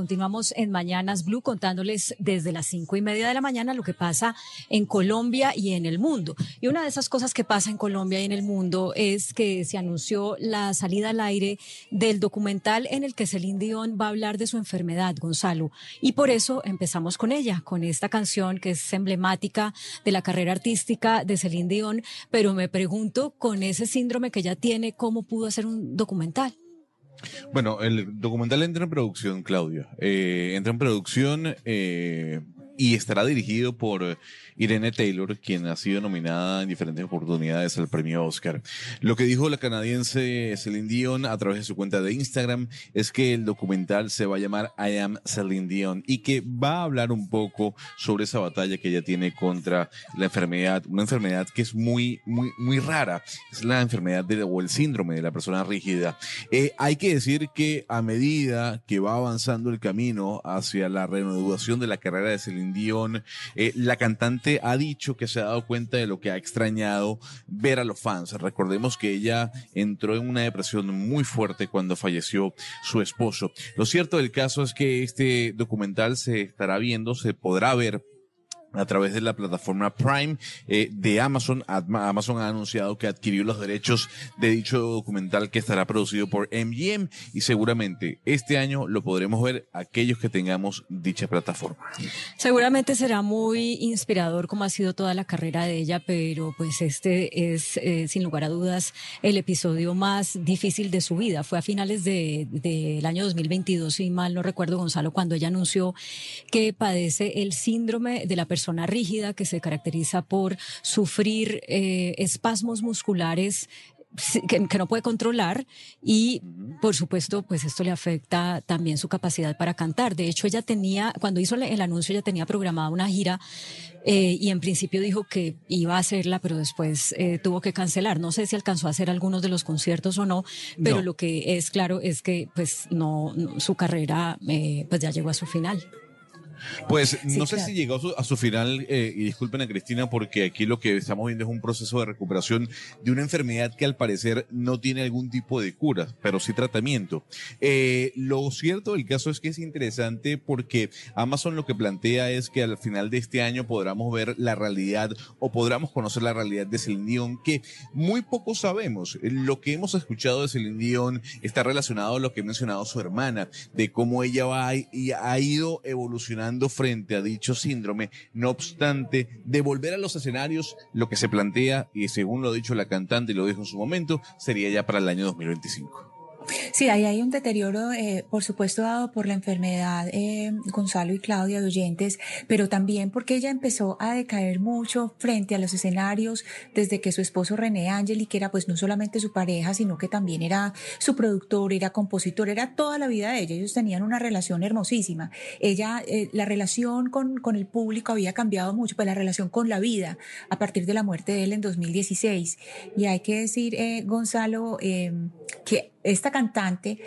Continuamos en Mañanas Blue contándoles desde las cinco y media de la mañana lo que pasa en Colombia y en el mundo. Y una de esas cosas que pasa en Colombia y en el mundo es que se anunció la salida al aire del documental en el que Celine Dion va a hablar de su enfermedad, Gonzalo. Y por eso empezamos con ella, con esta canción que es emblemática de la carrera artística de Celine Dion. Pero me pregunto, con ese síndrome que ella tiene, ¿cómo pudo hacer un documental? Bueno, el documental entra en producción, Claudia. Eh, entra en producción eh, y estará dirigido por Irene Taylor, quien ha sido nominada en diferentes oportunidades al premio Oscar. Lo que dijo la canadiense Celine Dion a través de su cuenta de Instagram es que el documental se va a llamar I Am Celine Dion y que va a hablar un poco sobre esa batalla que ella tiene contra la enfermedad, una enfermedad que es muy, muy, muy rara. Es la enfermedad de, o el síndrome de la persona rígida. Eh, hay que decir que a medida que va avanzando el camino hacia la reanudación de la carrera de Celine Dion, eh, la cantante ha dicho que se ha dado cuenta de lo que ha extrañado ver a los fans. Recordemos que ella entró en una depresión muy fuerte cuando falleció su esposo. Lo cierto del caso es que este documental se estará viendo, se podrá ver a través de la plataforma Prime eh, de Amazon. Amazon ha anunciado que adquirió los derechos de dicho documental que estará producido por MGM y seguramente este año lo podremos ver aquellos que tengamos dicha plataforma. Seguramente será muy inspirador como ha sido toda la carrera de ella, pero pues este es eh, sin lugar a dudas el episodio más difícil de su vida. Fue a finales del de, año 2022, si mal no recuerdo Gonzalo, cuando ella anunció que padece el síndrome de la persona persona rígida que se caracteriza por sufrir eh, espasmos musculares que, no puede controlar y por supuesto pues esto le afecta también su capacidad para cantar. De hecho ella tenía, cuando hizo el anuncio ella tenía programada una gira eh, y en principio dijo que iba a hacerla pero después eh, tuvo que cancelar. No sé si alcanzó a hacer algunos de los conciertos o no, pero lo que es claro es que pues no, su carrera pues ya llegó a su final. Pues no sé si llegó a su, final, eh, y disculpen a Cristina, porque aquí lo que estamos viendo es un proceso de recuperación de una enfermedad que al parecer no tiene algún tipo de cura, pero sí tratamiento. Eh, lo cierto del caso es que es interesante porque Amazon lo que plantea es que al final de este año podamos ver la realidad o podamos conocer la realidad de Celine Dion, que muy poco sabemos. Lo que hemos escuchado de Celine Dion está relacionado a lo que ha mencionado su hermana, de cómo ella va y ha ido evolucionando frente a dicho síndrome. No obstante, de volver a los escenarios, lo que se plantea, y según lo ha dicho la cantante y lo dijo en su momento, sería ya para el año 2025. Sí, ahí hay un deterioro, eh, por supuesto, dado por la enfermedad eh, Gonzalo y Claudia de oyentes, pero también porque ella empezó a decaer mucho frente a los escenarios desde que su esposo René Angeli, que era pues no solamente su pareja, sino que también era su productor, era compositor, era toda la vida de ella. Ellos tenían una relación hermosísima. Ella, eh, la relación con, con el público había cambiado mucho, pues la relación con la vida a partir de la muerte de él en 2016. Y hay que decir, eh, Gonzalo, eh, que esta cantante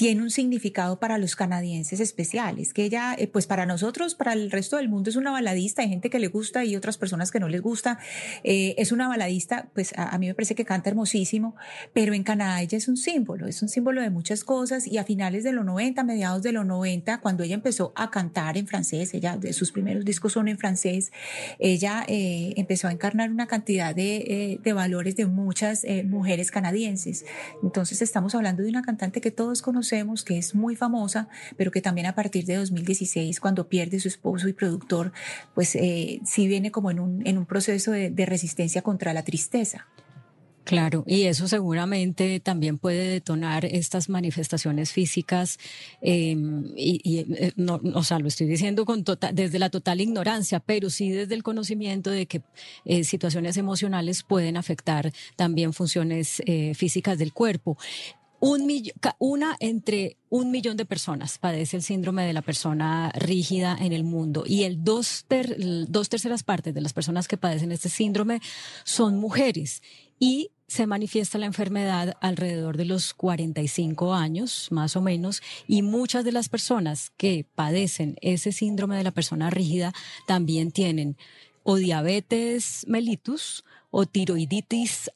tiene un significado para los canadienses especiales, que ella, eh, pues para nosotros, para el resto del mundo es una baladista, hay gente que le gusta y otras personas que no les gusta, eh, es una baladista, pues a, mí me parece que canta hermosísimo, pero en Canadá ella es un símbolo, es un símbolo de muchas cosas y a finales de los 90, mediados de los 90, cuando ella empezó a cantar en francés, ella, sus primeros discos son en francés, ella eh, empezó a encarnar una cantidad de, de valores de muchas mujeres canadienses. Entonces estamos hablando de una cantante que todos conocemos, que es muy famosa, pero que también a partir de 2016, cuando pierde su esposo y productor, pues eh, sí viene como en un, en un proceso de, resistencia contra la tristeza. Claro, y eso seguramente también puede detonar estas manifestaciones físicas. Em, y, eh, no, o sea, lo estoy diciendo con tota, desde la total ignorancia, pero sí desde el conocimiento de que eh, situaciones emocionales pueden afectar también funciones físicas del cuerpo. Un una entre un millón de personas padece el síndrome de la persona rígida en el mundo y el dos, dos terceras partes de las personas que padecen este síndrome son mujeres. Y se manifiesta la enfermedad alrededor de los 45 años, más o menos, y muchas de las personas que padecen ese síndrome de la persona rígida también tienen o diabetes mellitus o tiroiditis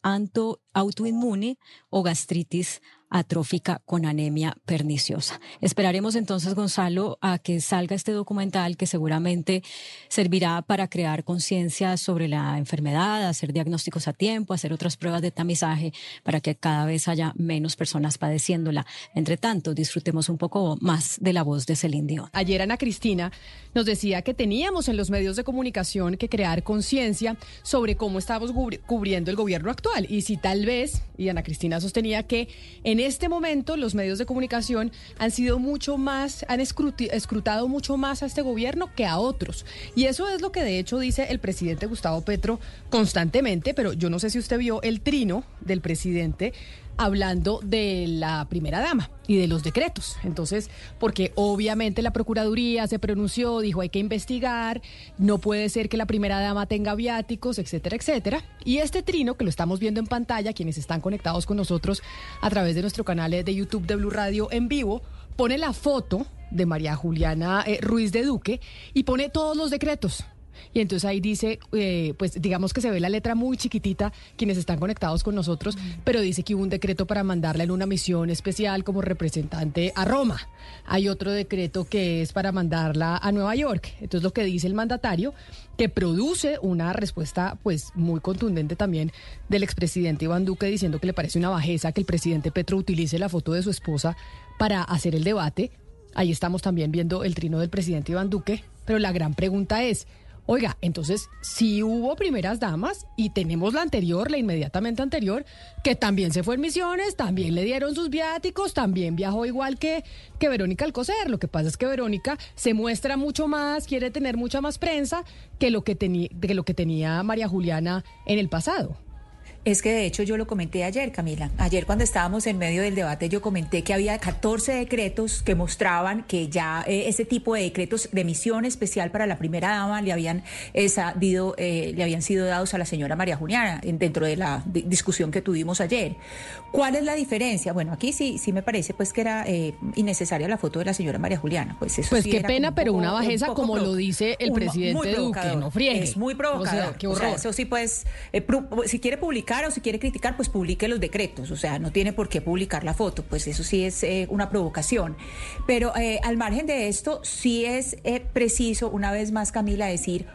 autoinmune o gastritis atrófica con anemia perniciosa. Esperaremos entonces, Gonzalo, a que salga este documental que seguramente servirá para crear conciencia sobre la enfermedad, hacer diagnósticos a tiempo, hacer otras pruebas de tamizaje para que cada vez haya menos personas padeciéndola. Entre tanto, disfrutemos un poco más de la voz de Celine Dion. Ayer Ana Cristina nos decía que teníamos en los medios de comunicación que crear conciencia sobre cómo estamos cubriendo el gobierno actual y si tal vez, y Ana Cristina sostenía que en este momento los medios de comunicación han sido mucho más, han escrutado mucho más a este gobierno que a otros. Y eso es lo que de hecho dice el presidente Gustavo Petro constantemente, pero yo no sé si usted vio el trino del presidente hablando de la primera dama y de los decretos. Entonces, porque obviamente la Procuraduría se pronunció, dijo hay que investigar, no puede ser que la primera dama tenga viáticos, etcétera, etcétera. Y este trino, que lo estamos viendo en pantalla, quienes están conectados con nosotros a través de nuestro canal de YouTube de Blue Radio en vivo, pone la foto de María Juliana eh, Ruiz de Duque y pone todos los decretos y entonces ahí dice, eh, pues digamos que se ve la letra muy chiquitita, quienes están conectados con nosotros, pero dice que hubo un decreto para mandarla en una misión especial como representante a Roma. Hay otro decreto que es para mandarla a Nueva York. Entonces lo que dice el mandatario, que produce una respuesta pues muy contundente también del expresidente Iván Duque diciendo que le parece una bajeza que el presidente Petro utilice la foto de su esposa para hacer el debate. Ahí estamos también viendo el trino del presidente Iván Duque, pero la gran pregunta es, Oiga, entonces sí hubo primeras damas y tenemos la anterior, la inmediatamente anterior, que también se fue en misiones, también le dieron sus viáticos, también viajó igual que, que Verónica Alcocer. Lo que pasa es que Verónica se muestra mucho más, quiere tener mucha más prensa que lo que, que lo que tenía María Juliana en el pasado. Es que de hecho yo lo comenté ayer, Camila. Ayer cuando estábamos en medio del debate yo comenté que había 14 decretos que mostraban que ya eh, ese tipo de decretos de misión especial para la primera dama le habían, eh, le habían sido dados a la señora María Juliana dentro de la discusión que tuvimos ayer. ¿Cuál es la diferencia? Bueno, aquí sí, sí me parece pues que era eh, innecesaria la foto de la señora María Juliana. Pues eso Pues qué pena, pero una bajeza como lo dice el presidente Duque, no friegue. Es muy provocador. O sea, eso sí pues, si quiere publicar o si quiere criticar, pues publique los decretos, o sea, no tiene por qué publicar la foto, pues eso sí es eh, una provocación. Pero eh, al margen de esto, sí es eh, preciso, una vez más, Camila, decir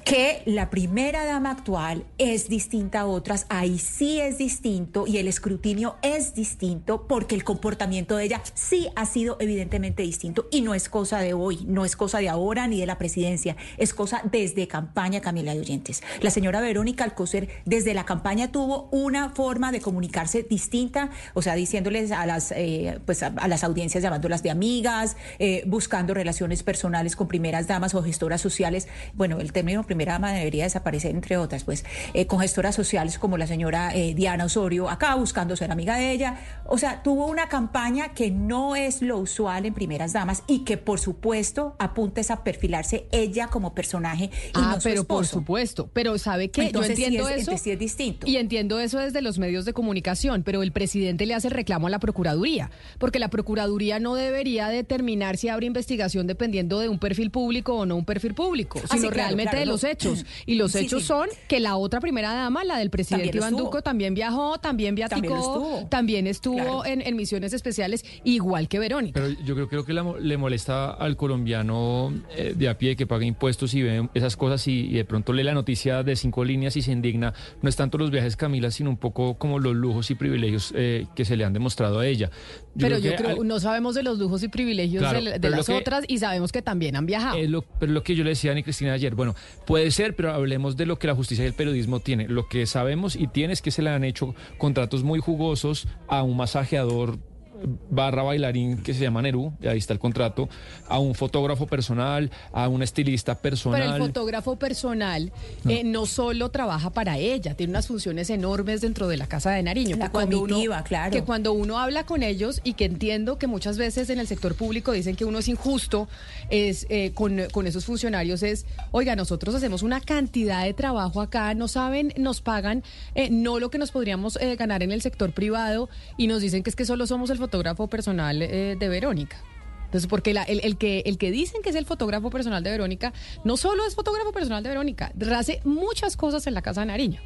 que la primera dama actual es distinta a otras, ahí sí es distinto y el escrutinio es distinto porque el comportamiento de ella sí ha sido evidentemente distinto y no es cosa de hoy, no es cosa de ahora ni de la presidencia, es cosa desde campaña Camila de Oyentes. La señora Verónica Alcocer desde la campaña tuvo una forma de comunicarse distinta, o sea, diciéndoles a las, eh, pues a, las audiencias llamándolas de amigas, eh, buscando relaciones personales con primeras damas o gestoras sociales. Bueno, el término primera dama debería desaparecer, entre otras, pues eh, con gestoras sociales como la señora eh, Diana Osorio, acá buscando ser amiga de ella. O sea, tuvo una campaña que no es lo usual en primeras damas y que, por supuesto, apunta a perfilarse ella como personaje. Y ah, pero por supuesto. Pero ¿sabe que Yo entiendo eso. es distinto. Y entiendo eso desde los medios de comunicación, pero el presidente le hace el reclamo a la Procuraduría, porque la Procuraduría no debería determinar si abre investigación dependiendo de un perfil público o no un perfil público, ah, sino realmente de los hechos. Y los hechos son que la otra primera dama, la del presidente Iván Duco, también viajó, también viaticó, también estuvo, en, misiones especiales, igual que Verónica. Pero yo creo, que le molesta al colombiano eh, de a pie que paga impuestos y ve esas cosas y, de pronto lee la noticia de cinco líneas y se indigna. No es tanto los viajes, Camila, sino un poco como los lujos y privilegios eh, que se le han demostrado a ella. pero yo creo, no sabemos de los lujos y privilegios de, las otras y sabemos que también han viajado. pero lo que yo le decía a Ani Cristina ayer, bueno, Puede ser, pero hablemos de lo que la justicia y el periodismo tiene. Lo que sabemos y tiene es que se le han hecho contratos muy jugosos a un masajeador barra bailarín que se llama Nerú, y ahí está el contrato, a un fotógrafo personal, a un estilista personal. Pero el fotógrafo personal eh, no solo trabaja para ella, tiene unas funciones enormes dentro de la Casa de Nariño. La que cuando uno, claro. Que cuando uno habla con ellos y que entiendo que muchas veces en el sector público dicen que uno es injusto es eh, con, con esos funcionarios es, oiga, nosotros hacemos una cantidad de trabajo acá, no saben, nos pagan eh, no lo que nos podríamos eh, ganar en el sector privado y nos dicen que es que solo somos el fotógrafo personal eh, de Verónica. Entonces, porque la- el, el que, el que dicen que es el fotógrafo personal de Verónica, no solo es fotógrafo personal de Verónica, hace muchas cosas en la Casa de Nariño.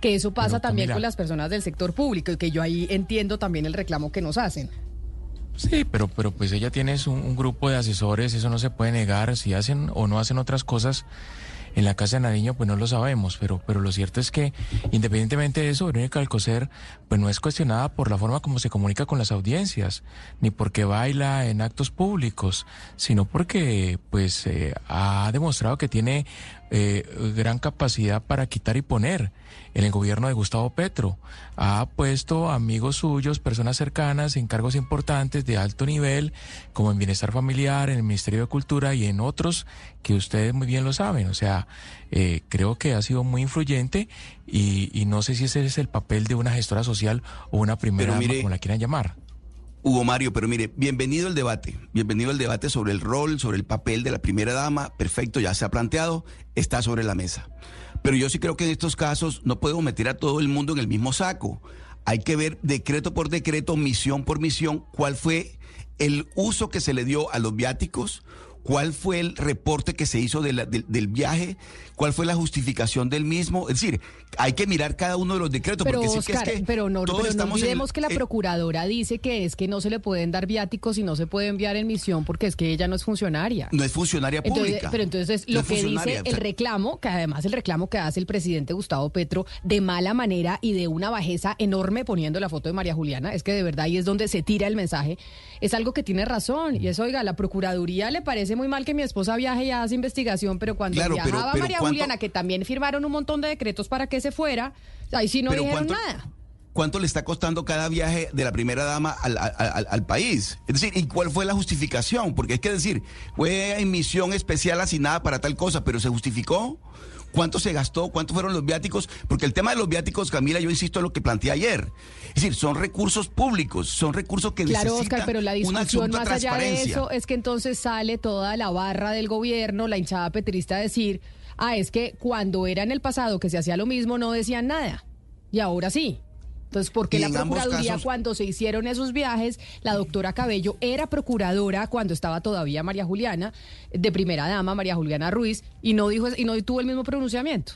Que eso pasa Pero, también con las personas del sector público y que yo ahí entiendo también el reclamo que nos hacen. Sí, pero, pero pues ella tiene su- un, grupo de asesores, eso no se puede negar. Si hacen o no hacen otras cosas en la Casa de Nariño, pues no lo sabemos. Pero, pero lo cierto es que, independientemente de eso, Verónica Alcocer, pues no es cuestionada por la forma como se comunica con las audiencias, ni porque baila en actos públicos, sino porque, pues, eh, ha demostrado que tiene eh, gran capacidad para quitar y poner en el gobierno de Gustavo Petro. Ha puesto amigos suyos, personas cercanas, en cargos importantes de alto nivel, como en Bienestar Familiar, en el Ministerio de Cultura y en otros que ustedes muy bien lo saben. O sea, eh, creo que ha sido muy influyente y, y no sé si ese es el papel de una gestora social o una primera mire- como la quieran llamar. Hugo Mario, pero mire, bienvenido el debate, bienvenido el debate sobre el rol, sobre el papel de la primera dama, perfecto, ya se ha planteado, está sobre la mesa. Pero yo sí creo que en estos casos no podemos meter a todo el mundo en el mismo saco. Hay que ver decreto por decreto, misión por misión, cuál fue el uso que se le dio a los viáticos, cuál fue el reporte que se hizo de la- del- del viaje, cuál fue la justificación del mismo. Es decir, hay que mirar cada uno de los decretos, Pero, porque sí Oscar, que es que pero no, todos pero no estamos el- olvidemos que la eh, procuradora dice que es que no se le pueden dar viáticos y no se puede enviar en misión porque es que ella no es funcionaria. no es funcionaria Entonces, pública. pero entonces No lo es que dice el reclamo, que además el reclamo que hace el presidente Gustavo Petro de mala manera y de una bajeza enorme poniendo la foto de María Juliana, es que de verdad ahí es donde se tira el mensaje, es algo que tiene razón. Y eso, oiga, la Procuraduría le parece muy mal que mi esposa viaje y hace investigación, pero cuando Claro, viajaba pero María ¿cuánto- Juliana, que también firmaron un montón de decretos para que se fuera, ahí sí no dijeron ¿cuánto- nada. ¿Cuánto le está costando cada viaje de la primera dama al, al- al- al país? Es decir, ¿y cuál fue la justificación? Porque es que decir, fue en misión especial asignada para tal cosa, pero ¿se justificó? ¿Cuánto se gastó? ¿Cuántos fueron los viáticos? Porque el tema de los viáticos, Camila, yo insisto en lo que planteé ayer. Es decir, son recursos públicos, son recursos que Claro, necesitan Oscar, pero la discusión más allá de eso es que entonces sale toda la barra del gobierno, la hinchada petrista a decir, ah, es que cuando era en el pasado que se hacía lo mismo no decían nada. Y ahora sí. Entonces, porque la Procuraduría casos- cuando se hicieron esos viajes, la doctora Cabello era procuradora cuando estaba todavía María Juliana, de primera dama, María Juliana Ruiz, y no dijo y no tuvo el mismo pronunciamiento.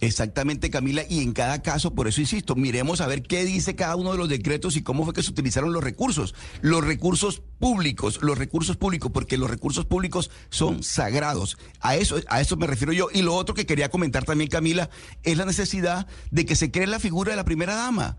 Exactamente, Camila, y en cada caso, por eso insisto, miremos a ver qué dice cada uno de los decretos y cómo fue que se utilizaron los recursos. Los recursos públicos, los recursos públicos, porque los recursos públicos son sagrados. A eso, a eso me refiero yo. Y lo otro que quería comentar también, Camila, es la necesidad de que se cree la figura de la primera dama.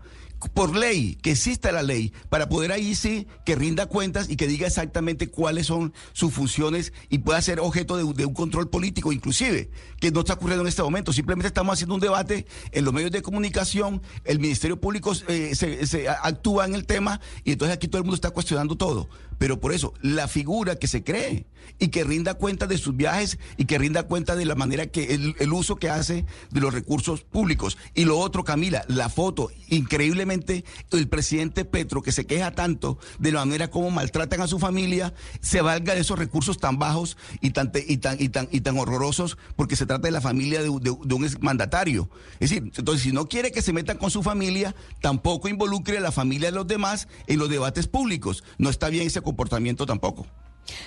Por ley, que exista la ley, para poder ahí sí que rinda cuentas y que diga exactamente cuáles son sus funciones y pueda ser objeto de, un control político, inclusive, que no está ocurriendo en este momento. Simplemente estamos haciendo un debate en los medios de comunicación, el Ministerio Público eh, se, se actúa en el tema y entonces aquí todo el mundo está cuestionando todo. Pero por eso, la figura que se cree y que rinda cuenta de sus viajes y que rinda cuenta de la manera que el, uso que hace de los recursos públicos. Y lo otro, Camila, la foto, increíblemente, el presidente Petro, que se queja tanto de la manera como maltratan a su familia, se valga de esos recursos tan bajos y tan, y tan, y tan, y tan horrorosos, porque se trata de la familia de, de- de un exmandatario. Es decir, entonces, si no quiere que se metan con su familia, tampoco involucre a la familia de los demás en los debates públicos. No está bien ese comportamiento tampoco.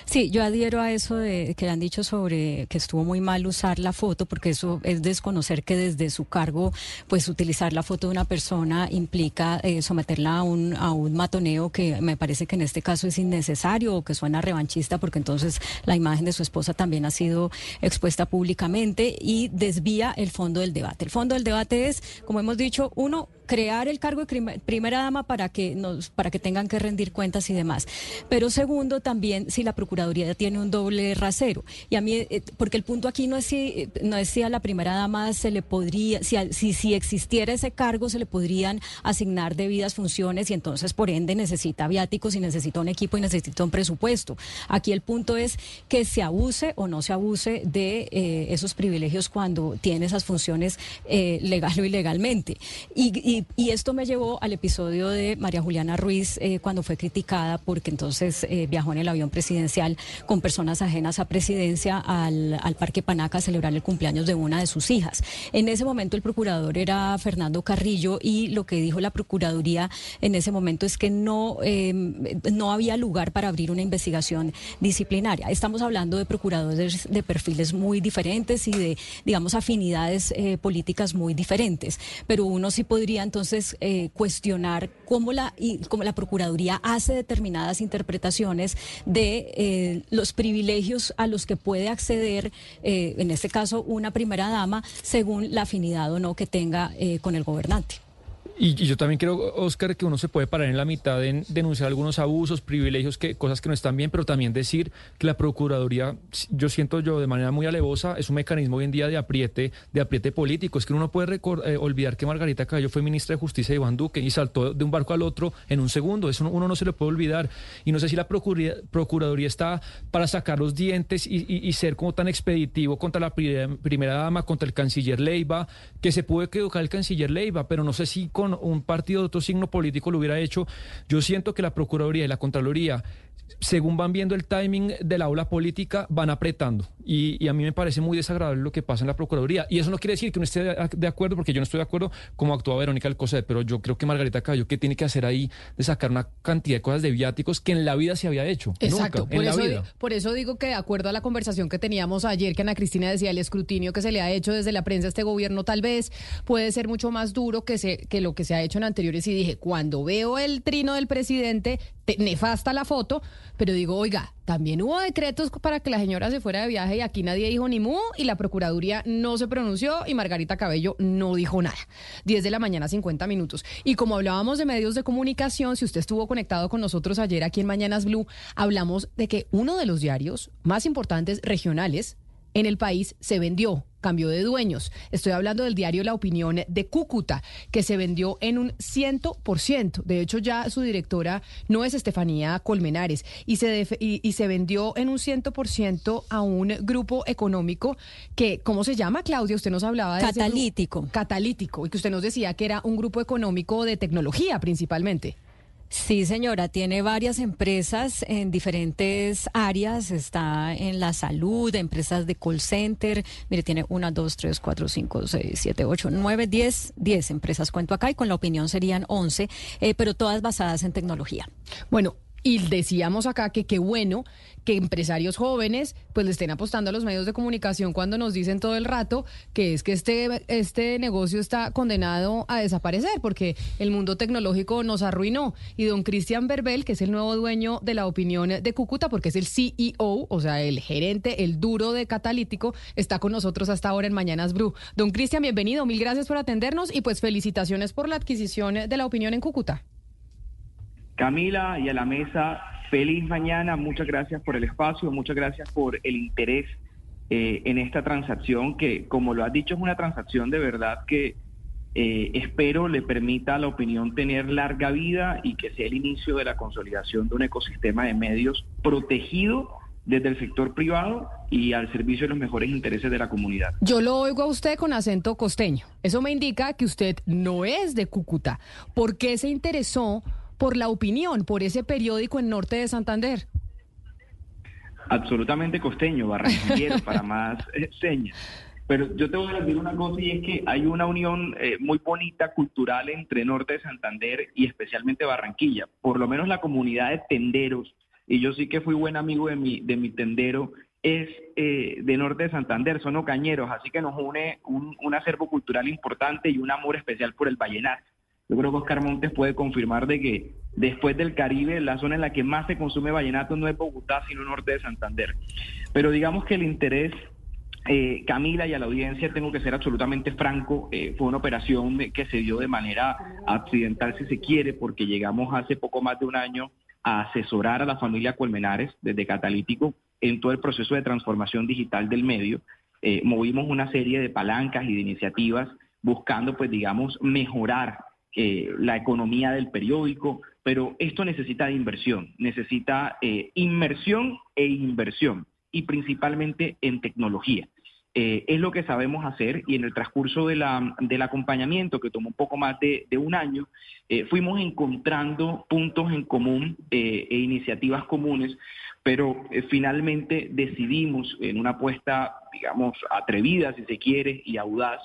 Sí, yo adhiero a eso de que han dicho sobre que estuvo muy mal usar la foto, porque eso es desconocer que desde su cargo, pues utilizar la foto de una persona implica eh, someterla a un, a un matoneo que me parece que en este caso es innecesario o que suena revanchista, porque entonces la imagen de su esposa también ha sido expuesta públicamente y desvía el fondo del debate. El fondo del debate es, como hemos dicho, uno, crear el cargo de primera dama para que nos, para que tengan que rendir cuentas y demás. Pero segundo, también si la Procuraduría tiene un doble rasero. Y a mí, eh, porque el punto aquí no es si, no es si a la primera dama se le podría, si, si, existiera ese cargo, se le podrían asignar debidas funciones y entonces por ende necesita viáticos y necesita un equipo y necesita un presupuesto. Aquí el punto es que se abuse o no se abuse de eh, esos privilegios cuando tiene esas funciones eh, legal o ilegalmente. Y, esto me llevó al episodio de María Juliana Ruiz eh, cuando fue criticada porque entonces eh, viajó en el avión presidencial con personas ajenas a presidencia al, Parque Panaca a celebrar el cumpleaños de una de sus hijas. En ese momento el procurador era Fernando Carrillo y lo que dijo la Procuraduría en ese momento es que no, no había lugar para abrir una investigación disciplinaria. Estamos hablando de procuradores de perfiles muy diferentes y de, digamos, afinidades eh, políticas muy diferentes. Pero uno sí podría entonces eh, cuestionar cómo la, cómo la Procuraduría hace determinadas interpretaciones de eh, los privilegios a los que puede acceder, en este caso, una primera dama, según la afinidad o no que tenga con el gobernante. Y, yo también creo, Oscar, que uno se puede parar en la mitad en denunciar algunos abusos, privilegios, que, cosas que no están bien, pero también decir que la Procuraduría, yo siento yo de manera muy alevosa, es un mecanismo hoy en día de apriete, de apriete político. Es que uno no puede eh, olvidar que Margarita Cabello fue ministra de Justicia de Iván Duque y saltó de un barco al otro en un segundo. Eso uno no se lo puede olvidar. Y no sé si la Procuraduría, está para sacar los dientes y, ser como tan expeditivo contra la primera dama, contra el canciller Leiva, que se puede equivocar el canciller Leiva, pero no sé si un partido de otro signo político lo hubiera hecho. Yo siento que la Procuraduría y la Contraloría según van viendo el timing de la aula política, van apretando. Y, a mí me parece muy desagradable lo que pasa en la Procuraduría. Y eso no quiere decir que uno esté de acuerdo, porque yo no estoy de acuerdo como actúa Verónica Alcocer, pero yo creo que Margarita Cayo, ¿qué tiene que hacer ahí de sacar una cantidad de cosas de viáticos que en la vida se había hecho? Exacto. por, eso, por eso digo que de acuerdo a la conversación que teníamos ayer, que Ana Cristina decía, el escrutinio que se le ha hecho desde la prensa a este gobierno tal vez puede ser mucho más duro que, se, que lo que se ha hecho en anteriores. Y dije, cuando veo el trino del presidente, nefasta la foto, pero digo, oiga, también hubo decretos para que la señora se fuera de viaje y aquí nadie dijo ni mu y la Procuraduría no se pronunció y Margarita Cabello no dijo nada. 10 de la mañana, 50 minutos. Y como hablábamos de medios de comunicación, si usted estuvo conectado con nosotros ayer aquí en Mañanas Blue, hablamos de que uno de los diarios más importantes regionales en el país se vendió cambio de dueños. Estoy hablando del diario La Opinión de Cúcuta, que se vendió en un ciento por ciento. De hecho, ya su directora no es Estefanía Colmenares y se, y, se vendió en un ciento por ciento a un grupo económico que, ¿cómo se llama, Claudia? Usted nos hablaba de... Catalítico. Catalítico, y que usted nos decía que era un grupo económico de tecnología principalmente. Sí, señora, tiene varias empresas en diferentes áreas. Está en la salud, empresas de call center. Mire, tiene una, dos, tres, cuatro, cinco, seis, siete, ocho, nueve, diez, diez empresas. Cuento acá y con la opinión serían once, eh, pero todas basadas en tecnología. Bueno, y decíamos acá que qué bueno que empresarios jóvenes pues le estén apostando a los medios de comunicación cuando nos dicen todo el rato que es que este, este negocio está condenado a desaparecer porque el mundo tecnológico nos arruinó. Y don Cristian Berbel, que es el nuevo dueño de la opinión de Cúcuta, porque es el CEO, o sea, el gerente, el duro de Catalítico, está con nosotros hasta ahora en Mañanas Bru. Don Cristian, bienvenido, mil gracias por atendernos y pues felicitaciones por la adquisición de la opinión en Cúcuta. Camila y a la mesa, feliz mañana, muchas gracias por el espacio, muchas gracias por el interés eh, en esta transacción que, como lo has dicho, es una transacción de verdad que eh, espero le permita a la opinión tener larga vida y que sea el inicio de la consolidación de un ecosistema de medios protegido desde el sector privado y al servicio de los mejores intereses de la comunidad. Yo lo oigo a usted con acento costeño. Eso me indica que usted no es de Cúcuta. ¿Por qué se interesó por la opinión, por ese periódico en Norte de Santander? Absolutamente costeño, barranquillero, para más eh, señas. Pero yo te voy a decir una cosa y es que hay una unión eh, muy bonita cultural entre Norte de Santander y especialmente Barranquilla. Por lo menos la comunidad de tenderos, y yo sí que fui buen amigo de mi, de mi tendero, es eh, de Norte de Santander, son ocañeros, así que nos une un, un acervo cultural importante y un amor especial por el vallenato. Yo creo que Oscar Montes puede confirmar de que después del Caribe, la zona en la que más se consume vallenato no es Bogotá, sino norte de Santander. Pero digamos que el interés eh, Camila y a la audiencia tengo que ser absolutamente franco, eh, fue una operación que se dio de manera accidental si se quiere, porque llegamos hace poco más de un año a asesorar a la familia Colmenares desde Catalítico en todo el proceso de transformación digital del medio. Eh, movimos una serie de palancas y de iniciativas buscando, pues digamos, mejorar la economía del periódico, pero esto necesita de inversión, necesita inmersión e inversión y principalmente en tecnología. Eh, es lo que sabemos hacer y en el transcurso de la, del acompañamiento, que tomó un poco más de, un año, eh, fuimos encontrando puntos en común eh, e iniciativas comunes, pero finalmente decidimos en una apuesta, digamos, atrevida, si se quiere, y audaz,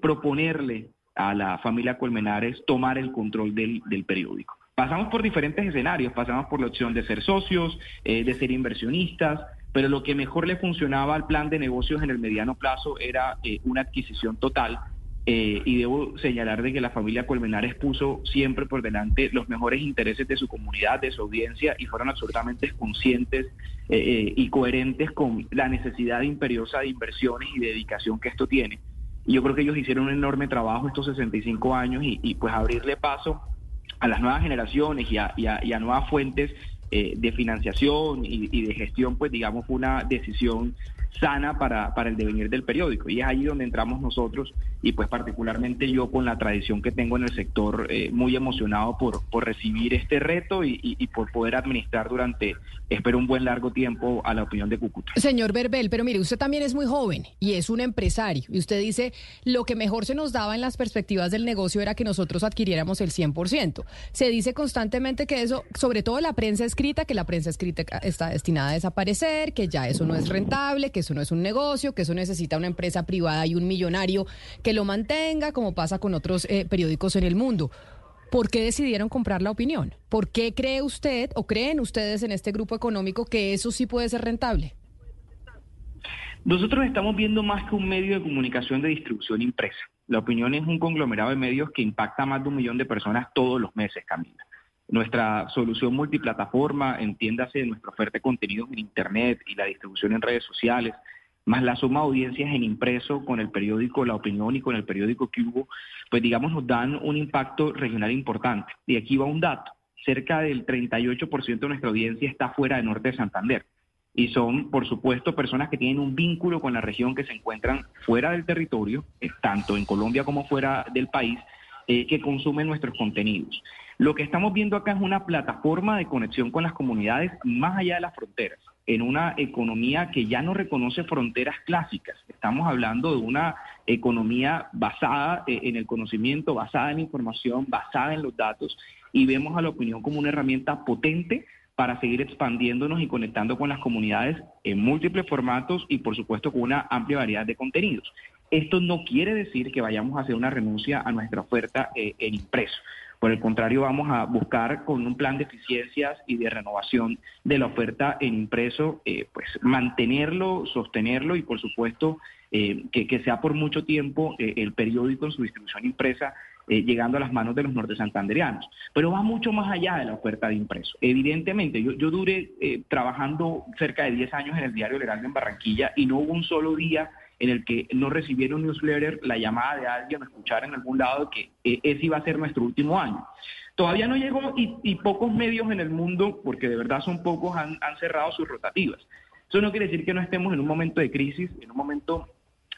proponerle a la familia Colmenares tomar el control del, del periódico. Pasamos por diferentes escenarios, pasamos por la opción de ser socios, de ser inversionistas, pero lo que mejor le funcionaba al plan de negocios en el mediano plazo era eh, una adquisición total. Eh, y debo señalar de que la familia Colmenares puso siempre por delante los mejores intereses de su comunidad, de su audiencia, y fueron absolutamente conscientes eh, y coherentes con la necesidad imperiosa de inversiones y dedicación que esto tiene. Y yo creo que ellos hicieron un enorme trabajo estos 65 años y, pues abrirle paso a las nuevas generaciones y a, y a nuevas fuentes eh, de financiación y, y, de gestión, pues digamos, fue una decisión sana para, para el devenir del periódico. Y es ahí donde entramos nosotros y pues particularmente yo con la tradición que tengo en el sector, eh, muy emocionado por, por recibir este reto y, y, por poder administrar durante, espero, un buen largo tiempo a la opinión de Cúcuta. Señor Berbel, pero mire, usted también es muy joven y es un empresario. Y usted dice, lo que mejor se nos daba en las perspectivas del negocio era que nosotros adquiriéramos el 100%. Se dice constantemente que eso, sobre todo la prensa escrita, que la prensa escrita está destinada a desaparecer, que ya eso no es rentable, que eso no es un negocio, que eso necesita una empresa privada y un millonario que lo mantenga, como pasa con otros eh, periódicos en el mundo. ¿Por qué decidieron comprar la opinión? ¿Por qué cree usted o creen ustedes en este grupo económico que eso sí puede ser rentable? Nosotros estamos viendo más que un medio de comunicación de distribución impresa. La opinión es un conglomerado de medios que impacta a más de un millón de personas todos los meses, Camila. Nuestra solución multiplataforma, entiéndase nuestra oferta de contenidos en Internet y la distribución en redes sociales, más la suma de audiencias en impreso con el periódico La Opinión y con el periódico Cubo, pues digamos nos dan un impacto regional importante. Y aquí va un dato, cerca del 38% de nuestra audiencia está fuera de Norte de Santander. Y son, por supuesto, personas que tienen un vínculo con la región, que se encuentran fuera del territorio, eh, tanto en Colombia como fuera del país, eh, que consumen nuestros contenidos. Lo que estamos viendo acá es una plataforma de conexión con las comunidades más allá de las fronteras, en una economía que ya no reconoce fronteras clásicas. Estamos hablando de una economía basada eh, en el conocimiento, basada en la información, basada en los datos, y vemos a la opinión como una herramienta potente para seguir expandiéndonos y conectando con las comunidades en múltiples formatos y por supuesto con una amplia variedad de contenidos. Esto no quiere decir que vayamos a hacer una renuncia a nuestra oferta eh, en impreso. Por el contrario, vamos a buscar con un plan de eficiencias y de renovación de la oferta en impreso, eh, pues mantenerlo, sostenerlo y por supuesto eh, que, sea por mucho tiempo eh, el periódico en su distribución impresa llegando a las manos de los norte santanderianos. Pero va mucho más allá de la oferta de impreso. Evidentemente, yo, yo duré trabajando cerca de 10 años en el diario Legal en Barranquilla y no hubo un solo día en el que no recibieron newsletter, la llamada de alguien escuchar en algún lado que eh, ese iba a ser nuestro último año. Todavía no llegó y, pocos medios en el mundo, porque de verdad son pocos, han, cerrado sus rotativas. Eso no quiere decir que no estemos en un momento de crisis, en un momento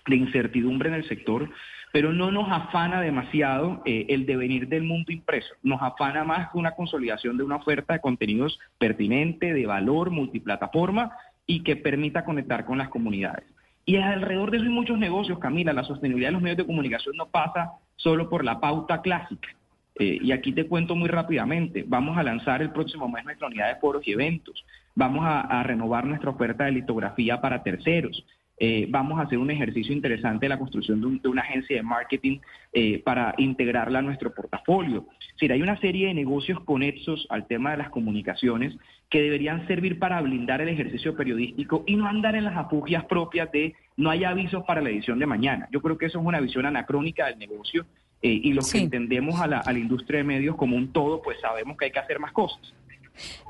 de incertidumbre en el sector, pero no nos afana demasiado eh, el devenir del mundo impreso. Nos afana más que una consolidación de una oferta de contenidos pertinente, de valor, multiplataforma y que permita conectar con las comunidades. Y alrededor de eso hay muchos negocios, Camila. La sostenibilidad de los medios de comunicación no pasa solo por la pauta clásica. Eh, y aquí te cuento muy rápidamente. Vamos a lanzar el próximo mes nuestra unidad de foros y eventos. Vamos a renovar nuestra oferta de litografía para terceros. Eh, vamos a hacer un ejercicio interesante de la construcción de, una agencia de marketing eh, para integrarla a nuestro portafolio. Es hay una serie de negocios conexos al tema de las comunicaciones que deberían servir para blindar el ejercicio periodístico y no andar en las afugias propias de no hay avisos para la edición de mañana. Yo creo que eso es una visión anacrónica del negocio eh, y los que entendemos a la, a la industria de medios como un todo, pues sabemos que hay que hacer más cosas.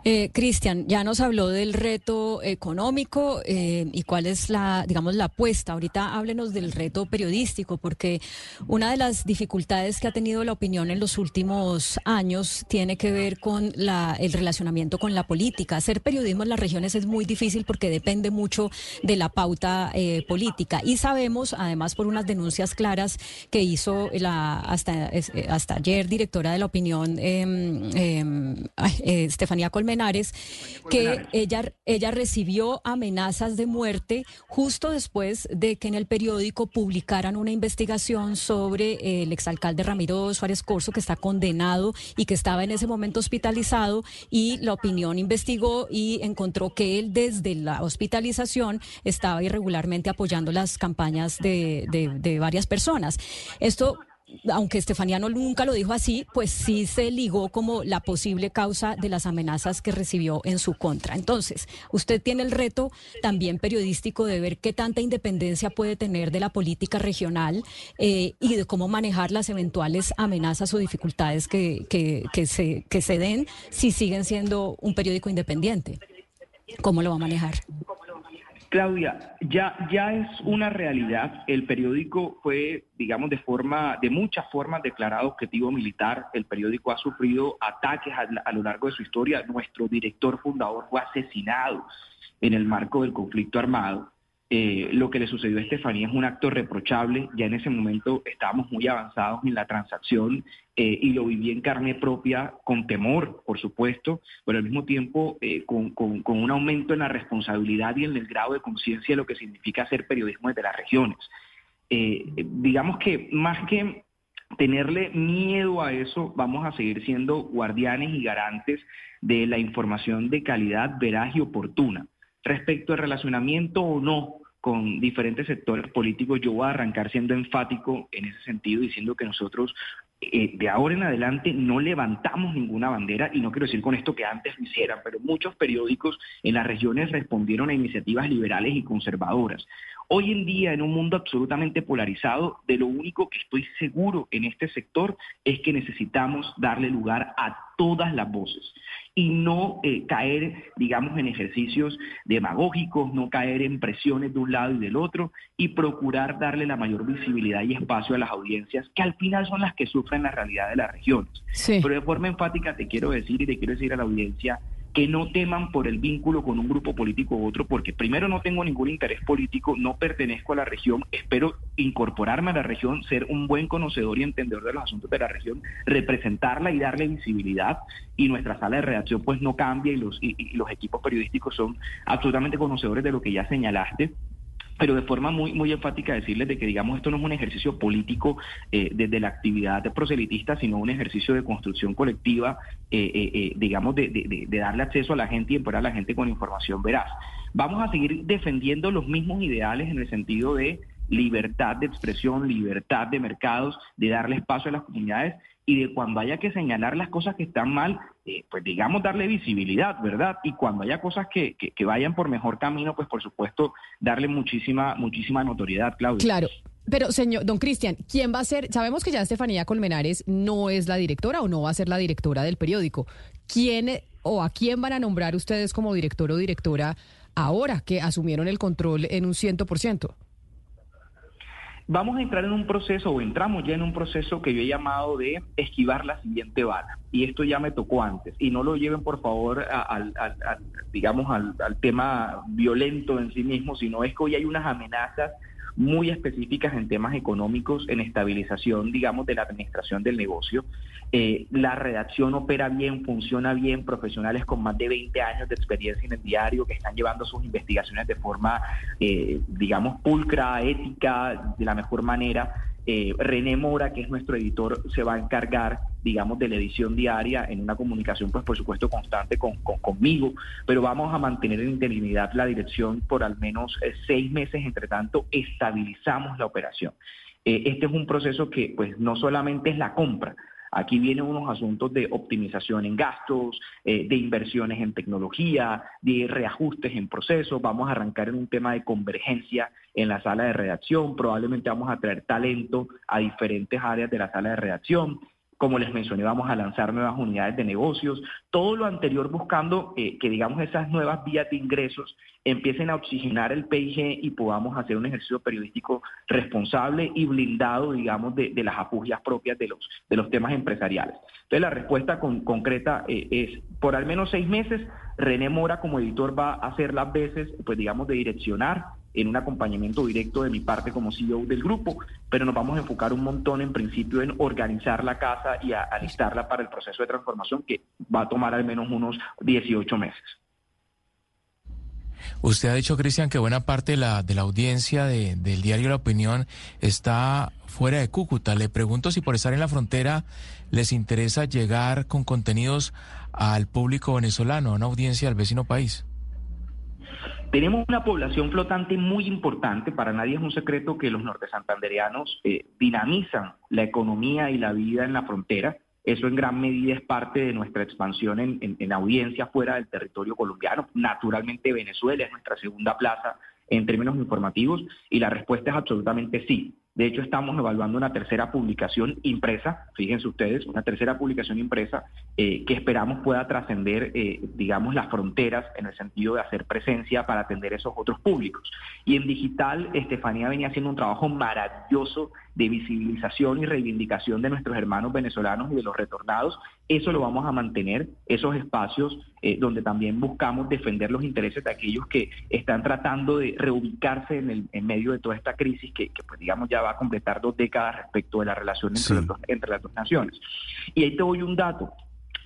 Eh, Cristian, ya nos habló del reto económico eh, y cuál es la, digamos, la apuesta. Ahorita háblenos del reto periodístico, porque una de las dificultades que ha tenido la opinión en los últimos años tiene que ver con la, el relacionamiento con la política. Hacer periodismo en las regiones es muy difícil porque depende mucho de la pauta eh, política. Y sabemos, además, por unas denuncias claras que hizo hasta, hasta ayer directora de la opinión, em, em, Que ella, ella recibió amenazas de muerte justo después de que en el periódico publicaran una investigación sobre el exalcalde Ramiro Suárez Corso, que está condenado y que estaba en ese momento hospitalizado, y la opinión investigó y encontró que él desde la hospitalización estaba irregularmente apoyando las campañas de, de varias personas. Esto aunque Estefaniano nunca lo dijo así, pues sí se ligó como la posible causa de las amenazas que recibió en su contra. Entonces, usted tiene el reto también periodístico de ver qué tanta independencia puede tener de la política regional eh, y de cómo manejar las eventuales amenazas o dificultades que, que, se, que se den si siguen siendo un periódico independiente. ¿Cómo lo va a manejar? Claudia, ya, ya es una realidad. El periódico fue, digamos, de forma, de muchas formas declarado objetivo militar. El periódico ha sufrido ataques a, lo largo de su historia. Nuestro director fundador fue asesinado en el marco del conflicto armado. Eh, lo que le sucedió a Estefanía es un acto reprochable. Ya en ese momento estábamos muy avanzados en la transacción eh, y lo viví en carne propia con temor, por supuesto, pero al mismo tiempo eh, con, un aumento en la responsabilidad y en el grado de conciencia de lo que significa hacer periodismo desde las regiones. digamos que más que tenerle miedo a eso, vamos a seguir siendo guardianes y garantes de la información de calidad veraz y oportuna. Respecto al relacionamiento o no con diferentes sectores políticos, yo voy a arrancar siendo enfático en ese sentido, diciendo que nosotros eh, de ahora en adelante no levantamos ninguna bandera, y no quiero decir con esto que antes lo hicieran, pero muchos periódicos en las regiones respondieron a iniciativas liberales y conservadoras. Hoy en día, en un mundo absolutamente polarizado, de lo único que estoy seguro en este sector es que necesitamos darle lugar a todas las voces y no eh, caer, digamos, en ejercicios demagógicos, no caer en presiones de un lado y del otro y procurar darle la mayor visibilidad y espacio a las audiencias, que al final son las que sufren la realidad de las regiones. Pero de forma enfática te quiero decir y te quiero decir a la audiencia que no teman por el vínculo con un grupo político u otro, porque primero no tengo ningún interés político, no pertenezco a la región, espero incorporarme a la región, ser un buen conocedor y entendedor de los asuntos de la región, representarla y darle visibilidad, y nuestra sala de redacción pues no cambia y los, y los equipos periodísticos son absolutamente conocedores de lo que ya señalaste pero de forma muy, muy enfática decirles de que, digamos, esto no es un ejercicio político eh, desde la actividad proselitista, sino un ejercicio de construcción colectiva, eh, eh, digamos, de, darle acceso a la gente y empoderar a la gente con información veraz. Vamos a seguir defendiendo los mismos ideales en el sentido de libertad de expresión, libertad de mercados, de darle espacio a las comunidades y de cuando haya que señalar las cosas que están mal, eh, pues digamos darle visibilidad, ¿verdad? Y cuando haya cosas que, que, vayan por mejor camino, pues por supuesto darle muchísima, muchísima notoriedad, Claudia. Claro. Pero, señor, don Cristian, ¿quién va a ser? Sabemos que ya Estefanía Colmenares no es la directora o no va a ser la directora del periódico. ¿Quién o a quién van a nombrar ustedes como director o directora ahora que asumieron el control en un ciento por ciento? Vamos a entrar en un proceso, o entramos ya en un proceso que yo he llamado de esquivar la siguiente bala. Y esto ya me tocó antes. Y no lo lleven, por favor, al, digamos, al, al tema violento en sí mismo, sino es que hoy hay unas amenazas muy específicas en temas económicos, en estabilización, digamos, de la administración del negocio. Eh, la redacción opera bien, funciona bien, profesionales con más de 20 años de experiencia en el diario que están llevando sus investigaciones de forma, eh, digamos, pulcra, ética, de la mejor manera. Eh, René Mora, que es nuestro editor, se va a encargar, digamos, de la edición diaria en una comunicación, pues por supuesto, constante con, conmigo, pero vamos a mantener en interinidad la dirección por al menos seis meses, entre tanto, estabilizamos la operación. Este es un proceso que, pues, no solamente es la compra, Aquí vienen unos asuntos de optimización en gastos, eh, de inversiones en tecnología, de reajustes en procesos. Vamos a arrancar en un tema de convergencia en la sala de redacción. Probablemente vamos a traer talento a diferentes áreas de la sala de redacción como les mencioné, vamos a lanzar nuevas unidades de negocios, todo lo anterior buscando eh, que, digamos, esas nuevas vías de ingresos empiecen a oxigenar el PIG y podamos hacer un ejercicio periodístico responsable y blindado, digamos, de, las afugias propias de los, de los temas empresariales. Entonces, la respuesta concreta eh, es, por al menos seis meses, René Mora como editor va a hacer las veces, pues digamos, de direccionar en un acompañamiento directo de mi parte como CEO del grupo, pero nos vamos a enfocar un montón en principio en organizar la casa y a alistarla para el proceso de transformación que va a tomar al menos unos 18 meses. Usted ha dicho, Cristian, que buena parte de la, de la audiencia del diario La Opinión está fuera de Cúcuta. Le pregunto si por estar en la frontera les interesa llegar con contenidos al público venezolano, a una audiencia del vecino país. Tenemos una población flotante muy importante, para nadie es un secreto que los norte santandereanos eh, dinamizan la economía y la vida en la frontera. Eso en gran medida es parte de nuestra expansión en, en audiencia fuera del territorio colombiano. Naturalmente Venezuela es nuestra segunda plaza en términos informativos y la respuesta es absolutamente sí. De hecho, estamos evaluando una tercera publicación impresa, fíjense ustedes, una tercera publicación impresa eh, que esperamos pueda trascender, eh, digamos, las fronteras en el sentido de hacer presencia para atender esos otros públicos. Y en digital, Estefanía venía haciendo un trabajo maravilloso de visibilización y reivindicación de nuestros hermanos venezolanos y de los retornados. Eso lo vamos a mantener, esos espacios eh, donde también buscamos defender los intereses de aquellos que están tratando de reubicarse en, el, en medio de toda esta crisis que, pues digamos ya va a completar dos décadas respecto de la relación entre, entre las dos naciones. Y ahí te doy un dato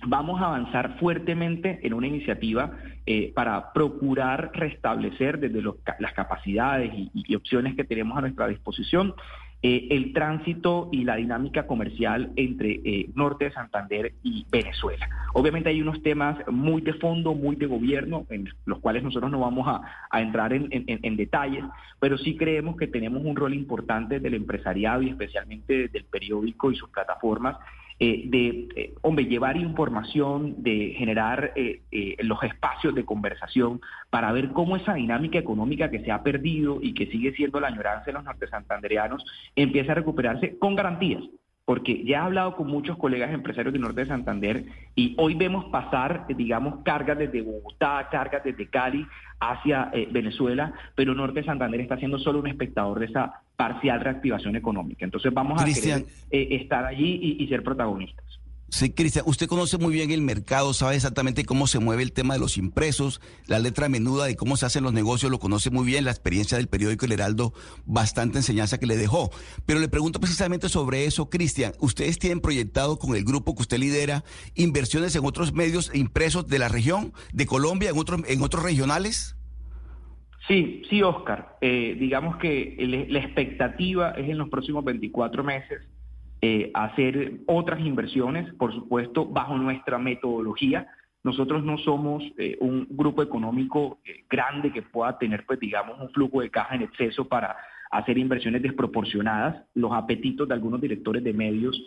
vamos a avanzar fuertemente en una iniciativa eh, para procurar restablecer desde las capacidades y, opciones que tenemos a nuestra disposición eh, el tránsito y la dinámica comercial entre eh, Norte de Santander y Venezuela. Obviamente hay unos temas muy de fondo, muy de gobierno, en los cuales nosotros no vamos a, entrar en, en, detalles, pero sí creemos que tenemos un rol importante del empresariado y especialmente del periódico y sus plataformas eh, de, eh, hombre, llevar información, de generar eh, los espacios de conversación para ver cómo esa dinámica económica que se ha perdido y que sigue siendo la añoranza de los norte santandereanos empieza a recuperarse con garantías. Porque ya he hablado con muchos colegas empresarios del norte de Santander y hoy vemos pasar, digamos, cargas desde Bogotá, cargas desde Cali hacia Venezuela, pero norte de Santander está siendo solo un espectador de esa parcial reactivación económica. Entonces vamos a querer, eh, estar allí y ser protagonistas. Sí, Cristian, usted conoce muy bien el mercado, sabe exactamente cómo se mueve el tema de los impresos, la letra menuda de cómo se hacen los negocios, lo conoce muy bien, la experiencia del periódico El Heraldo, bastante enseñanza que le dejó. Pero le pregunto precisamente sobre eso, Cristian, ¿ustedes tienen proyectado con el grupo que usted lidera inversiones en otros medios impresos de la región, de Colombia, en, otros en otros regionales? Sí, sí, Oscar. Eh, digamos que la expectativa es en los próximos 24 meses eh, hacer otras inversiones, por supuesto, bajo nuestra metodología. Nosotros no somos eh, un grupo económico grande que pueda tener, pues, digamos, un flujo de caja en exceso para hacer inversiones desproporcionadas. Los apetitos de algunos directores de medios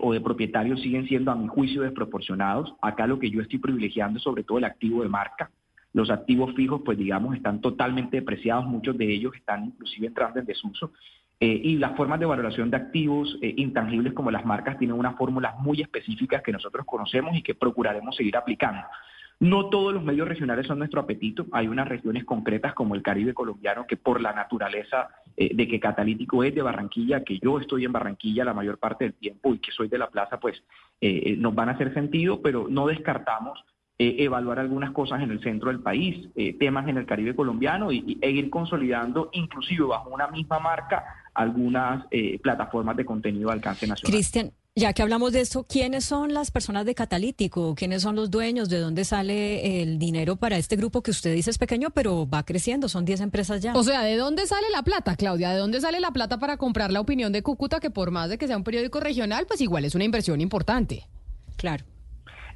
o de propietarios siguen siendo, a mi juicio, desproporcionados. Acá lo que yo estoy privilegiando es sobre todo el activo de marca. Los activos fijos, pues digamos, están totalmente depreciados, muchos de ellos están inclusive entrando en desuso. Eh, y las formas de valoración de activos eh, intangibles como las marcas tienen unas fórmulas muy específicas que nosotros conocemos y que procuraremos seguir aplicando. No todos los medios regionales son nuestro apetito. Hay unas regiones concretas como el Caribe colombiano que por la naturaleza eh, de que Catalítico es de Barranquilla, que yo estoy en Barranquilla la mayor parte del tiempo y que soy de la plaza, pues nos van a hacer sentido, pero no descartamos evaluar algunas cosas en el centro del país, temas en el Caribe colombiano y, e ir consolidando inclusive bajo una misma marca algunas eh, plataformas de contenido de alcance nacional. Cristian, ya que hablamos de esto, ¿quiénes son las personas de Catalítico? ¿Quiénes son los dueños? ¿De dónde sale el dinero para este grupo que usted dice es pequeño, pero va creciendo? Son 10 empresas ya. O sea, ¿de dónde sale la plata, Claudia? ¿De dónde sale la plata para comprar la opinión de Cúcuta, que por más de que sea un periódico regional, pues igual es una inversión importante? Claro.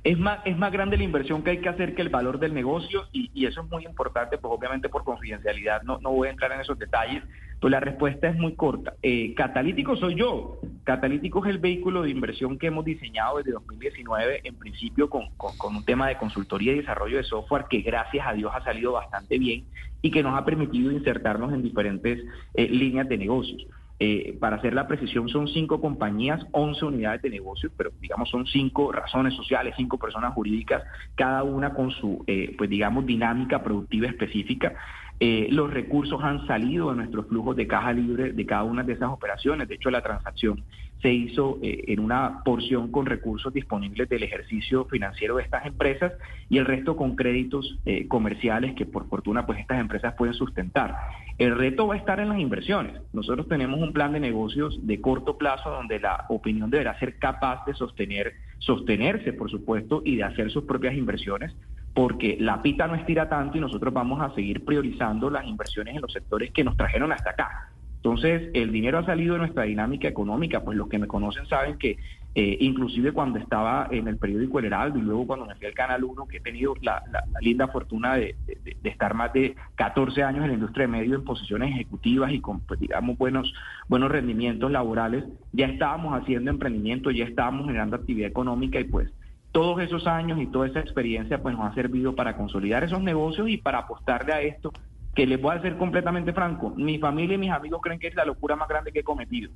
Es más, es más grande la inversión que hay que hacer que el valor del negocio y, y eso es muy importante, pues obviamente por confidencialidad no, no voy a entrar en esos detalles, pues la respuesta es muy corta. Eh, catalítico soy yo. Catalítico es el vehículo de inversión que hemos diseñado desde 2019, en principio con, un tema de consultoría y desarrollo de software que gracias a Dios ha salido bastante bien y que nos ha permitido insertarnos en diferentes eh, líneas de negocios. Eh, para hacer la precisión, son cinco compañías, 11 unidades de negocio, pero digamos son cinco razones sociales, cinco personas jurídicas, cada una con su, eh, pues digamos, dinámica productiva específica. Eh, los recursos han salido de nuestros flujos de caja libre de cada una de esas operaciones. De hecho, la transacción se hizo eh, en una porción con recursos disponibles del ejercicio financiero de estas empresas y el resto con créditos eh, comerciales que por fortuna pues estas empresas pueden sustentar. El reto va a estar en las inversiones. Nosotros tenemos un plan de negocios de corto plazo donde la opinión deberá ser capaz de sostener, sostenerse, por supuesto, y de hacer sus propias inversiones porque la pita no estira tanto y nosotros vamos a seguir priorizando las inversiones en los sectores que nos trajeron hasta acá. Entonces, el dinero ha salido de nuestra dinámica económica, pues los que me conocen saben que eh, inclusive cuando estaba en el periódico El Heraldo y luego cuando me fui al Canal 1, que he tenido la, linda fortuna de, estar más de 14 años en la industria de medios en posiciones ejecutivas y con, pues, digamos, buenos, buenos rendimientos laborales, ya estábamos haciendo emprendimiento, ya estábamos generando actividad económica y pues todos esos años y toda esa experiencia pues nos ha servido para consolidar esos negocios y para apostarle a esto que les voy a ser completamente franco, mi familia y mis amigos creen que es la locura más grande que he cometido.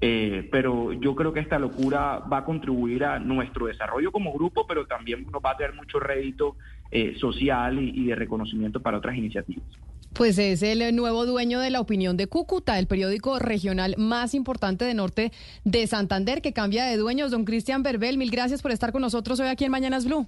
Eh, pero yo creo que esta locura va a contribuir a nuestro desarrollo como grupo, pero también nos va a tener mucho rédito eh, social y de reconocimiento para otras iniciativas. Pues es el nuevo dueño de la opinión de Cúcuta, el periódico regional más importante de norte de Santander, que cambia de dueños. Don Cristian Berbel, mil gracias por estar con nosotros hoy aquí en Mañanas Blue.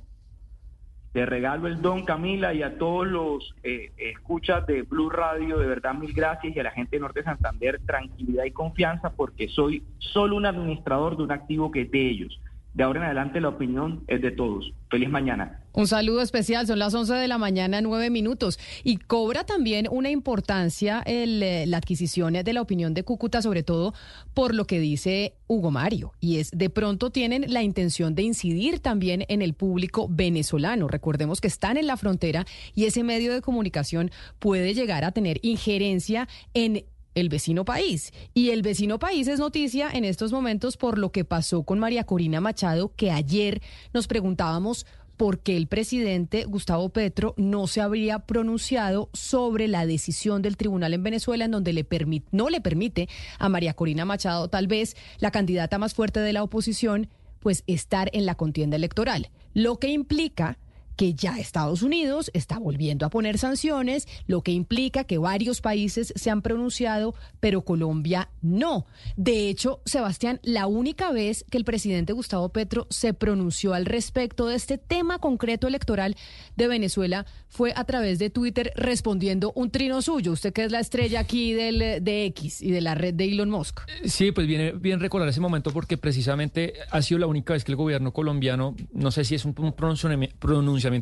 Te regalo el don, Camila, y a todos los eh, escuchas de Blue Radio, de verdad mil gracias, y a la gente de Norte de Santander, tranquilidad y confianza, porque soy solo un administrador de un activo que es de ellos. De ahora en adelante la opinión es de todos. Feliz mañana. Un saludo especial, son las 11 de la mañana, nueve minutos. Y cobra también una importancia eh, la adquisición de la opinión de Cúcuta, sobre todo por lo que dice Hugo Mario. Y es, de pronto tienen la intención de incidir también en el público venezolano. Recordemos que están en la frontera y ese medio de comunicación puede llegar a tener injerencia en el vecino país. Y el vecino país es noticia en estos momentos por lo que pasó con María Corina Machado, que ayer nos preguntábamos por qué el presidente Gustavo Petro no se habría pronunciado sobre la decisión del tribunal en Venezuela en donde le no le permite a María Corina Machado, tal vez la candidata más fuerte de la oposición, pues estar en la contienda electoral. Lo que implica que ya Estados Unidos está volviendo a poner sanciones, lo que implica que varios países se han pronunciado, pero Colombia no. De hecho, Sebastián, la única vez que el presidente Gustavo Petro se pronunció al respecto de este tema concreto electoral de Venezuela fue a través de Twitter respondiendo un trino suyo. Usted que es la estrella aquí del, de X y de la red de Elon Musk. Sí, pues viene bien recordar ese momento porque precisamente ha sido la única vez que el gobierno colombiano, no sé si es un pronunciamiento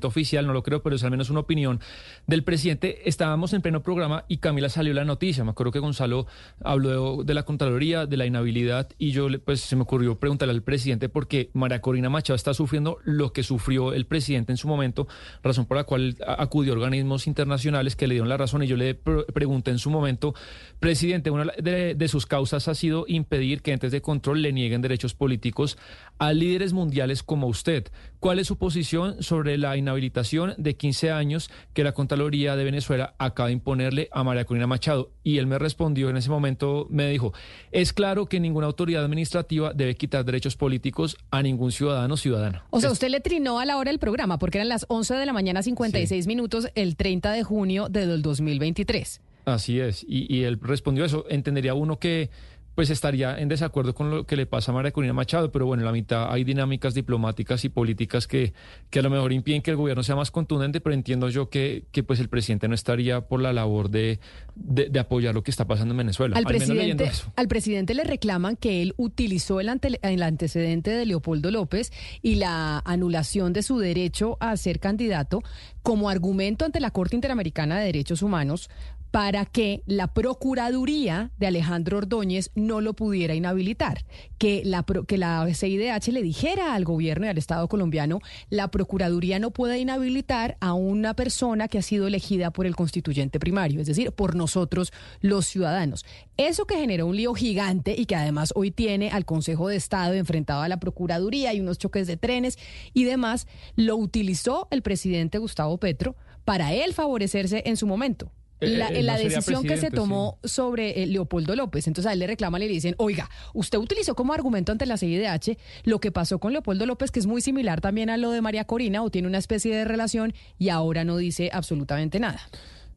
oficial, no lo creo, pero es al menos una opinión del presidente. Estábamos en pleno programa y Camila salió la noticia. Me acuerdo que Gonzalo habló de la Contraloría, de la inhabilidad y yo pues se me ocurrió preguntarle al presidente porque María Corina Machado está sufriendo lo que sufrió el presidente en su momento, razón por la cual acudió a organismos internacionales que le dieron la razón y yo le pregunté en su momento, presidente, una de, sus causas ha sido impedir que entes de control le nieguen derechos políticos a líderes mundiales como usted. ¿Cuál es su posición sobre la inhabilitación de 15 años que la Contraloría de Venezuela acaba de imponerle a María Corina Machado? Y él me respondió en ese momento, me dijo, es claro que ninguna autoridad administrativa debe quitar derechos políticos a ningún ciudadano o ciudadana. O sea, usted le trinó a la hora del programa porque eran las 11 de la mañana 56 minutos el 30 de junio del 2023. Así es, y, y él respondió eso. Entendería uno que pues estaría en desacuerdo con lo que le pasa a María Corina Machado, pero bueno, en la mitad hay dinámicas diplomáticas y políticas que, que a lo mejor impiden que el gobierno sea más contundente, pero entiendo yo que, que pues el presidente no estaría por la labor de, de, apoyar lo que está pasando en Venezuela. Al, presidente, al presidente le reclaman que él utilizó el, el antecedente de Leopoldo López y la anulación de su derecho a ser candidato como argumento ante la Corte Interamericana de Derechos Humanos para que la Procuraduría de Alejandro Ordóñez no lo pudiera inhabilitar, que la, que la CIDH le dijera al gobierno y al Estado colombiano, la Procuraduría no puede inhabilitar a una persona que ha sido elegida por el constituyente primario, es decir, por nosotros los ciudadanos. Eso que generó un lío gigante y que además hoy tiene al Consejo de Estado enfrentado a la Procuraduría y unos choques de trenes y demás, lo utilizó el presidente Gustavo Petro para él favorecerse en su momento. La, él la no decisión que se tomó sobre eh, Leopoldo López. Entonces a él le reclaman y le dicen, oiga, usted utilizó como argumento ante la CIDH lo que pasó con Leopoldo López, que es muy similar también a lo de María Corina, o tiene una especie de relación, y ahora no dice absolutamente nada.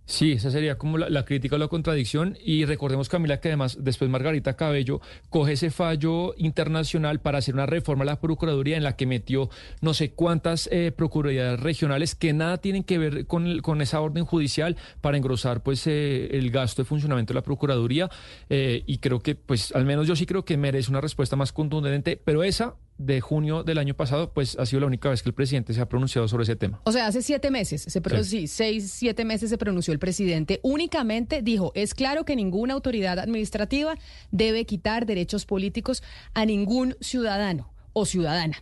Sí, esa sería como la, crítica o la contradicción. Y recordemos, Camila, que además después Margarita Cabello coge ese fallo internacional para hacer una reforma a la Procuraduría en la que metió no sé cuántas eh, procuradurías regionales que nada tienen que ver con, con esa orden judicial para engrosar pues eh, el gasto de funcionamiento de la Procuraduría. Eh, y creo que, pues, al menos yo sí creo que merece una respuesta más contundente, pero esa de junio del año pasado, pues ha sido la única vez que el presidente se ha pronunciado sobre ese tema. O sea, hace siete meses, se Sí. sí, seis, siete meses se pronunció el presidente. Únicamente dijo, es claro que ninguna autoridad administrativa debe quitar derechos políticos a ningún ciudadano o ciudadana.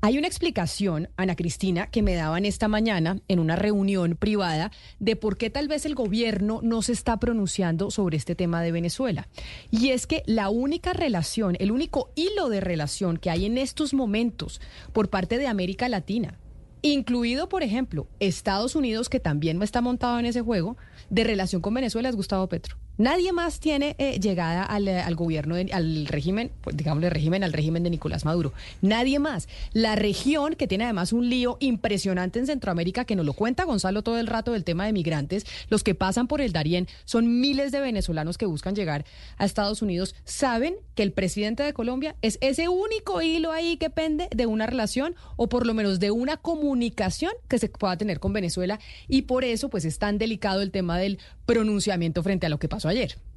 Hay una explicación, Ana Cristina, que me daban esta mañana en una reunión privada de por qué tal vez el gobierno no se está pronunciando sobre este tema de Venezuela. Y es que la única relación, el único hilo de relación que hay en estos momentos por parte de América Latina, incluido, por ejemplo, Estados Unidos, que también está montado en ese juego, de relación con Venezuela es Gustavo Petro. Nadie más tiene eh, llegada al, eh, al gobierno, de- al régimen, pues, digámosle régimen, al régimen de Nicolás Maduro. Nadie más. La región, que tiene además un lío impresionante en Centroamérica, que nos lo cuenta Gonzalo todo el rato del tema de migrantes, los que pasan por el Darién son miles de venezolanos que buscan llegar a Estados Unidos, saben que el presidente de Colombia es ese único hilo ahí que pende de una relación o por lo menos de una comunicación que se pueda tener con Venezuela y por eso pues es tan delicado el tema del pronunciamiento frente a lo que pasó ayer.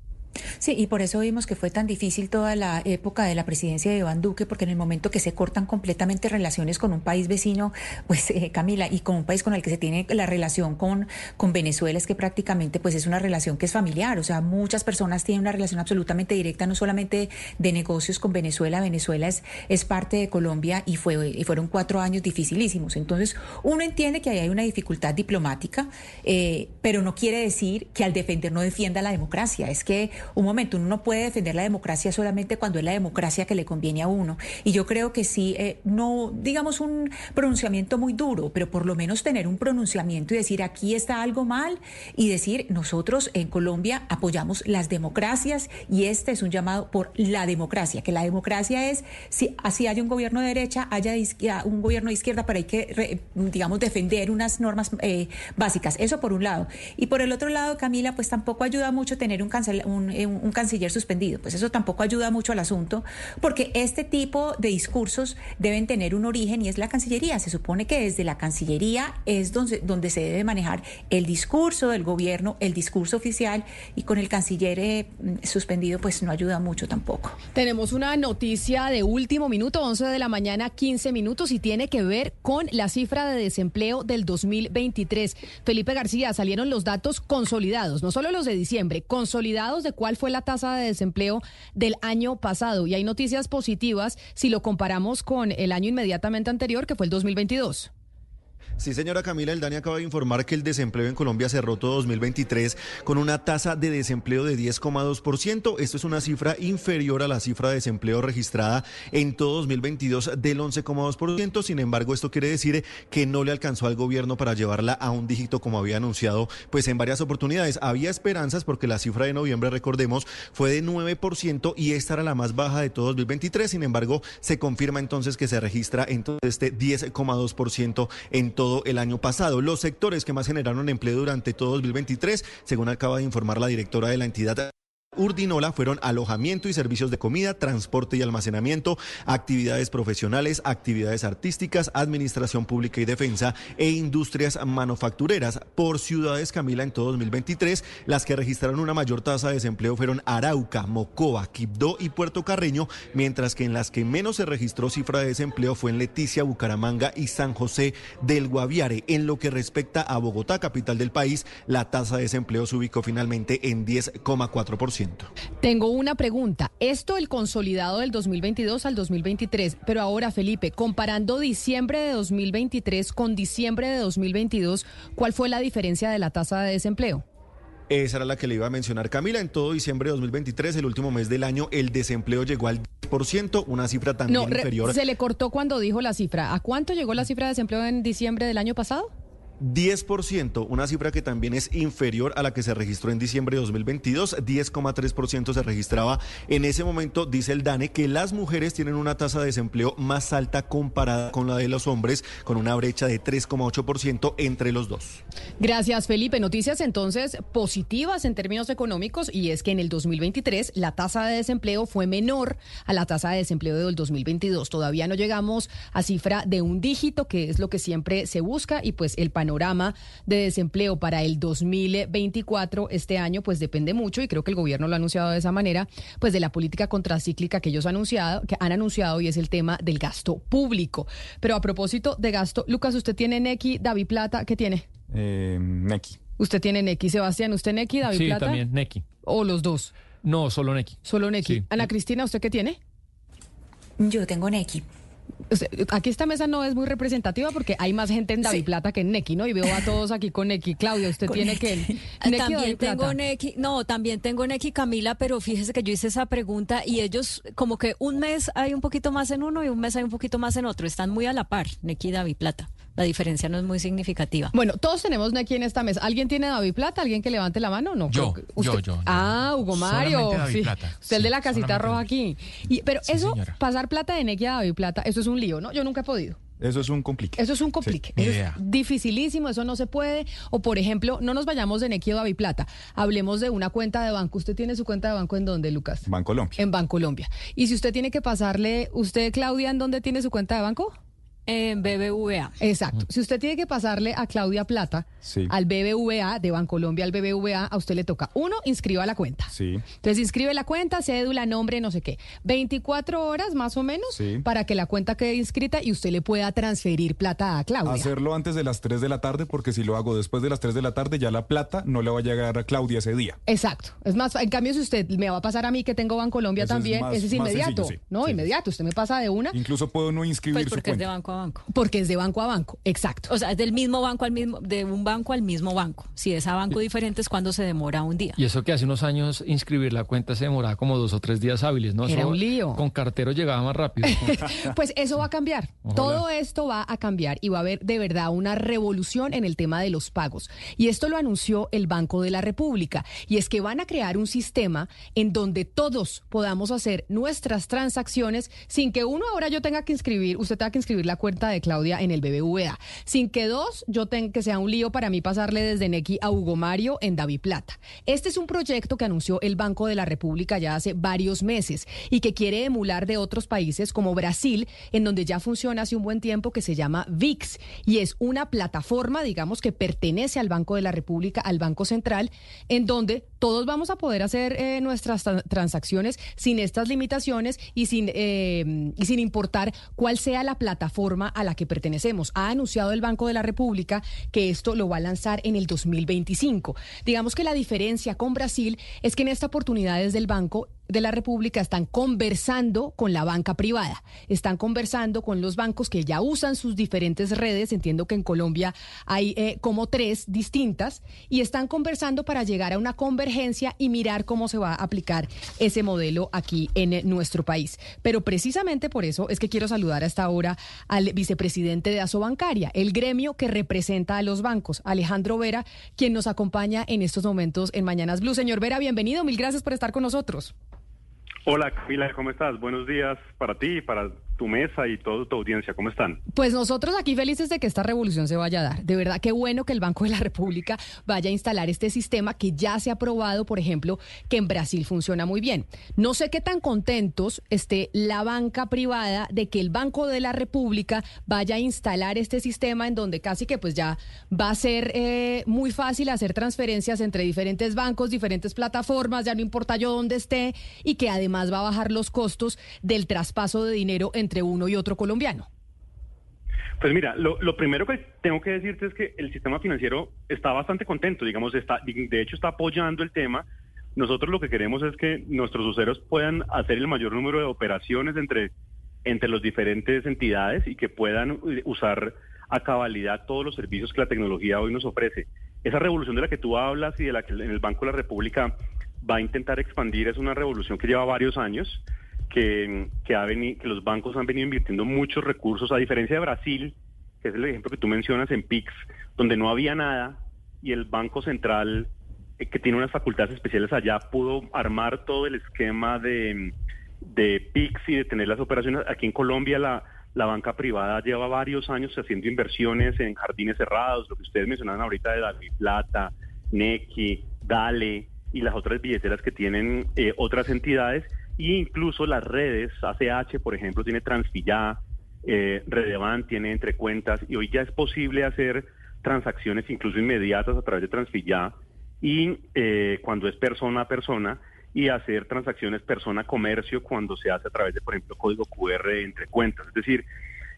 Sí, y por eso vimos que fue tan difícil toda la época de la presidencia de Iván Duque, porque en el momento que se cortan completamente relaciones con un país vecino, pues eh, Camila, y con un país con el que se tiene la relación con, con Venezuela, es que prácticamente pues es una relación que es familiar, o sea, muchas personas tienen una relación absolutamente directa, no solamente de negocios con Venezuela, Venezuela es, es parte de Colombia y, fue, y fueron cuatro años dificilísimos. Entonces, uno entiende que ahí hay una dificultad diplomática, eh, pero no quiere decir que al defender no defienda la democracia, es que un momento, uno no puede defender la democracia solamente cuando es la democracia que le conviene a uno. Y yo creo que sí, eh, no digamos un pronunciamiento muy duro, pero por lo menos tener un pronunciamiento y decir aquí está algo mal y decir nosotros en Colombia apoyamos las democracias y este es un llamado por la democracia, que la democracia es, si así haya un gobierno de derecha, haya un gobierno de izquierda, pero hay que, digamos, defender unas normas eh, básicas. Eso por un lado. Y por el otro lado, Camila, pues tampoco ayuda mucho tener un, cancel- un, eh, un canciller suspendido. Pues eso tampoco ayuda mucho al asunto, porque este tipo de discursos deben tener un origen y es la Cancillería. Se supone que desde la Cancillería es donde, donde se debe manejar el discurso del gobierno, el discurso oficial, y con el canciller eh, suspendido, pues no ayuda mucho tampoco. Tenemos una noticia de último minuto, 11 de la mañana, 15 minutos, y tiene que ver con la cifra de desempleo del 2023. Felipe García, salieron los datos consolidados, no solo los de diciembre, consolidados de cuál fue la tasa de desempleo del año pasado. Y hay noticias positivas si lo comparamos con el año inmediatamente anterior, que fue el 2022. Sí, señora Camila, el DANI acaba de informar que el desempleo en Colombia cerró todo 2023 con una tasa de desempleo de 10,2%. Esto es una cifra inferior a la cifra de desempleo registrada en todo 2022 del 11,2%. Sin embargo, esto quiere decir que no le alcanzó al gobierno para llevarla a un dígito como había anunciado pues en varias oportunidades. Había esperanzas porque la cifra de noviembre, recordemos, fue de 9% y esta era la más baja de todo 2023. Sin embargo, se confirma entonces que se registra entonces este 10,2% en todo el año pasado. Los sectores que más generaron empleo durante todo 2023, según acaba de informar la directora de la entidad. Urdinola fueron alojamiento y servicios de comida, transporte y almacenamiento, actividades profesionales, actividades artísticas, administración pública y defensa e industrias manufactureras. Por ciudades, Camila, en todo 2023, las que registraron una mayor tasa de desempleo fueron Arauca, Mocoa, Quibdó y Puerto Carreño, mientras que en las que menos se registró cifra de desempleo fue en Leticia, Bucaramanga y San José del Guaviare. En lo que respecta a Bogotá, capital del país, la tasa de desempleo se ubicó finalmente en 10,4%. Tengo una pregunta. Esto el consolidado del 2022 al 2023, pero ahora Felipe, comparando diciembre de 2023 con diciembre de 2022, ¿cuál fue la diferencia de la tasa de desempleo? Esa era la que le iba a mencionar Camila. En todo diciembre de 2023, el último mes del año, el desempleo llegó al 10%, una cifra también No, inferior. se le cortó cuando dijo la cifra. ¿A cuánto llegó la cifra de desempleo en diciembre del año pasado? 10%, una cifra que también es inferior a la que se registró en diciembre de 2022. 10,3% se registraba en ese momento, dice el DANE, que las mujeres tienen una tasa de desempleo más alta comparada con la de los hombres, con una brecha de 3,8% entre los dos. Gracias, Felipe. Noticias entonces positivas en términos económicos y es que en el 2023 la tasa de desempleo fue menor a la tasa de desempleo del 2022. Todavía no llegamos a cifra de un dígito, que es lo que siempre se busca y pues el panorama de desempleo para el 2024 este año pues depende mucho y creo que el gobierno lo ha anunciado de esa manera, pues de la política contracíclica que ellos han anunciado, que han anunciado y es el tema del gasto público. Pero a propósito de gasto, Lucas, usted tiene Nequi, David Plata, ¿qué tiene? Eh, Nequi. Usted tiene Nequi, Sebastián, ¿usted Nequi, David Sí, Plata? también, Neki. ¿O los dos? No, solo Neki. Solo. Sí. Ana Cristina, ¿usted qué tiene? Yo tengo Neki. O sea, Aquí esta mesa no es muy representativa porque hay más gente en David Sí. Plata que en Neki, ¿no? Y veo a todos aquí con Neki. Claudia, usted Con tiene Neki. que... Neki También tengo. Neki, no, también tengo Neki Camila, pero fíjese que yo hice esa pregunta y ellos como que un mes hay un poquito más en uno y un mes hay un poquito más en otro, están muy a la par, Neki y David Plata. La diferencia no es muy significativa. Bueno, todos tenemos Neki en esta mesa. ¿Alguien tiene David Plata? ¿Alguien que levante la mano? No. Yo, que- yo, usted- yo, yo. Ah, Hugo Mario. David sí. Plata. Usted el de Sí, la casita roja aquí. Y, pero Sí, eso, señora. pasar plata de Neki a David Plata, eso es un lío, ¿no? Yo nunca he podido. Eso es un complique. Eso es un complique. ni Eso es dificilísimo, eso no se puede. O por ejemplo, no nos vayamos de Nequi o David Plata. Hablemos de una cuenta de banco. ¿Usted tiene su cuenta de banco en dónde, Lucas? Bancolombia. En Bancolombia. Y si usted tiene que pasarle, ¿usted, Claudia, en dónde tiene su cuenta de banco? En BBVA. Exacto. Si usted tiene que pasarle a Claudia Plata, Sí. al BBVA, de Bancolombia al BBVA, a usted le toca, uno, inscriba la cuenta. Sí. Entonces inscribe la cuenta, cédula, nombre, no sé qué. 24 horas más o menos Sí. para que la cuenta quede inscrita y usted le pueda transferir plata a Claudia. Hacerlo antes de las 3 de la tarde, porque si lo hago después de las 3 de la tarde, ya la plata no le va a llegar a Claudia ese día. Exacto. Es más, en cambio, si usted me va a pasar a mí que tengo Bancolombia Eso es también, más- ese es inmediato. sencillo, sí. No, Sí, inmediato. Usted me pasa de una Incluso puedo no inscribir Pues su porque es de cuenta. banco a banco. porque es de banco a banco. Exacto. O sea, es del mismo banco al mismo, de un banco al mismo banco. Si es a banco diferente es cuando se demora un día. Y eso que hace unos años inscribir la cuenta se demoraba como dos o tres días hábiles, ¿no? Era Eso un lío. Con cartero llegaba más rápido. Pues eso va a cambiar. Ojalá. Todo esto va a cambiar y va a haber de verdad una revolución en el tema de los pagos. Y esto lo anunció el Banco de la República. Y es que van a crear un sistema en donde todos podamos hacer nuestras transacciones sin que uno ahora yo tenga que inscribir, usted tenga que inscribir la cuenta de Claudia en el BBVA. Sin que dos, yo tenga que sea un lío para mí pasarle desde Nequi a Hugo Mario en David Plata. Este es un proyecto que anunció el Banco de la República ya hace varios meses y que quiere emular de otros países como Brasil, en donde ya funciona hace un buen tiempo que se llama VIX y es una plataforma, digamos, que pertenece al Banco de la República, al Banco Central, en donde todos vamos a poder hacer eh, nuestras tra- transacciones sin estas limitaciones y sin, eh, y sin importar cuál sea la plataforma a la que pertenecemos. Ha anunciado el Banco de la República que esto lo va a lanzar en el 2025. Digamos que la diferencia con Brasil es que en esta oportunidad desde el Banco de la República están conversando con la banca privada, están conversando con los bancos que ya usan sus diferentes redes, entiendo que en Colombia hay eh, como tres distintas, y están conversando para llegar a una convergencia y mirar cómo se va a aplicar ese modelo aquí en nuestro país. Pero precisamente por eso es que quiero saludar a esta hora al vicepresidente de Asobancaria, el gremio que representa a los bancos, Alejandro Vera, quien nos acompaña en estos momentos en Mañanas Blue. Señor Vera, bienvenido, mil gracias por estar con nosotros. Hola Camila, ¿cómo estás? Buenos días para ti, y para tu mesa y toda tu audiencia. ¿Cómo están? Pues nosotros aquí felices de que esta revolución se vaya a dar. De verdad, qué bueno que el Banco de la República vaya a instalar este sistema que ya se ha probado, por ejemplo, que en Brasil funciona muy bien. No sé qué tan contentos esté la banca privada de que el Banco de la República vaya a instalar este sistema en donde casi que pues ya va a ser eh, muy fácil hacer transferencias entre diferentes bancos, diferentes plataformas, ya no importa yo dónde esté, y que además va a bajar los costos del traspaso de dinero entre uno y otro colombiano. Pues mira, lo, lo primero que tengo que decirte es que el sistema financiero está bastante contento, digamos, está, de hecho está apoyando el tema. Nosotros lo que queremos es que nuestros usuarios puedan hacer el mayor número de operaciones entre, entre las diferentes entidades y que puedan eh, usar a cabalidad todos los servicios que la tecnología hoy nos ofrece. Esa revolución de la que tú hablas y de la que en el Banco de la República va a intentar expandir es una revolución que lleva varios años, que, ha veni- que los bancos han venido invirtiendo muchos recursos, a diferencia de Brasil, que es el ejemplo que tú mencionas en PIX, donde no había nada y el Banco Central, eh, que tiene unas facultades especiales allá, pudo armar todo el esquema de, de PIX y de tener las operaciones. Aquí en Colombia la, la banca privada lleva varios años haciendo inversiones en jardines cerrados, lo que ustedes mencionaban ahorita de David Plata, Nequi, Dale y las otras billeteras que tienen eh, otras entidades e incluso las redes, ACH por ejemplo tiene Transfilla, eh, Redevan tiene entre cuentas y hoy ya es posible hacer transacciones incluso inmediatas a través de Transfilla y eh, cuando es persona a persona y hacer transacciones persona comercio cuando se hace a través de por ejemplo código QR entre cuentas. Es decir,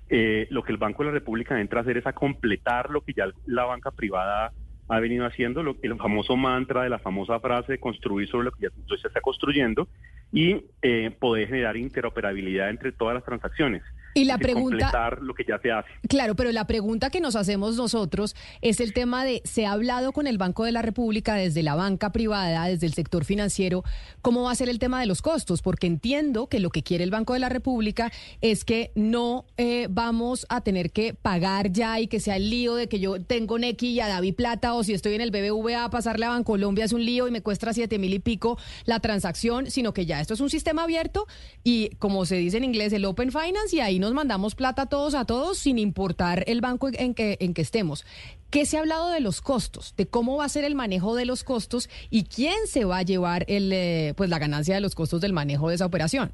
eh, lo que el Banco de la República entra a hacer es a completar lo que ya la banca privada ha venido haciendo, lo, el famoso mantra de la famosa frase construir sobre lo que ya se está construyendo y eh, poder generar interoperabilidad entre todas las transacciones. Y la pregunta... lo que ya se hace. Claro, pero la pregunta que nos hacemos nosotros es el tema de, ¿se ha hablado con el Banco de la República desde la banca privada, desde el sector financiero, cómo va a ser el tema de los costos? Porque entiendo que lo que quiere el Banco de la República es que no eh, vamos a tener que pagar ya y que sea el lío de que yo tengo Nequi y a David Plata o si estoy en el BBVA a pasarle a Bancolombia es un lío y me cuesta siete mil y pico la transacción, sino que ya esto es un sistema abierto y como se dice en inglés, el Open Finance y ahí nos mandamos plata todos a todos sin importar el banco en que, en que estemos. ¿Qué se ha hablado de los costos? De cómo va a ser el manejo de los costos y quién se va a llevar el, eh, pues la ganancia de los costos del manejo de esa operación.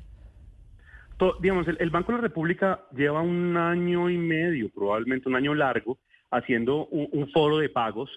digamos, el, Banco de la República lleva un año y medio, probablemente un año largo, haciendo un, foro de pagos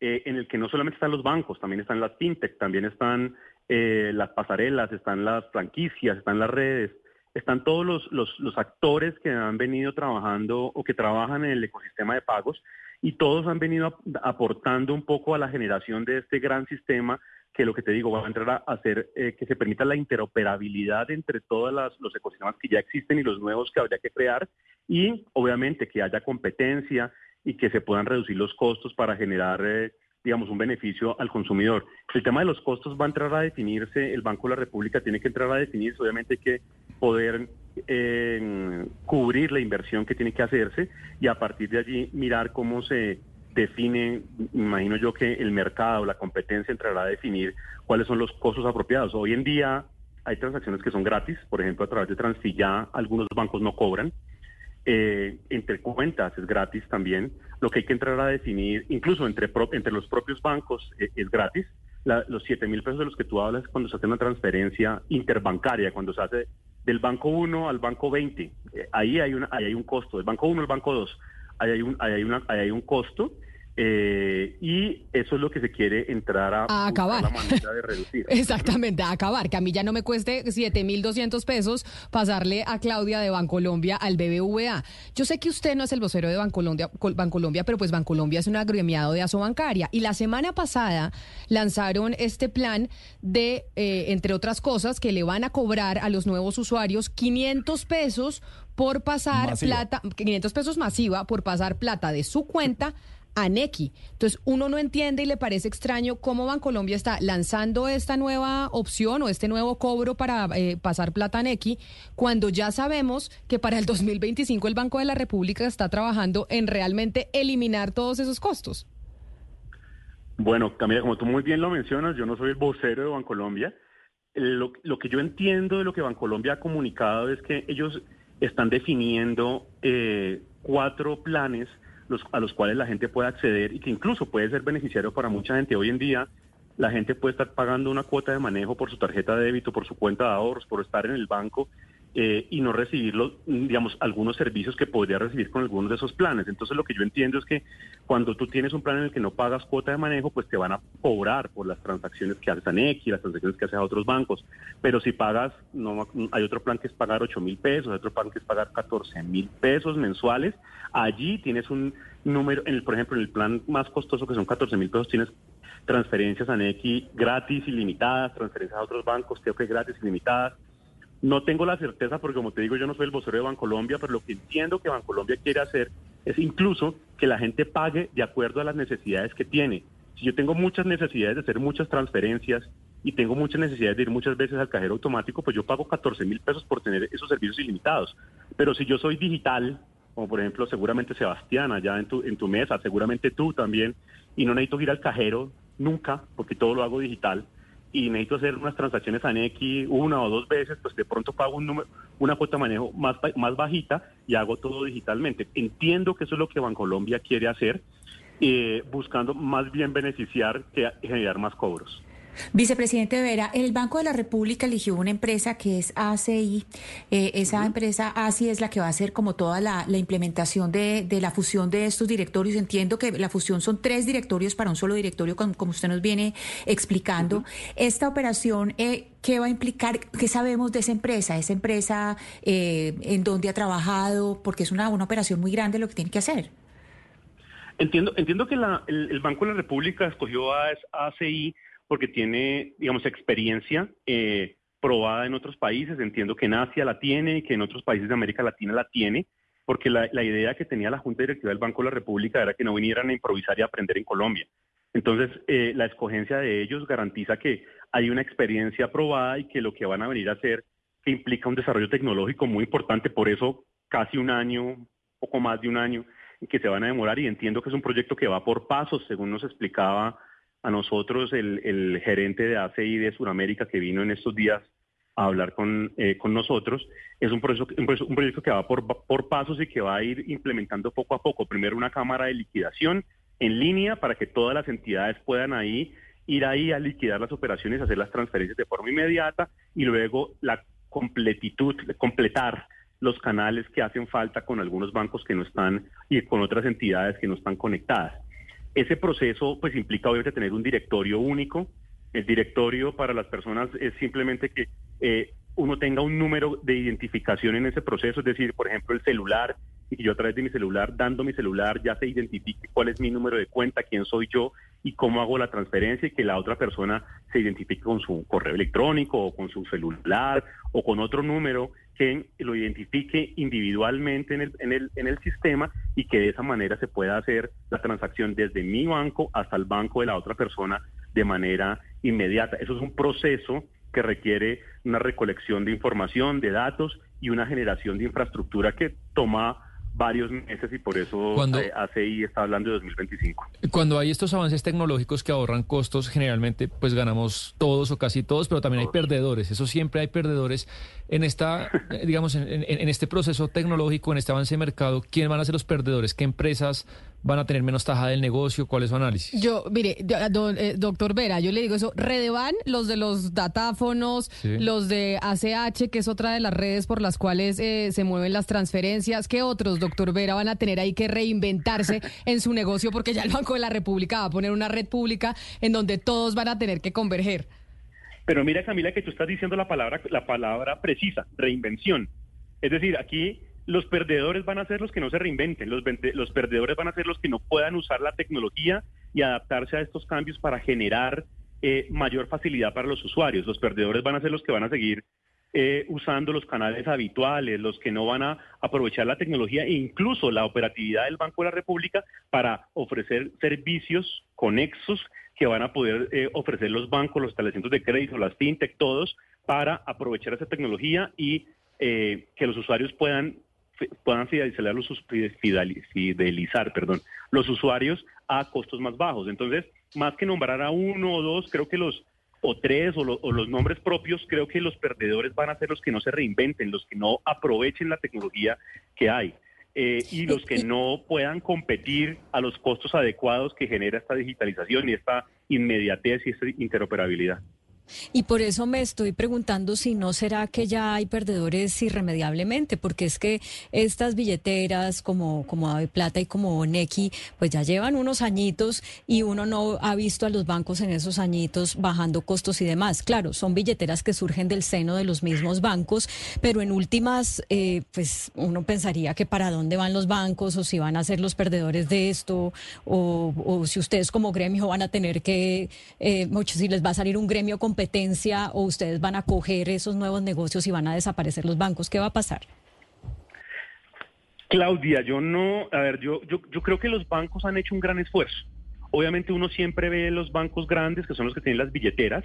eh, en el que no solamente están los bancos, también están las fintech, también están eh, las pasarelas, están las franquicias, están las redes, están todos los, los, actores que han venido trabajando o que trabajan en el ecosistema de pagos y todos han venido aportando un poco a la generación de este gran sistema que lo que te digo va a entrar a hacer eh, que se permita la interoperabilidad entre todos los ecosistemas que ya existen y los nuevos que habría que crear y obviamente que haya competencia y que se puedan reducir los costos para generar eh, digamos, un beneficio al consumidor. El tema de los costos va a entrar a definirse, el Banco de la República tiene que entrar a definirse, obviamente hay que poder eh, cubrir la inversión que tiene que hacerse y a partir de allí mirar cómo se define, imagino yo que el mercado, la competencia entrará a definir cuáles son los costos apropiados. Hoy en día hay transacciones que son gratis, por ejemplo, a través de Transfilla algunos bancos no cobran. Eh, entre cuentas es gratis también. Lo que hay que entrar a definir, incluso entre, entre los propios bancos, eh, es gratis. los 7 mil pesos de los que tú hablas cuando se hace una transferencia interbancaria, cuando se hace del banco 1 al banco 20, eh, ahí, hay una, ahí hay un costo, del banco 1 al banco 2, ahí hay un, ahí hay ahí hay un costo eh, y eso es lo que se quiere entrar a, acabar. La manera de reducir. Exactamente, a acabar. Que a mí ya no me cueste 7.200 pesos pasarle a Claudia de Bancolombia al BBVA. Yo sé que usted no es el vocero de Bancolombia, Bancolombia pero pues Bancolombia es un agremiado de Asobancaria. Y la semana pasada lanzaron este plan de, eh, entre otras cosas, que le van a cobrar a los nuevos usuarios 500 pesos por pasar plata, 500 pesos masiva por pasar plata de su cuenta a Nequi. Entonces, uno no entiende y le parece extraño cómo Bancolombia está lanzando esta nueva opción o este nuevo cobro para eh, pasar plata a Nequi, cuando ya sabemos que para el 2025 el Banco de la República está trabajando en realmente eliminar todos esos costos. Bueno, Camila, como tú muy bien lo mencionas, yo no soy el vocero de Bancolombia. Lo, lo que yo entiendo de lo que Bancolombia ha comunicado es que ellos están definiendo eh, cuatro planes a los cuales la gente puede acceder y que incluso puede ser beneficiario para mucha gente. Hoy en día la gente puede estar pagando una cuota de manejo por su tarjeta de débito, por su cuenta de ahorros, por estar en el banco eh, y no recibir digamos, algunos servicios que podría recibir con algunos de esos planes. Entonces lo que yo entiendo es que cuando tú tienes un plan en el que no pagas cuota de manejo, pues te van a cobrar por las transacciones que haces a las transacciones que haces a otros bancos. Pero si pagas, no hay otro plan que es pagar 8 mil pesos, hay otro plan que es pagar 14 mil pesos mensuales. Allí tienes un número, en el, por ejemplo, en el plan más costoso que son 14 mil pesos, tienes transferencias a Nequi gratis, ilimitadas, transferencias a otros bancos, creo que gratis, ilimitadas no tengo la certeza porque como te digo yo no soy el vocero de Bancolombia, pero lo que entiendo que Bancolombia quiere hacer es incluso que la gente pague de acuerdo a las necesidades que tiene. Si yo tengo muchas necesidades de hacer muchas transferencias y tengo muchas necesidades de ir muchas veces al cajero automático, pues yo pago 14 mil pesos por tener esos servicios ilimitados. Pero si yo soy digital como por ejemplo seguramente Sebastián allá en tu, en tu mesa, seguramente tú también, y no necesito ir al cajero nunca, porque todo lo hago digital, y necesito hacer unas transacciones a Nequi una o dos veces, pues de pronto pago un número, una cuota de manejo más, más bajita y hago todo digitalmente. Entiendo que eso es lo que Bancolombia quiere hacer, eh, buscando más bien beneficiar que generar más cobros. Vicepresidente Vera, el Banco de la República eligió una empresa que es ACI. Eh, esa empresa ACI es la que va a hacer como toda la, implementación de, la fusión de estos directorios. Entiendo que la fusión son tres directorios para un solo directorio, como, usted nos viene explicando. Esta operación, eh, ¿qué va a implicar? ¿Qué sabemos de esa empresa? ¿Esa empresa eh, en dónde ha trabajado? Porque es una, una operación muy grande lo que tiene que hacer. Entiendo, entiendo que el, Banco de la República escogió a ACI porque tiene, digamos, experiencia eh, probada en otros países. Entiendo que en Asia la tiene y que en otros países de América Latina la tiene, porque la, idea que tenía la Junta Directiva del Banco de la República era que no vinieran a improvisar y aprender en Colombia. Entonces, eh, la escogencia de ellos garantiza que hay una experiencia probada y que lo que van a venir a hacer que implica un desarrollo tecnológico muy importante, por eso casi un año, poco más de un año, que se van a demorar y entiendo que es un proyecto que va por pasos, según nos explicaba a nosotros el, gerente de ACI de Sudamérica que vino en estos días a hablar con, eh, con nosotros, es un proceso, un proyecto, que va por, por pasos y que va a ir implementando poco a poco. Primero una cámara de liquidación en línea para que todas las entidades puedan ahí ir ahí a liquidar las operaciones, hacer las transferencias de forma inmediata y luego la completitud, completar los canales que hacen falta con algunos bancos que no están y con otras entidades que no están conectadas. Ese proceso pues implica obviamente tener un directorio único. El directorio para las personas es simplemente que eh, uno tenga un número de identificación en ese proceso, es decir, por ejemplo, el celular, y yo a través de mi celular, dando mi celular, ya se identifique cuál es mi número de cuenta, quién soy yo y cómo hago la transferencia y que la otra persona se identifique con su correo electrónico o con su celular o con otro número que lo identifique individualmente en el, en el, en el sistema y que de esa manera se pueda hacer la transacción desde mi banco hasta el banco de la otra persona de manera inmediata. Eso es un proceso que requiere una recolección de información, de datos y una generación de infraestructura que toma varios meses y por eso cuando, eh, ACI está hablando de 2025. Cuando hay estos avances tecnológicos que ahorran costos, generalmente pues ganamos todos o casi todos, pero también hay perdedores. Eso siempre hay perdedores en esta, digamos, en, en, este proceso tecnológico, en este avance de mercado. ¿Quiénes van a ser los perdedores? ¿Qué empresas van a tener menos taja del negocio? ¿Cuál es su análisis? Yo, mire, eh, doctor Vera, yo le digo eso. Redevan, los de los datáfonos, los de ACH, que es otra de las redes por las cuales eh, se mueven las transferencias. ¿Qué otros, doctor Vera, van a tener ahí que reinventarse en su negocio? Porque ya el Banco de la República va a poner una red pública en donde todos van a tener que converger. Pero mira, Camila, que tú estás diciendo la palabra, la palabra precisa, reinvención. Es decir, aquí los perdedores van a ser los que no se reinventen, los, los perdedores van a ser los que no puedan usar la tecnología y adaptarse a estos cambios para generar eh, mayor facilidad para los usuarios. Los perdedores van a ser los que van a seguir eh, usando los canales habituales, los que no van a aprovechar la tecnología e incluso la operatividad del Banco de la República para ofrecer servicios conexos que van a poder eh, ofrecer los bancos, los establecimientos de crédito, las fintech, todos, para aprovechar esa tecnología y que los usuarios puedan puedan fidelizar los, fidelizar perdón, los usuarios a costos más bajos. Entonces, más que nombrar a uno o dos, creo que los o tres o, los nombres propios, creo que los perdedores van a ser los que no se reinventen, los que no aprovechen la tecnología que hay. Eh, y los que no puedan competir a los costos adecuados que genera esta digitalización y esta inmediatez y esta interoperabilidad. Y por eso me estoy preguntando si no será que ya hay perdedores irremediablemente, porque es que estas billeteras como, como Ave Plata y como Nequi, pues ya llevan unos añitos y uno no ha visto a los bancos en esos añitos bajando costos y demás. Claro, son billeteras que surgen del seno de los mismos bancos, pero en últimas, eh, pues uno pensaría que para dónde van los bancos o si van a ser los perdedores de esto o, si ustedes como gremio van a tener que, eh, mucho, si les va a salir un gremio con competencia o ustedes van a coger esos nuevos negocios y van a desaparecer los bancos? ¿Qué va a pasar? Claudia, yo no, a ver, yo, yo, creo que los bancos han hecho un gran esfuerzo. Obviamente uno siempre ve los bancos grandes, que son los que tienen las billeteras,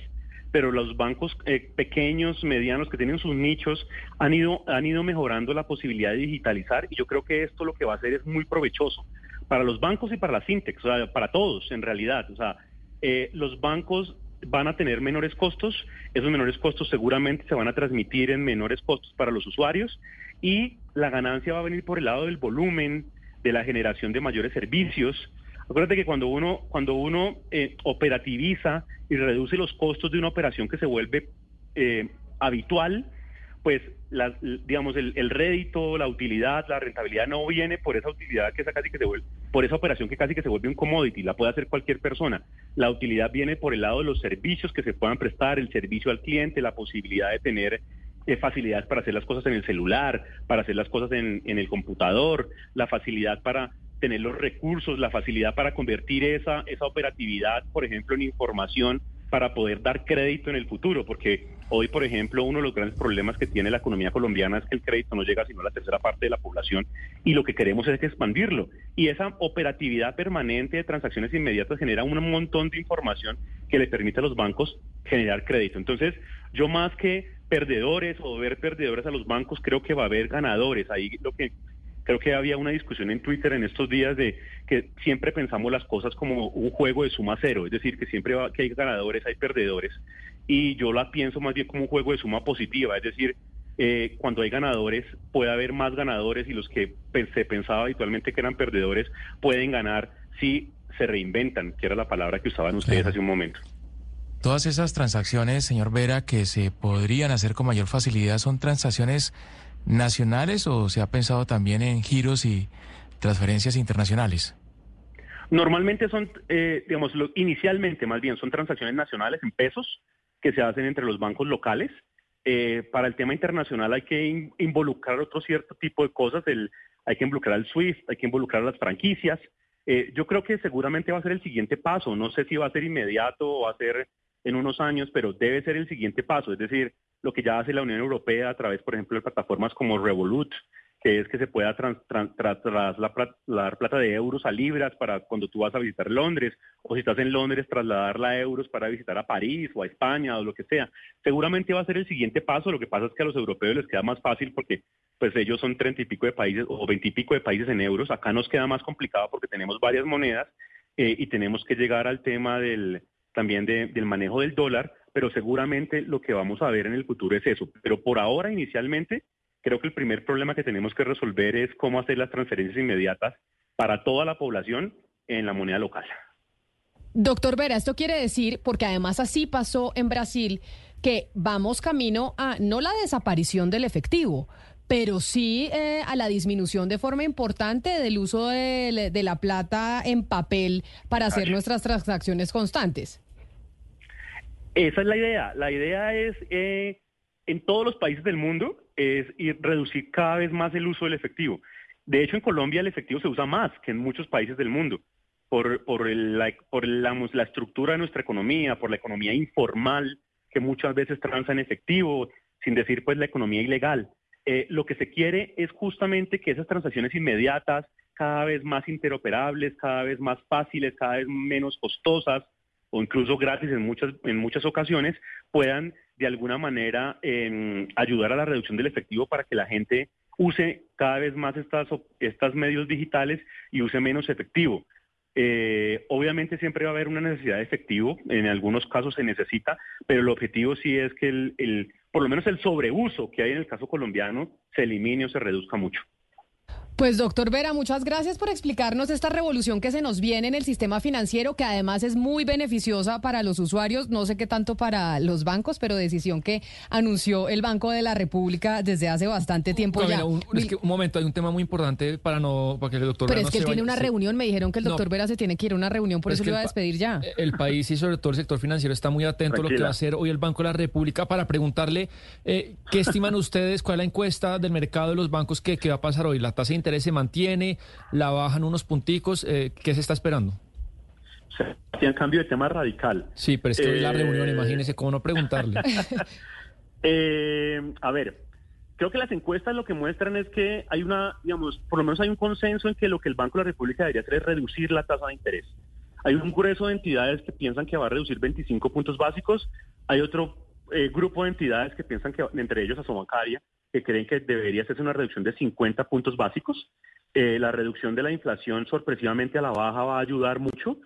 pero los bancos eh, pequeños, medianos, que tienen sus nichos, han ido, han ido mejorando la posibilidad de digitalizar y yo creo que esto lo que va a hacer es muy provechoso para los bancos y para las fintechs, o sea, para todos en realidad. O sea, eh, los bancos van a tener menores costos, esos menores costos seguramente se van a transmitir en menores costos para los usuarios y la ganancia va a venir por el lado del volumen, de la generación de mayores servicios. Acuérdate que cuando uno, cuando uno eh, operativiza y reduce los costos de una operación que se vuelve eh, habitual, pues digamos el, el, rédito, la utilidad, la rentabilidad no viene por esa utilidad que casi que se vuelve, por esa operación que casi que se vuelve un commodity, la puede hacer cualquier persona. La utilidad viene por el lado de los servicios que se puedan prestar, el servicio al cliente, la posibilidad de tener eh, facilidades para hacer las cosas en el celular, para hacer las cosas en, en el computador, la facilidad para tener los recursos, la facilidad para convertir esa, esa operatividad, por ejemplo, en información para poder dar crédito en el futuro, porque hoy, por ejemplo, uno de los grandes problemas que tiene la economía colombiana es que el crédito no llega sino a la tercera parte de la población y lo que queremos es expandirlo. Y esa operatividad permanente de transacciones inmediatas genera un montón de información que le permite a los bancos generar crédito. Entonces, yo más que perdedores o ver perdedores a los bancos, creo que va a haber ganadores. Ahí lo que Creo que había una discusión en Twitter en estos días de que siempre pensamos las cosas como un juego de suma cero, es decir, que siempre va, que hay ganadores, hay perdedores, y yo la pienso más bien como un juego de suma positiva, es decir, eh, cuando hay ganadores puede haber más ganadores y los que se pensaba habitualmente que eran perdedores pueden ganar si se reinventan, que era la palabra que usaban ustedes hace un momento. Todas esas transacciones, señor Vera, que se podrían hacer con mayor facilidad son transacciones nacionales o se ha pensado también en giros y transferencias internacionales? Normalmente son, eh, digamos, inicialmente más bien son transacciones nacionales en pesos que se hacen entre los bancos locales. Eh, para el tema internacional hay que involucrar otro cierto tipo de cosas, hay que involucrar al SWIFT, hay que involucrar las franquicias. Eh, yo creo que seguramente va a ser el siguiente paso, no sé si va a ser inmediato o va a ser en unos años, pero debe ser el siguiente paso, es decir, lo que ya hace la Unión Europea a través, por ejemplo, de plataformas como Revolut, que es que se pueda trasladar plata de euros a libras para cuando tú vas a visitar Londres, o si estás en Londres, trasladarla a euros para visitar a París o a España o lo que sea. Seguramente va a ser el siguiente paso, lo que pasa es que a los europeos les queda más fácil porque pues ellos son treinta y pico de países o veinte y pico de países en euros, acá nos queda más complicado porque tenemos varias monedas eh, y tenemos que llegar al tema del, también del manejo del dólar, pero seguramente lo que vamos a ver en el futuro es eso. Pero por ahora, inicialmente, creo que el primer problema que tenemos que resolver es cómo hacer las transferencias inmediatas para toda la población en la moneda local. Doctor Vera, esto quiere decir, porque además así pasó en Brasil, que vamos camino a no la desaparición del efectivo, pero sí eh, a la disminución de forma importante del uso de, de la plata en papel para hacer nuestras transacciones constantes. Esa es la idea. La idea es, eh, en todos los países del mundo, es ir, reducir cada vez más el uso del efectivo. De hecho, en Colombia el efectivo se usa más que en muchos países del mundo por, por, la, por la estructura de nuestra economía, por la economía informal, que muchas veces transa en efectivo, sin decir pues la economía ilegal. Eh, lo que se quiere es justamente que esas transacciones inmediatas, cada vez más interoperables, cada vez más fáciles, cada vez menos costosas, o incluso gratis en muchas, en muchas ocasiones, puedan de alguna manera em, ayudar a la reducción del efectivo para que la gente use cada vez más estas, estas medios digitales y use menos efectivo. Eh, obviamente siempre va a haber una necesidad de efectivo, en algunos casos se necesita, pero el objetivo sí es que el, el, por lo menos el sobreuso que hay en el caso colombiano se elimine o se reduzca mucho. Pues doctor Vera, muchas gracias por explicarnos esta revolución que se nos viene en el sistema financiero, que además es muy beneficiosa para los usuarios, no sé qué tanto para los bancos, pero decisión que anunció el Banco de la República desde hace bastante tiempo ya. Un, es que un momento, hay un tema muy importante para no para que el doctor Pero es que él tiene una reunión, me dijeron que el doctor Vera se tiene que ir a una reunión, por eso lo iba a despedir ya. El país y sobre todo el sector financiero está muy atento a lo que va a hacer hoy el Banco de la República para preguntarle eh, qué estiman ustedes, cuál es la encuesta del mercado de los bancos que, que va a pasar hoy, la tasa interés se mantiene, la bajan unos punticos, eh, ¿qué se está esperando? Sí, cambio de tema radical. Sí, pero es que hoy la reunión, eh, imagínese cómo no preguntarle. Eh, a ver, creo que las encuestas lo que muestran es que hay una, digamos, por lo menos hay un consenso en que lo que el Banco de la República debería hacer es reducir la tasa de interés. Hay un grueso de entidades que piensan que va a reducir 25 puntos básicos, Hay otro eh, grupo de entidades que piensan que, entre ellos Asobancaria, que creen que debería hacerse una reducción de 50 puntos básicos. Eh, la reducción de la inflación sorpresivamente a la baja va a ayudar mucho.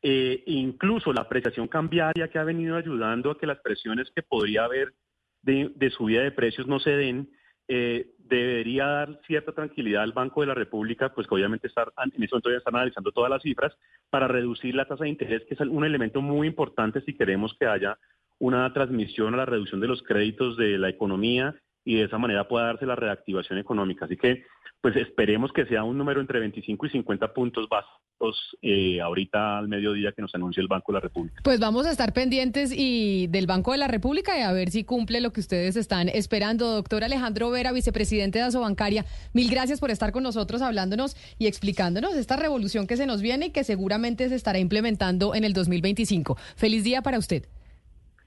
Eh, incluso la apreciación cambiaria que ha venido ayudando a que las presiones que podría haber de, subida de precios no se den, eh, debería dar cierta tranquilidad al Banco de la República, pues que obviamente estar, en eso momento ya están analizando todas las cifras, para reducir la tasa de interés, que es un elemento muy importante si queremos que haya una transmisión a la reducción de los créditos de la economía y de esa manera pueda darse la reactivación económica. Así que pues esperemos que sea un número entre 25 y 50 puntos básicos eh, ahorita al mediodía que nos anuncie el Banco de la República. Pues vamos a estar pendientes y del Banco de la República y a ver si cumple lo que ustedes están esperando. Doctor Alejandro Vera, vicepresidente de Asobancaria, mil gracias por estar con nosotros hablándonos y explicándonos esta revolución que se nos viene y que seguramente se estará implementando en el 2025. Feliz día para usted.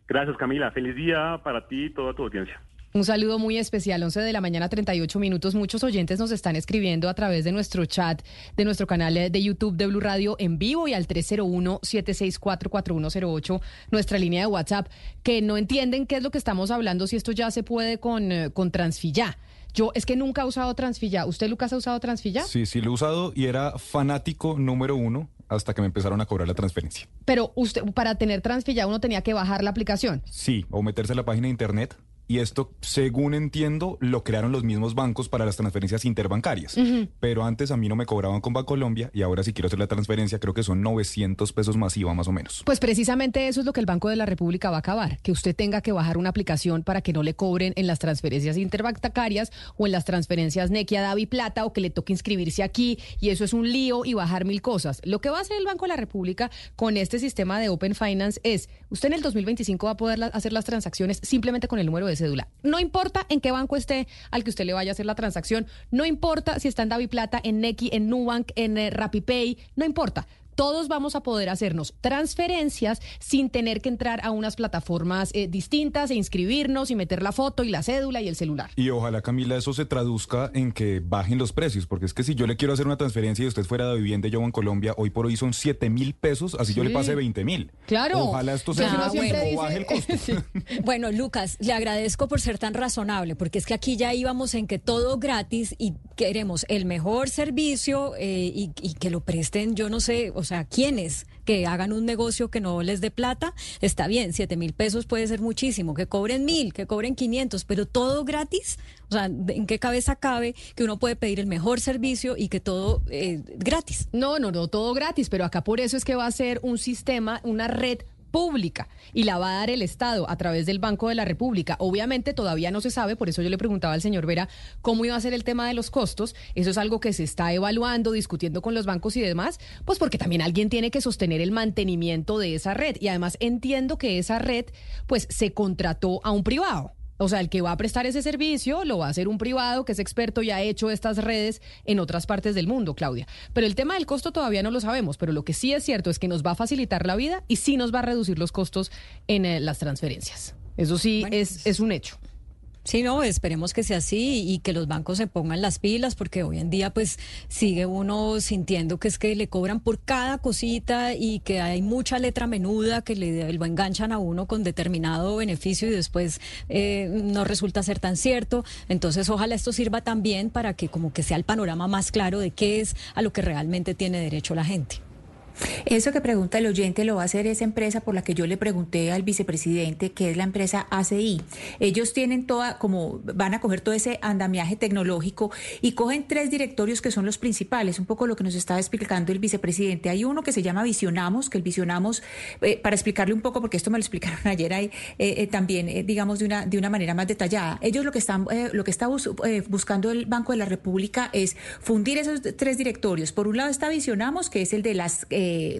Gracias Camila, feliz día para ti y toda tu audiencia. Un saludo muy especial, 11 de la mañana, 38 minutos. Muchos oyentes nos están escribiendo a través de nuestro chat, de nuestro canal de YouTube de Blue Radio en vivo y al 301-764-4108, nuestra línea de WhatsApp, que no entienden qué es lo que estamos hablando, si esto ya se puede con, eh, con Transfilla. Yo es que nunca he usado Transfilla. ¿Usted, Lucas, ha usado Transfilla? Sí, sí, lo he usado y era fanático número uno hasta que me empezaron a cobrar la transferencia. Pero usted, para tener Transfilla, uno tenía que bajar la aplicación. Sí, o meterse a la página de internet y esto, según entiendo, lo crearon los mismos bancos para las transferencias interbancarias. Pero antes a mí no me cobraban con Bancolombia y ahora si quiero hacer la transferencia creo que son 900 pesos masiva más o menos. Pues precisamente eso es lo que el Banco de la República va a acabar, que usted tenga que bajar una aplicación para que no le cobren en las transferencias interbancarias o en las transferencias Nequia, Davi Plata o que le toque inscribirse aquí y eso es un lío y bajar mil cosas. Lo que va a hacer el Banco de la República con este sistema de Open Finance es, usted en el 2025 va a poder hacer las transacciones simplemente con el número de cédula. No importa en qué banco esté al que usted le vaya a hacer la transacción, no importa si está en Davi Plata, en Nequi, en Nubank, en eh, RappiPay, no importa todos vamos a poder hacernos transferencias sin tener que entrar a unas plataformas eh, distintas e inscribirnos y meter la foto y la cédula y el celular. Y ojalá, Camila, eso se traduzca en que bajen los precios, porque es que si yo le quiero hacer una transferencia y usted fuera de vivienda yo en Colombia, hoy por hoy son 7 mil pesos, así yo le pase 20 mil. Claro. Ojalá esto sea Ya, bueno, bueno. baje el costo. Bueno, Lucas, le agradezco por ser tan razonable, porque es que aquí ya íbamos en que todo gratis y queremos el mejor servicio eh, y, y que lo presten, yo no sé, o sea, ¿quiénes? Que hagan un negocio que no les dé plata, está bien, siete mil pesos puede ser muchísimo, que cobren mil, que cobren 500, pero todo gratis, o sea, ¿en qué cabeza cabe que uno puede pedir el mejor servicio y que todo eh, gratis? No, no, no, todo gratis, pero acá por eso es que va a ser un sistema, una red pública y la va a dar el Estado a través del Banco de la República. Obviamente todavía no se sabe, por eso yo le preguntaba al señor Vera cómo iba a ser el tema de los costos. Eso es algo que se está evaluando, discutiendo con los bancos y demás, pues porque también alguien tiene que sostener el mantenimiento de esa red. Y además entiendo que esa red pues se contrató a un privado. O sea, el que va a prestar ese servicio lo va a hacer un privado que es experto y ha hecho estas redes en otras partes del mundo, Claudia. Pero el tema del costo todavía no lo sabemos, pero lo que sí es cierto es que nos va a facilitar la vida y sí nos va a reducir los costos en eh, las transferencias. Eso sí Bueno, es, pues- es un hecho. Sí, no, esperemos que sea así y que los bancos se pongan las pilas porque hoy en día pues sigue uno sintiendo que es que le cobran por cada cosita y que hay mucha letra menuda que le lo enganchan a uno con determinado beneficio y después eh, no resulta ser tan cierto. Entonces ojalá esto sirva también para que como que sea el panorama más claro de qué es a lo que realmente tiene derecho la gente. Eso que pregunta el oyente lo va a hacer esa empresa por la que yo le pregunté al vicepresidente, que es la empresa ACI. Ellos tienen toda, como van a coger todo ese andamiaje tecnológico y cogen tres directorios que son los principales, un poco lo que nos estaba explicando el vicepresidente. Hay uno que se llama Visionamos, que el Visionamos, eh, para explicarle un poco, porque esto me lo explicaron ayer ahí, eh, eh, también, digamos, de una, de una manera más detallada. Ellos lo que están, lo que está bus- buscando el Banco de la República es fundir esos tres directorios. Por un lado está Visionamos, que es el de las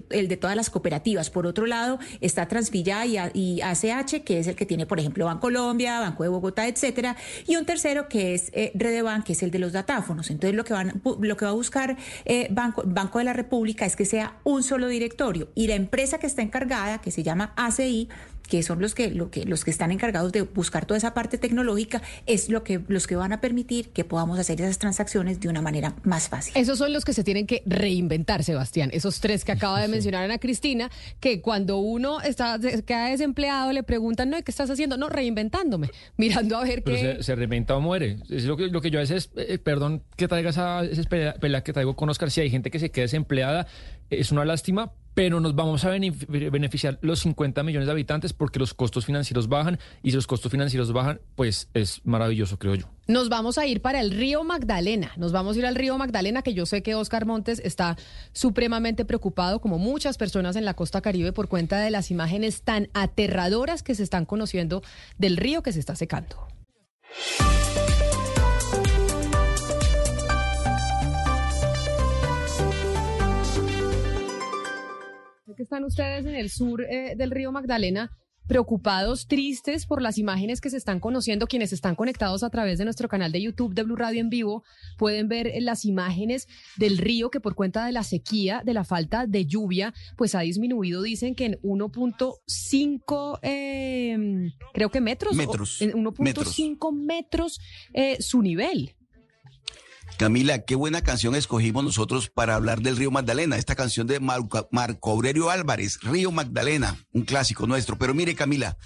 el de todas las cooperativas. Por otro lado está Transvilla y, y ACH, que es el que tiene, por ejemplo, Bancolombia, Banco de Bogotá, etcétera. Y un tercero que es eh, Redeban, que es el de los datáfonos. Entonces lo que lo que va a buscar eh, Banco, Banco de la República es que sea un solo directorio. Y la empresa que está encargada, que se llama ACI, que son los que, lo que, los que están encargados de buscar toda esa parte tecnológica, es lo que, los que van a permitir que podamos hacer esas transacciones de una manera más fácil. Esos son los que se tienen que reinventar, Sebastián. Esos tres que acaba de mencionar Ana Cristina, que cuando uno está queda desempleado le preguntan, no, ¿qué estás haciendo? No, reinventándome, mirando a ver qué... Se, se, reinventa o muere. Es lo que, lo que yo a veces, eh, perdón que traiga esa, esa pelea que traigo con Oscar, si hay gente que se queda desempleada, es una lástima, pero nos vamos a beneficiar los 50 millones de habitantes porque los costos financieros bajan y si los costos financieros bajan, pues es maravilloso, creo yo. Nos vamos a ir para el río Magdalena, nos vamos a ir al río Magdalena, que yo sé que Oscar Montes está supremamente preocupado, como muchas personas en la costa caribe, por cuenta de las imágenes tan aterradoras que se están conociendo del río que se está secando. Que están ustedes en el sur eh, del río Magdalena preocupados, tristes por las imágenes que se están conociendo. Quienes están conectados a través de nuestro canal de YouTube de Blue Radio en vivo pueden ver eh, las imágenes del río que por cuenta de la sequía, de la falta de lluvia, pues ha disminuido, dicen que en 1.5, eh, creo que metros. Metros. en 1.5 metros, eh, su nivel. Camila, qué buena canción escogimos nosotros para hablar del río Magdalena. Esta canción de Marco, Aurelio Álvarez, Río Magdalena, un clásico nuestro. Pero mire, Camila,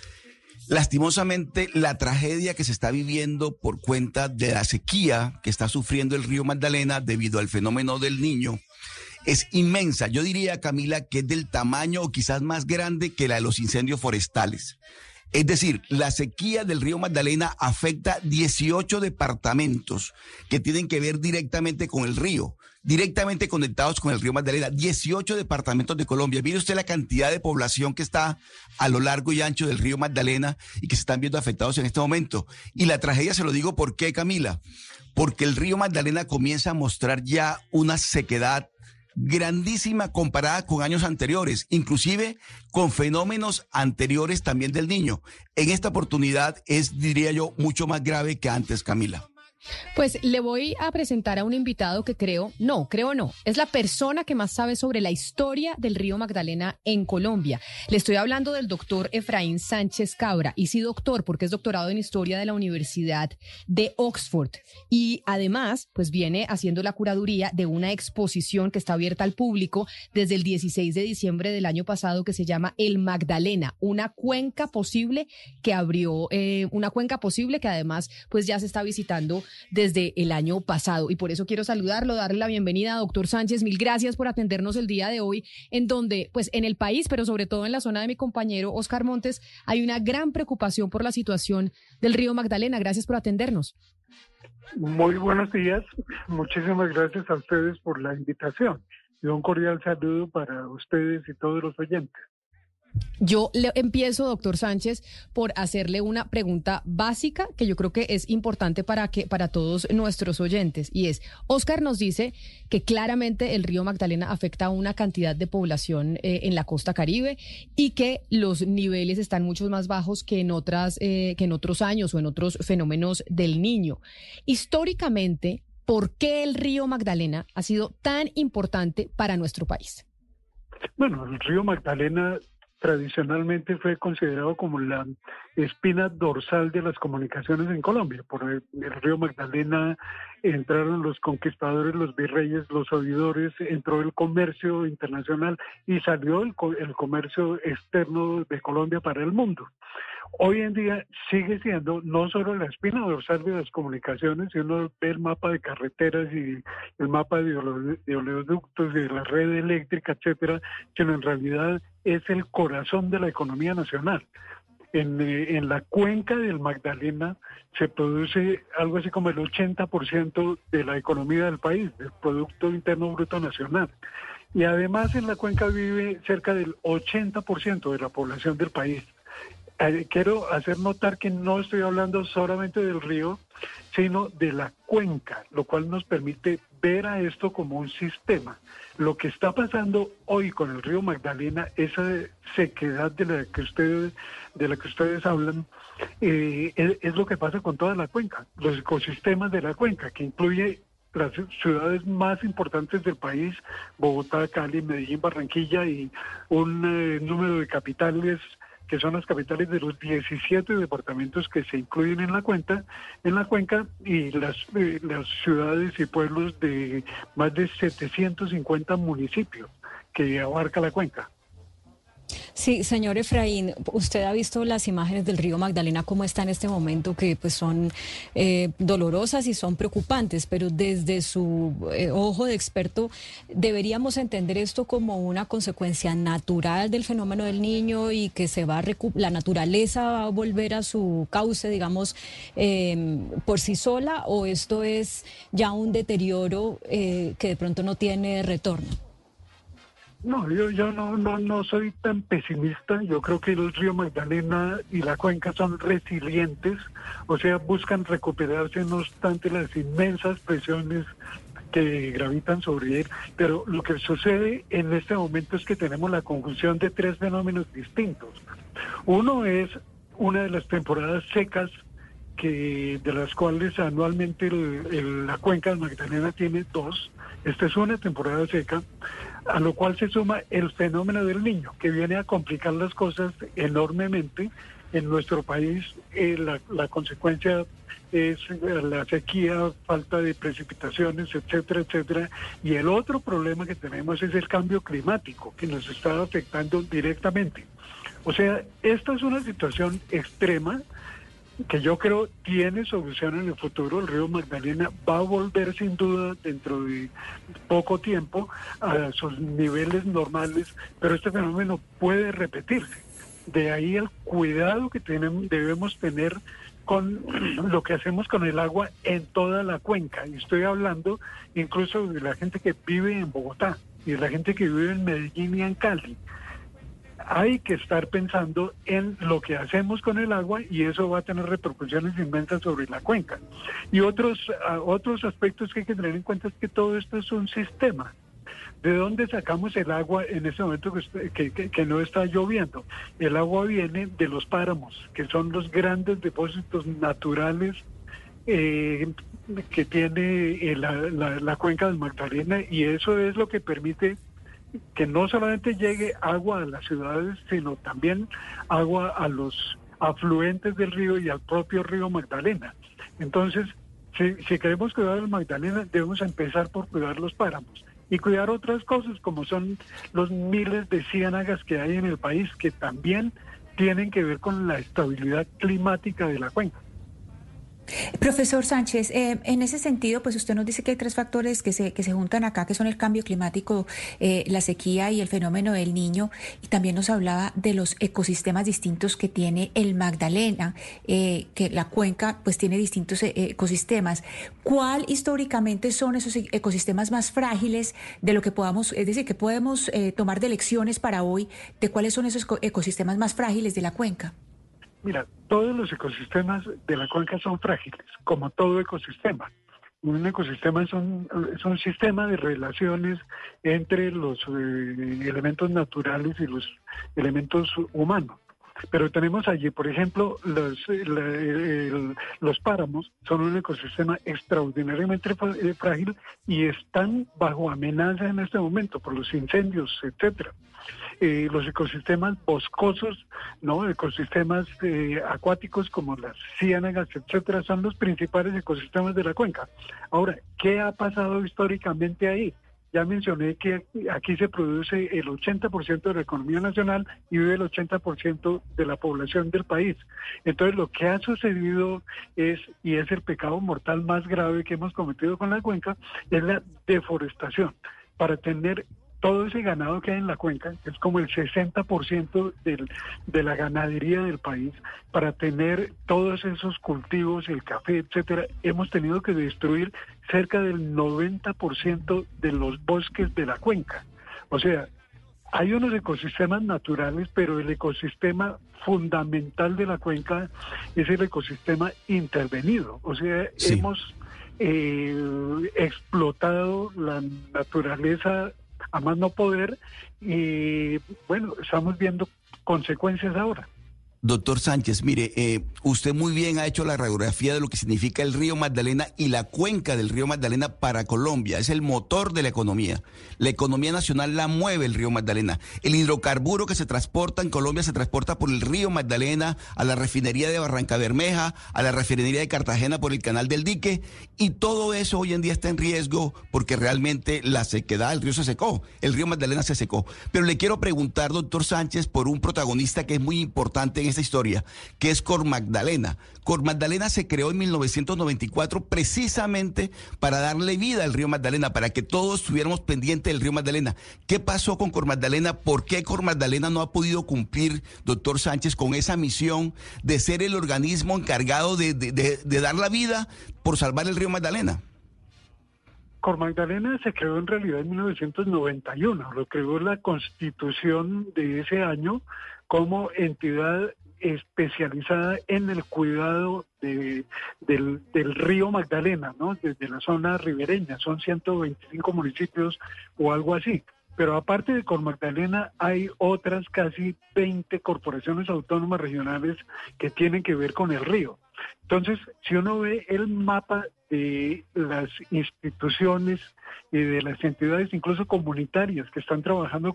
lastimosamente la tragedia que se está viviendo por cuenta de la sequía que está sufriendo el río Magdalena debido al fenómeno del niño es inmensa. Yo diría, Camila, que es del tamaño o quizás más grande que la de los incendios forestales. Es decir, la sequía del río Magdalena afecta 18 departamentos que tienen que ver directamente con el río, directamente conectados con el río Magdalena. 18 departamentos de Colombia. Mire usted la cantidad de población que está a lo largo y ancho del río Magdalena y que se están viendo afectados en este momento. Y la tragedia se lo digo por qué, Camila. Porque el río Magdalena comienza a mostrar ya una sequedad grandísima comparada con años anteriores, inclusive con fenómenos anteriores también del niño. En esta oportunidad es, diría yo, mucho más grave que antes, Camila. Pues le voy a presentar a un invitado que creo, no, creo no, es la persona que más sabe sobre la historia del río Magdalena en Colombia. Le estoy hablando del doctor Efraín Sánchez Cabra, y sí doctor, porque es doctorado en historia de la Universidad de Oxford. Y además, pues viene haciendo la curaduría de una exposición que está abierta al público desde el 16 de diciembre del año pasado que se llama El Magdalena, una cuenca posible que abrió, eh, una cuenca posible que además pues ya se está visitando desde el año pasado. Y por eso quiero saludarlo, darle la bienvenida a doctor Sánchez. Mil gracias por atendernos el día de hoy, en donde, pues en el país, pero sobre todo en la zona de mi compañero Oscar Montes, hay una gran preocupación por la situación del río Magdalena. Gracias por atendernos. Muy buenos días. Muchísimas gracias a ustedes por la invitación. Y un cordial saludo para ustedes y todos los oyentes. Yo le empiezo, doctor Sánchez, por hacerle una pregunta básica que yo creo que es importante para que para todos nuestros oyentes y es Oscar nos dice que claramente el río Magdalena afecta a una cantidad de población eh, en la costa Caribe y que los niveles están mucho más bajos que en otras eh, que en otros años o en otros fenómenos del Niño. Históricamente, ¿por qué el río Magdalena ha sido tan importante para nuestro país? Bueno, el río Magdalena tradicionalmente fue considerado como la espina dorsal de las comunicaciones en Colombia. Por el, río Magdalena entraron los conquistadores, los virreyes, los oidores, entró el comercio internacional y salió el, el comercio externo de Colombia para el mundo. Hoy en día sigue siendo no solo la espina dorsal de las comunicaciones, sino el mapa de carreteras y el mapa de, oleoductos y de la red eléctrica, etcétera, sino en realidad es el corazón de la economía nacional. En, eh, en, la cuenca del Magdalena se produce algo así como el 80% de la economía del país, del Producto Interno Bruto Nacional. Y además en la cuenca vive cerca del 80% de la población del país. Eh, quiero hacer notar que no estoy hablando solamente del río, sino de la cuenca, lo cual nos permite ver a esto como un sistema. Lo que está pasando hoy con el río Magdalena, esa sequedad de la que ustedes, de la que ustedes hablan, eh, es, lo que pasa con toda la cuenca, los ecosistemas de la cuenca, que incluye las ciudades más importantes del país, Bogotá, Cali, Medellín, Barranquilla y un eh, número de capitales que son las capitales de los 17 departamentos que se incluyen en la cuenta, en la cuenca, y las, eh, las ciudades y pueblos de más de 750 municipios que abarca la cuenca. Sí, señor Efraín, usted ha visto las imágenes del río Magdalena, cómo está en este momento, que pues son eh, dolorosas y son preocupantes, pero desde su eh, ojo de experto, ¿deberíamos entender esto como una consecuencia natural del fenómeno del niño y que se va a la naturaleza va a volver a su cauce, digamos, em, por sí sola, o esto es ya un deterioro eh, que de pronto no tiene retorno? No, yo, yo no, no, no soy tan pesimista. Yo creo que el río Magdalena y la cuenca son resilientes, o sea, buscan recuperarse no obstante las inmensas presiones que gravitan sobre él. Pero lo que sucede en este momento es que tenemos la conjunción de tres fenómenos distintos. Uno es una de las temporadas secas que de las cuales anualmente la cuenca de Magdalena tiene dos. Esta es una temporada seca a lo cual se suma el fenómeno del niño, que viene a complicar las cosas enormemente. En nuestro país eh, la, consecuencia es la sequía, falta de precipitaciones, etcétera, etcétera. Y el otro problema que tenemos es el cambio climático, que nos está afectando directamente. O sea, esta es una situación extrema que yo creo tiene solución en el futuro. El río Magdalena va a volver sin duda dentro de poco tiempo a sus niveles normales, pero este fenómeno puede repetirse. De ahí el cuidado que tenemos, debemos tener con lo que hacemos con el agua en toda la cuenca. Y estoy hablando incluso de la gente que vive en Bogotá y de la gente que vive en Medellín y en Cali hay que estar pensando en lo que hacemos con el agua y eso va a tener repercusiones inmensas sobre la cuenca. Y otros, ah, otros aspectos que hay que tener en cuenta es que todo esto es un sistema. ¿De dónde sacamos el agua en este momento que, que, no está lloviendo? El agua viene de los páramos, que son los grandes depósitos naturales eh, que tiene eh, la, la cuenca del Magdalena y eso es lo que permite que no solamente llegue agua a las ciudades, sino también agua a los afluentes del río y al propio río Magdalena. Entonces, si, queremos cuidar el Magdalena, debemos empezar por cuidar los páramos y cuidar otras cosas como son los miles de ciénagas que hay en el país que también tienen que ver con la estabilidad climática de la cuenca. Profesor Sánchez, eh, en ese sentido, pues usted nos dice que hay tres factores que se, que se juntan acá, que son el cambio climático, eh, la sequía y el fenómeno del niño, y también nos hablaba de los ecosistemas distintos que tiene el Magdalena, eh, que la cuenca pues tiene distintos ecosistemas. ¿Cuál históricamente son esos ecosistemas más frágiles de lo que podamos, es decir, que podemos tomar de lecciones para hoy de cuáles son esos ecosistemas más frágiles de la cuenca? Mira, todos los ecosistemas de la cuenca son frágiles, como todo ecosistema. Un ecosistema es un, sistema de relaciones entre los eh, elementos naturales y los elementos humanos. Pero tenemos allí, por ejemplo, los, los páramos son un ecosistema extraordinariamente eh, frágil y están bajo amenaza en este momento por los incendios, etcétera. Eh, los ecosistemas boscosos, ¿no? ecosistemas eh, acuáticos como las ciénagas, etcétera, son los principales ecosistemas de la cuenca. Ahora, ¿qué ha pasado históricamente ahí? Ya mencioné que aquí se produce el 80% de la economía nacional y vive el 80% de la población del país. Entonces lo que ha sucedido es, y es el pecado mortal más grave que hemos cometido con la cuenca, es la deforestación. Para tener todo ese ganado que hay en la cuenca, que es como el 60% del, de la ganadería del país, para tener todos esos cultivos, el café, etcétera, hemos tenido que destruir cerca del 90% de los bosques de la cuenca. O sea, hay unos ecosistemas naturales, pero el ecosistema fundamental de la cuenca es el ecosistema intervenido. O sea, hemos eh, explotado la naturaleza a más no poder y bueno, estamos viendo consecuencias ahora. Doctor Sánchez, mire, eh, usted muy bien ha hecho la radiografía de lo que significa el río Magdalena y la cuenca del río Magdalena para Colombia. Es el motor de la economía. La economía nacional la mueve el río Magdalena. El hidrocarburo que se transporta en Colombia se transporta por el río Magdalena a la refinería de Barranca Bermeja, a la refinería de Cartagena por el canal del dique. Y todo eso hoy en día está en riesgo porque realmente la sequedad, el río se secó, el río Magdalena se secó. Pero le quiero preguntar, doctor Sánchez, por un protagonista que es muy importante en historia, que es Cor Magdalena. Cor Magdalena se creó en 1994 precisamente para darle vida al río Magdalena, para que todos estuviéramos pendientes del río Magdalena. ¿Qué pasó con Cor Magdalena? ¿Por qué Cor Magdalena no ha podido cumplir, doctor Sánchez, con esa misión de ser el organismo encargado de, de, de dar la vida por salvar el río Magdalena? Cor Magdalena se creó en realidad en 1991, lo creó la constitución de ese año como entidad especializada en el cuidado de, del, río Magdalena, ¿no? Desde la zona ribereña, son 125 municipios o algo así. Pero aparte de Cor Magdalena, hay otras casi 20 corporaciones autónomas regionales que tienen que ver con el río. Entonces, si uno ve el mapa de las instituciones y de las entidades, incluso comunitarias, que están trabajando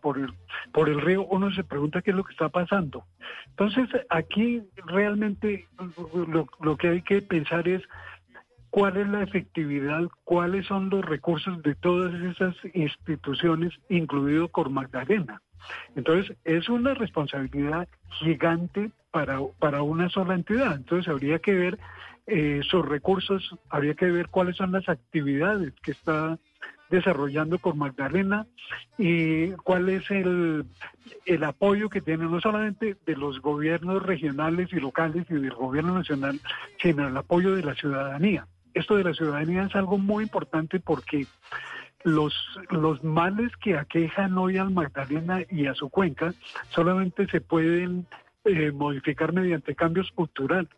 por el, por el río, uno se pregunta qué es lo que está pasando. Entonces, aquí realmente lo, que hay que pensar es cuál es la efectividad, cuáles son los recursos de todas esas instituciones, incluido Cor Magdalena. Entonces, es una responsabilidad gigante para, para una sola entidad. Entonces, habría que ver eh, sus recursos, habría que ver cuáles son las actividades que está desarrollando con Magdalena y cuál es el, apoyo que tiene no solamente de los gobiernos regionales y locales y del gobierno nacional, sino el apoyo de la ciudadanía. Esto de la ciudadanía es algo muy importante porque los, los males que aquejan hoy al Magdalena y a su cuenca solamente se pueden eh, modificar mediante cambios culturales.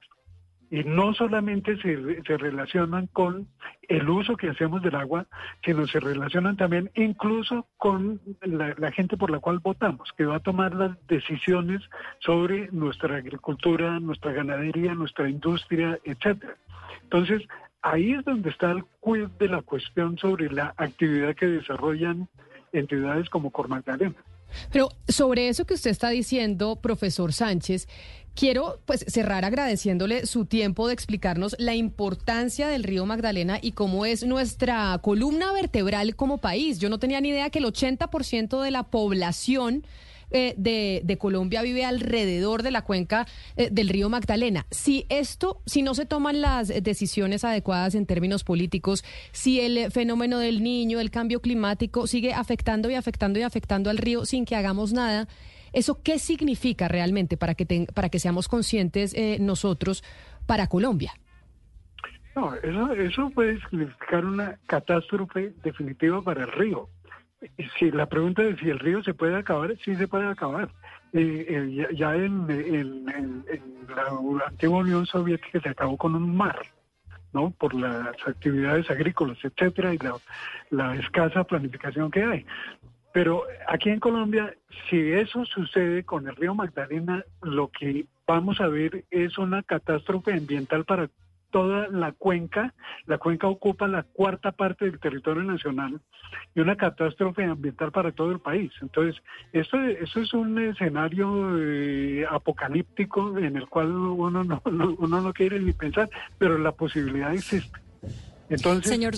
Y no solamente se, se relacionan con el uso que hacemos del agua, sino se relacionan también incluso con la, gente por la cual votamos, que va a tomar las decisiones sobre nuestra agricultura, nuestra ganadería, nuestra industria, etcétera. Entonces, ahí es donde está el quid de la cuestión sobre la actividad que desarrollan entidades como Cormagdalena. Pero sobre eso que usted está diciendo, profesor Sánchez, quiero pues cerrar agradeciéndole su tiempo de explicarnos la importancia del río Magdalena y cómo es nuestra columna vertebral como país. Yo no tenía ni idea que el 80% de la población eh, de, de, Colombia vive alrededor de la cuenca eh, del río Magdalena. Si esto, si no se toman las decisiones adecuadas en términos políticos, si el fenómeno del niño, el cambio climático sigue afectando y afectando y afectando al río sin que hagamos nada, ¿eso qué significa realmente para que, te, para que seamos conscientes eh, nosotros para Colombia? No, eso, eso puede significar una catástrofe definitiva para el río. Si la pregunta es si el río se puede acabar, sí se puede acabar. Eh, eh, ya, ya en, la antigua Unión Soviética se acabó con un mar, ¿no? Por las actividades agrícolas, etcétera, y la escasa planificación que hay. Pero aquí en Colombia, si eso sucede con el río Magdalena, lo que vamos a ver es una catástrofe ambiental para toda la cuenca. La cuenca ocupa la cuarta parte del territorio nacional y una catástrofe ambiental para todo el país. Entonces, esto, esto es un escenario eh, apocalíptico en el cual uno no, no, uno no quiere ni pensar, pero la posibilidad existe. Entonces, Señor...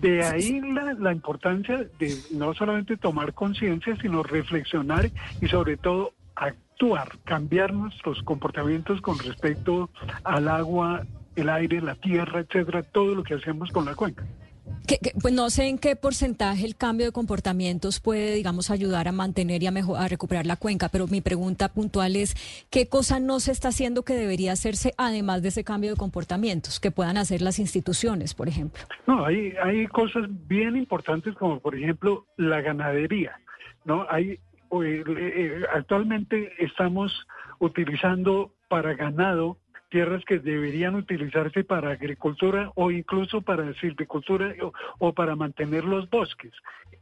de ahí la, la importancia de no solamente tomar conciencia, sino reflexionar y sobre todo actuar, cambiar nuestros comportamientos con respecto al agua, el aire, la tierra, etcétera, todo lo que hacemos con la cuenca. Que, pues no sé en qué porcentaje el cambio de comportamientos puede, digamos, ayudar a mantener y a, mejor, a recuperar la cuenca, pero mi pregunta puntual es, ¿qué cosa no se está haciendo que debería hacerse además de ese cambio de comportamientos que puedan hacer las instituciones, por ejemplo? No, hay, hay cosas bien importantes como, por ejemplo, la ganadería, ¿no? Hay, eh, actualmente estamos utilizando para ganado tierras que deberían utilizarse para agricultura o incluso para silvicultura o, para mantener los bosques.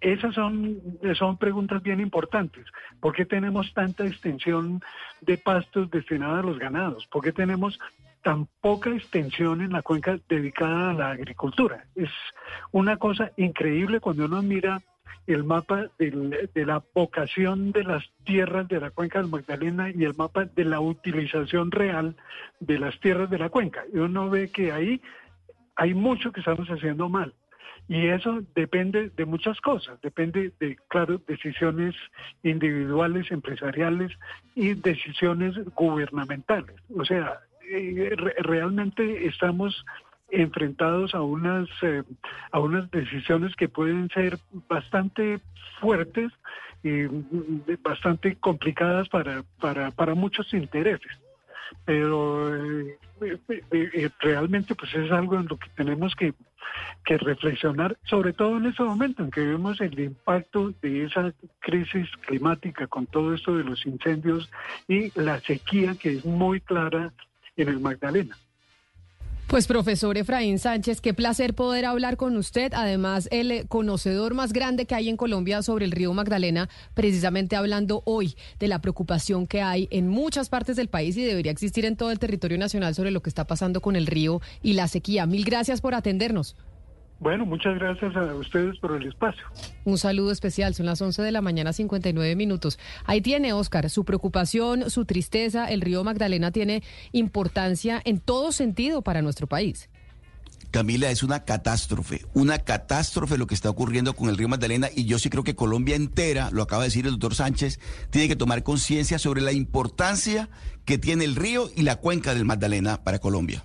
Esas son, son preguntas bien importantes. ¿Por qué tenemos tanta extensión de pastos destinados a los ganados? ¿Por qué tenemos tan poca extensión en la cuenca dedicada a la agricultura? Es una cosa increíble cuando uno mira el mapa de la vocación de las tierras de la cuenca del Magdalena y el mapa de la utilización real de las tierras de la cuenca. Y uno ve que ahí hay mucho que estamos haciendo mal. Y eso depende de muchas cosas, depende de, claro, decisiones individuales, empresariales y decisiones gubernamentales. O sea, eh, re- realmente estamos enfrentados a unas eh, a unas decisiones que pueden ser bastante fuertes y bastante complicadas para para, para muchos intereses pero eh, eh, realmente pues es algo en lo que tenemos que, que reflexionar, sobre todo en este momento en que vemos el impacto de esa crisis climática con todo esto de los incendios y la sequía que es muy clara en el Magdalena. Pues profesor Efraín Sánchez, qué placer poder hablar con usted, además el eh, conocedor más grande que hay en Colombia sobre el río Magdalena, precisamente hablando hoy de la preocupación que hay en muchas partes del país y debería existir en todo el territorio nacional sobre lo que está pasando con el río y la sequía. Mil gracias por atendernos. Bueno, muchas gracias a ustedes por el espacio. Un saludo especial, son las 11 de la mañana, 59 minutos. Ahí tiene, Oscar, su preocupación, su tristeza. El río Magdalena tiene importancia en todo sentido para nuestro país. Camila, es una catástrofe, una catástrofe lo que está ocurriendo con el río Magdalena y yo sí creo que Colombia entera, lo acaba de decir el doctor Sánchez, tiene que tomar conciencia sobre la importancia que tiene el río y la cuenca del Magdalena para Colombia.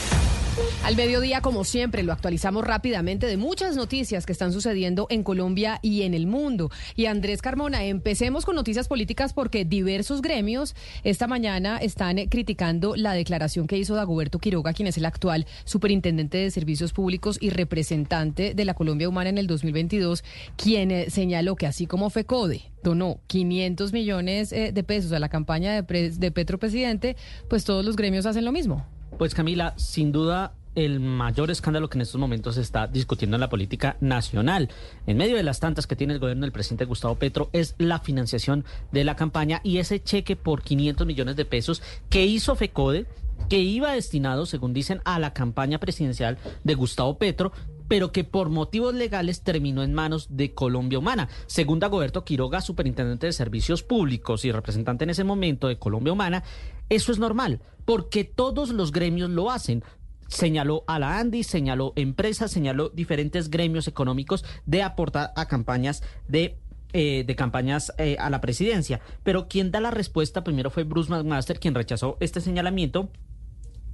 Al mediodía, como siempre, lo actualizamos rápidamente de muchas noticias que están sucediendo en Colombia y en el mundo. Y Andrés Carmona, empecemos con noticias políticas porque diversos gremios esta mañana están eh, criticando la declaración que hizo Dagoberto Quiroga, quien es el actual superintendente de servicios públicos y representante de la Colombia Humana en el 2022, quien eh, señaló que así como FECODE donó 500 millones eh, de pesos a la campaña de, de Petro Presidente, pues todos los gremios hacen lo mismo. Pues Camila, sin duda el mayor escándalo que en estos momentos se está discutiendo en la política nacional, en medio de las tantas que tiene el gobierno del presidente Gustavo Petro, es la financiación de la campaña y ese cheque por 500 millones de pesos que hizo FECODE, que iba destinado, según dicen, a la campaña presidencial de Gustavo Petro, pero que por motivos legales terminó en manos de Colombia Humana. Según Dagoberto Quiroga, superintendente de Servicios Públicos y representante en ese momento de Colombia Humana, eso es normal, porque todos los gremios lo hacen. Señaló a la ANDI, señaló empresas, señaló diferentes gremios económicos de aportar a campañas de eh, de campañas eh, a la presidencia. Pero quien da la respuesta primero fue Bruce McMaster, quien rechazó este señalamiento.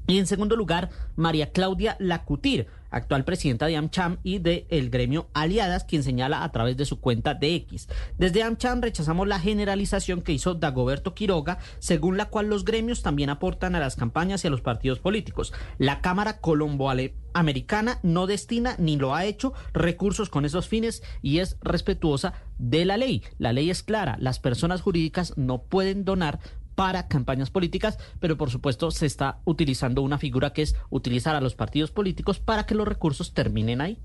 Y en segundo lugar, María Claudia Lacutir, actual presidenta de AmCham y del gremio Aliadas, quien señala a través de su cuenta de X. Desde AmCham rechazamos la generalización que hizo Dagoberto Quiroga, según la cual los gremios también aportan a las campañas y a los partidos políticos. La Cámara Colombo-Americana no destina ni lo ha hecho recursos con esos fines y es respetuosa de la ley. La ley es clara, las personas jurídicas no pueden donar para campañas políticas, pero por supuesto se está utilizando una figura que es utilizar a los partidos políticos para que los recursos terminen ahí.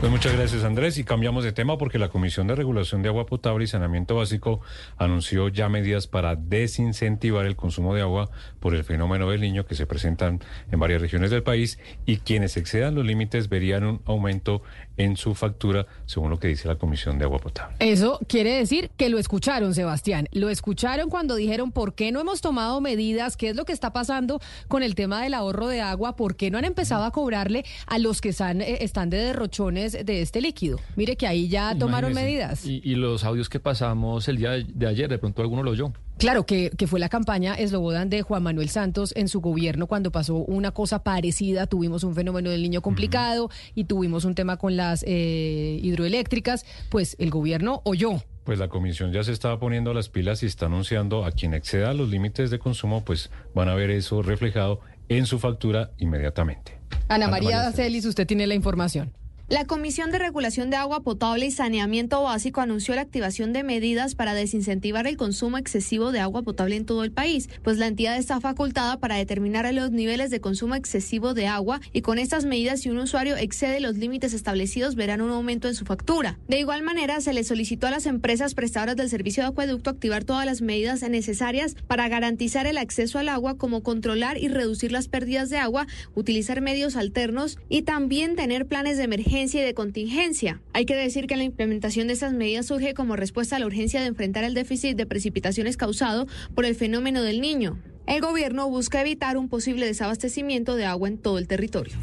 Pues muchas gracias Andrés y cambiamos de tema porque la Comisión de Regulación de Agua Potable y Saneamiento Básico anunció ya medidas para desincentivar el consumo de agua por el fenómeno del niño que se presentan en varias regiones del país y quienes excedan los límites verían un aumento en su factura según lo que dice la Comisión de Agua Potable. Eso quiere decir que lo escucharon, Sebastián. Lo escucharon cuando dijeron por qué no hemos tomado medidas, qué es lo que está pasando con el tema del ahorro de agua, por qué no han empezado a cobrarle a los que están, eh, están de derrochones de este líquido. Mire que ahí ya tomaron Imagínese. medidas. Y, y los audios que pasamos el día de, de ayer, de pronto alguno lo oyó. Claro, que, que fue la campaña Eslobodan de Juan Manuel Santos en su gobierno cuando pasó una cosa parecida. Tuvimos un fenómeno del niño complicado y tuvimos un tema con las eh, hidroeléctricas. Pues el gobierno oyó Pues la comisión ya se está poniendo las pilas y está anunciando a quien exceda los límites de consumo, pues van a ver eso reflejado en su factura inmediatamente. Ana María Celis, usted tiene la información. La Comisión de Regulación de Agua Potable y Saneamiento Básico anunció la activación de medidas para desincentivar el consumo excesivo de agua potable en todo el país, pues la entidad está facultada para determinar los niveles de consumo excesivo de agua y con estas medidas si un usuario excede los límites establecidos verán un aumento en su factura. De igual manera, se le solicitó a las empresas prestadoras del servicio de acueducto activar todas las medidas necesarias para garantizar el acceso al agua como controlar y reducir las pérdidas de agua, utilizar medios alternos y también tener planes de emergencia y de contingencia. Hay que decir que la implementación de estas medidas surge como respuesta a la urgencia de enfrentar el déficit de precipitaciones causado por el fenómeno del niño. El gobierno busca evitar un posible desabastecimiento de agua en todo el territorio.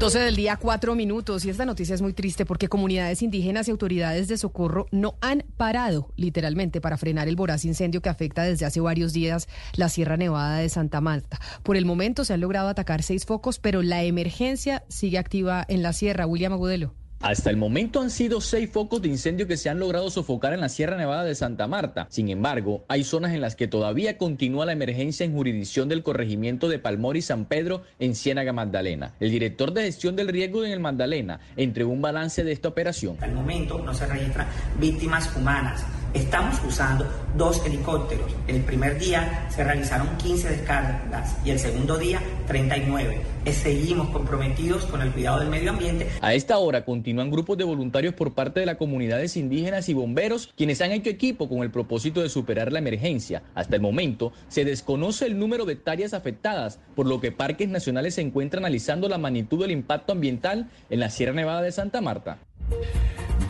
12 del día, cuatro minutos. Y esta noticia es muy triste porque comunidades indígenas y autoridades de socorro no han parado, literalmente, para frenar el voraz incendio que afecta desde hace varios días la Sierra Nevada de Santa Marta. Por el momento se han logrado atacar seis focos, pero la emergencia sigue activa en la sierra. William Agudelo. Hasta el momento han sido seis focos de incendio que se han logrado sofocar en la Sierra Nevada de Santa Marta. Sin embargo, hay zonas en las que todavía continúa la emergencia en jurisdicción del corregimiento de Palmor y San Pedro en Ciénaga Magdalena. El director de gestión del riesgo en el Magdalena entregó un balance de esta operación. Al momento no se registran víctimas humanas. Estamos usando dos helicópteros. El primer día se realizaron 15 descargas y el segundo día 39. Seguimos comprometidos con el cuidado del medio ambiente. A esta hora continúan grupos de voluntarios por parte de las comunidades indígenas y bomberos quienes han hecho equipo con el propósito de superar la emergencia. Hasta el momento se desconoce el número de hectáreas afectadas, por lo que Parques Nacionales se encuentra analizando la magnitud del impacto ambiental en la Sierra Nevada de Santa Marta.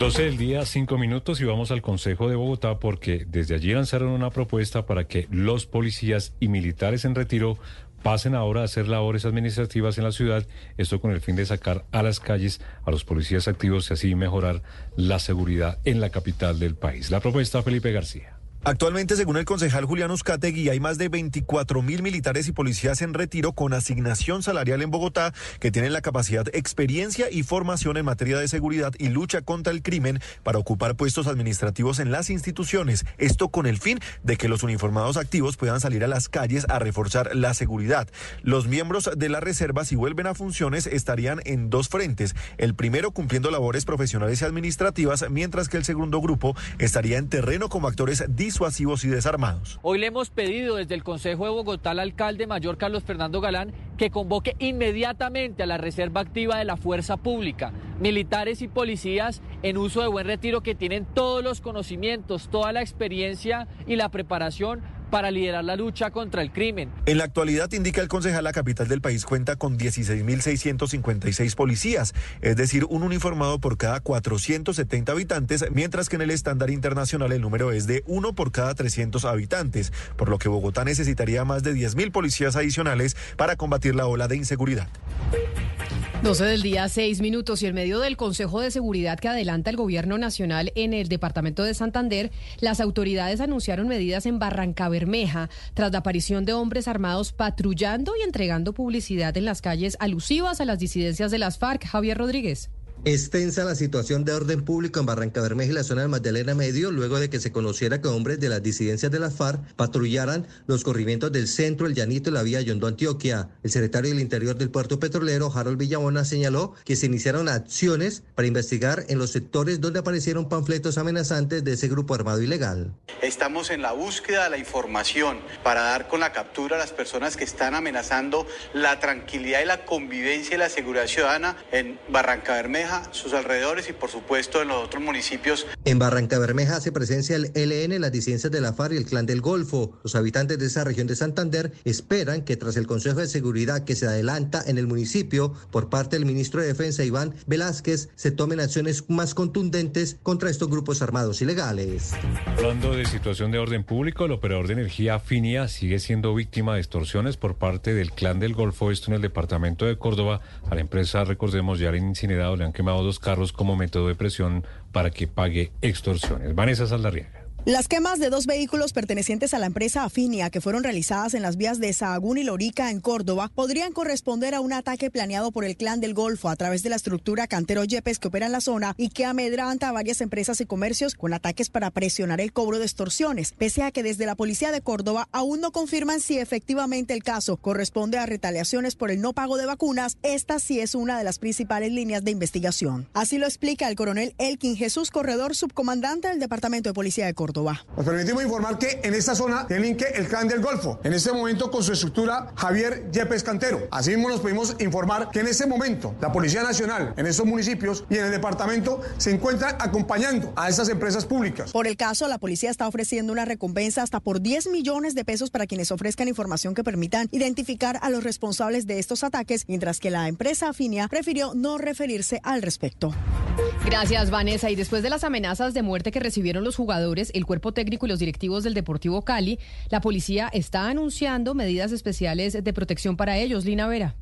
12 del día, 5 minutos y vamos al Consejo de Bogotá porque desde allí lanzaron una propuesta para que los policías y militares en retiro pasen ahora a hacer labores administrativas en la ciudad, esto con el fin de sacar a las calles a los policías activos y así mejorar la seguridad en la capital del país. La propuesta, Felipe García. Actualmente, según el concejal Julián Uzcategui, hay más de 24 mil militares y policías en retiro con asignación salarial en Bogotá que tienen la capacidad, experiencia y formación en materia de seguridad y lucha contra el crimen para ocupar puestos administrativos en las instituciones. Esto con el fin de que los uniformados activos puedan salir a las calles a reforzar la seguridad. Los miembros de la reserva, si vuelven a funciones, estarían en dos frentes. El primero cumpliendo labores profesionales y administrativas, mientras que el segundo grupo estaría en terreno como actores y desarmados. Hoy le hemos pedido desde el Consejo de Bogotá al alcalde mayor Carlos Fernando Galán que convoque inmediatamente a la reserva activa de la fuerza pública, militares y policías en uso de buen retiro que tienen todos los conocimientos, toda la experiencia y la preparación para liderar la lucha contra el crimen. En la actualidad, indica el concejal, la capital del país cuenta con 16.656 policías, es decir, un uniformado por cada 470 habitantes, mientras que en el estándar internacional el número es de uno por cada 300 habitantes, por lo que Bogotá necesitaría más de 10.000 policías adicionales para combatir la ola de inseguridad. 12 del día, 6 minutos y en medio del Consejo de Seguridad que adelanta el Gobierno Nacional en el Departamento de Santander, las autoridades anunciaron medidas en Barranca Bermeja tras la aparición de hombres armados patrullando y entregando publicidad en las calles alusivas a las disidencias de las FARC. Javier Rodríguez. Extensa la situación de orden público en Barranca Bermeja y la zona del Magdalena Medio luego de que se conociera que hombres de las disidencias de las FARC patrullaran los corrimientos del centro, el Llanito y la vía Yondo Antioquia. El secretario del Interior del Puerto Petrolero, Harold Villabona, señaló que se iniciaron acciones para investigar en los sectores donde aparecieron panfletos amenazantes de ese grupo armado ilegal. Estamos en la búsqueda de la información para dar con la captura a las personas que están amenazando la tranquilidad y la convivencia y la seguridad ciudadana en Barranca Bermeja sus alrededores y por supuesto en los otros municipios. En Barranca Bermeja hace presencia el LN, las disidencias de la FARC y el Clan del Golfo. Los habitantes de esa región de Santander esperan que tras el Consejo de Seguridad que se adelanta en el municipio por parte del ministro de Defensa Iván Velázquez se tomen acciones más contundentes contra estos grupos armados ilegales. Hablando de situación de orden público, el operador de energía Finia sigue siendo víctima de extorsiones por parte del Clan del Golfo, esto en el departamento de Córdoba. A la empresa, recordemos, ya le han incinerado, le han dos carros como método de presión para que pague extorsiones. Vanessa Saldarriaga. Las quemas de dos vehículos pertenecientes a la empresa Afinia que fueron realizadas en las vías de Sahagún y Lorica en Córdoba podrían corresponder a un ataque planeado por el clan del Golfo a través de la estructura Cantero Yepes que opera en la zona y que amedranta a varias empresas y comercios con ataques para presionar el cobro de extorsiones, pese a que desde la policía de Córdoba aún no confirman si efectivamente el caso corresponde a retaliaciones por el no pago de vacunas, esta sí es una de las principales líneas de investigación. Así lo explica el coronel Elkin Jesús Corredor, subcomandante del Departamento de Policía de Córdoba. Nos permitimos informar que en esta zona tienen que el clan del Golfo, en este momento con su estructura Javier Yepes Cantero. Asimismo nos pedimos informar que en este momento la Policía Nacional en estos municipios y en el departamento se encuentran acompañando a estas empresas públicas. Por el caso, la policía está ofreciendo una recompensa hasta por 10 millones de pesos para quienes ofrezcan información que permitan identificar a los responsables de estos ataques, mientras que la empresa Afinia prefirió no referirse al respecto. Gracias, Vanessa. Y después de las amenazas de muerte que recibieron los jugadores, el cuerpo técnico y los directivos del Deportivo Cali, la policía está anunciando medidas especiales de protección para ellos. Lina Vera.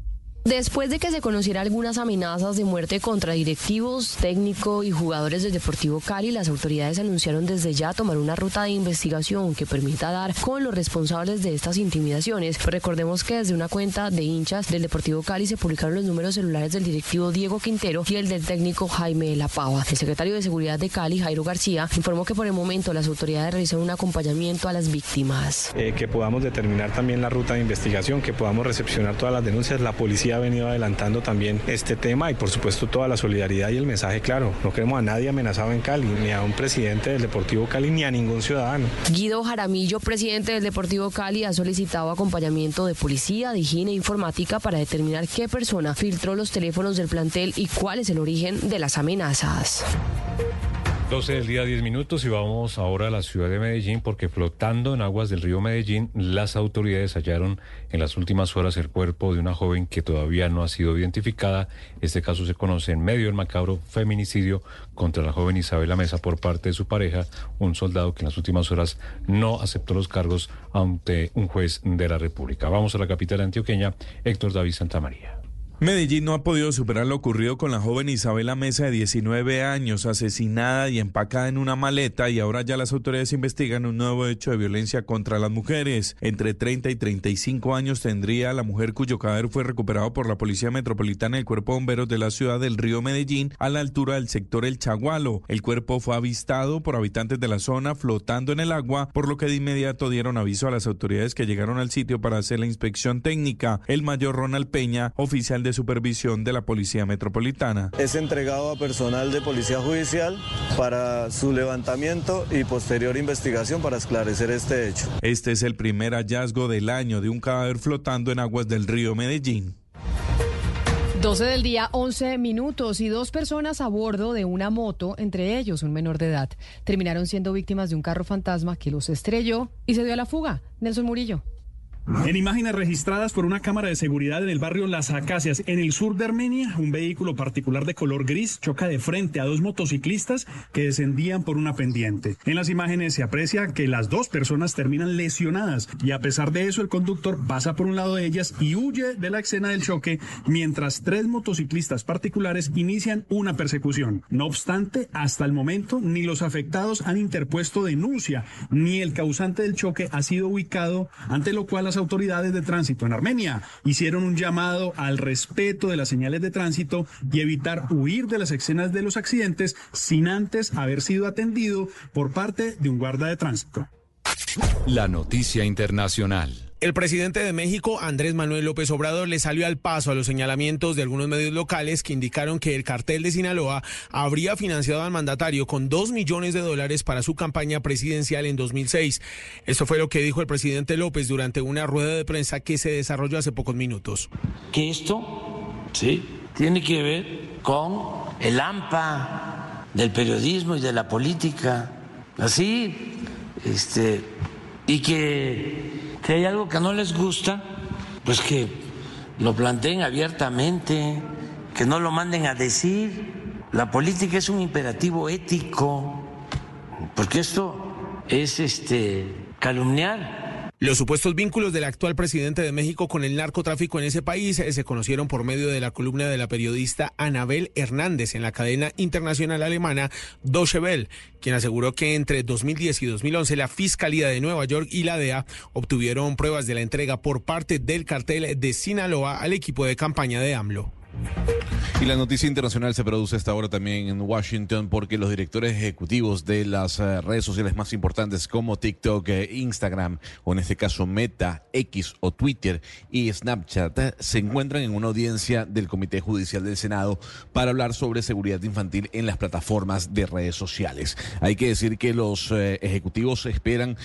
Después de que se conociera algunas amenazas de muerte contra directivos, técnico y jugadores del Deportivo Cali, las autoridades anunciaron desde ya tomar una ruta de investigación que permita dar con los responsables de estas intimidaciones. recordemos que desde una cuenta de hinchas del Deportivo Cali se publicaron los números celulares del directivo Diego Quintero y el del técnico Jaime La Pava. El secretario de Seguridad de Cali, Jairo García, informó que por el momento las autoridades realizan un acompañamiento a las víctimas. Eh, que podamos determinar también la ruta de investigación, que podamos recepcionar todas las denuncias. La policía ha venido adelantando también este tema y por supuesto toda la solidaridad y el mensaje claro. No queremos a nadie amenazado en Cali, ni a un presidente del Deportivo Cali, ni a ningún ciudadano. Guido Jaramillo, presidente del Deportivo Cali, ha solicitado acompañamiento de policía, de higiene e informática para determinar qué persona filtró los teléfonos del plantel y cuál es el origen de las amenazas. 12 del día, 10 minutos y vamos ahora a la ciudad de Medellín porque flotando en aguas del río Medellín, las autoridades hallaron en las últimas horas el cuerpo de una joven que todavía no ha sido identificada. Este caso se conoce en medio del macabro feminicidio contra la joven Isabela Mesa por parte de su pareja, un soldado que en las últimas horas no aceptó los cargos ante un juez de la República. Vamos a la capital antioqueña, Héctor David Santamaría. Medellín no ha podido superar lo ocurrido con la joven Isabela Mesa de 19 años, asesinada y empacada en una maleta y ahora ya las autoridades investigan un nuevo hecho de violencia contra las mujeres. Entre 30 y 35 años tendría la mujer cuyo cadáver fue recuperado por la Policía Metropolitana del Cuerpo de Bomberos de la ciudad del río Medellín a la altura del sector El Chagualo. El cuerpo fue avistado por habitantes de la zona flotando en el agua, por lo que de inmediato dieron aviso a las autoridades que llegaron al sitio para hacer la inspección técnica. El mayor Ronald Peña, oficial de supervisión de la Policía Metropolitana. Es entregado a personal de Policía Judicial para su levantamiento y posterior investigación para esclarecer este hecho. Este es el primer hallazgo del año de un cadáver flotando en aguas del río Medellín. 12 del día, 11 minutos y dos personas a bordo de una moto, entre ellos un menor de edad, terminaron siendo víctimas de un carro fantasma que los estrelló y se dio a la fuga. Nelson Murillo. En imágenes registradas por una cámara de seguridad en el barrio Las Acacias, en el sur de Armenia, un vehículo particular de color gris choca de frente a dos motociclistas que descendían por una pendiente. En las imágenes se aprecia que las dos personas terminan lesionadas y a pesar de eso el conductor pasa por un lado de ellas y huye de la escena del choque mientras tres motociclistas particulares inician una persecución. No obstante, hasta el momento ni los afectados han interpuesto denuncia ni el causante del choque ha sido ubicado, ante lo cual las autoridades de tránsito en Armenia hicieron un llamado al respeto de las señales de tránsito y evitar huir de las escenas de los accidentes sin antes haber sido atendido por parte de un guarda de tránsito. La noticia internacional. El presidente de México, Andrés Manuel López Obrador, le salió al paso a los señalamientos de algunos medios locales que indicaron que el cartel de Sinaloa habría financiado al mandatario con dos millones de dólares para su campaña presidencial en 2006. Esto fue lo que dijo el presidente López durante una rueda de prensa que se desarrolló hace pocos minutos. Que esto, sí, tiene que ver con el AMPA del periodismo y de la política. Así, este, y que si hay algo que no les gusta, pues que lo planteen abiertamente, que no lo manden a decir. La política es un imperativo ético, porque esto es este calumniar Los supuestos vínculos del actual presidente de México con el narcotráfico en ese país eh, se conocieron por medio de la columna de la periodista Anabel Hernández en la cadena internacional alemana Deutsche Welle, quien aseguró que entre 2010 y 2011 la Fiscalía de Nueva York y la DEA obtuvieron pruebas de la entrega por parte del cartel de Sinaloa al equipo de campaña de AMLO. Y la noticia internacional se produce esta hora también en Washington porque los directores ejecutivos de las eh, redes sociales más importantes como TikTok, eh, Instagram o en este caso Meta, X o Twitter y Snapchat eh, se encuentran en una audiencia del Comité Judicial del Senado para hablar sobre seguridad infantil en las plataformas de redes sociales. Hay que decir que los ejecutivos esperan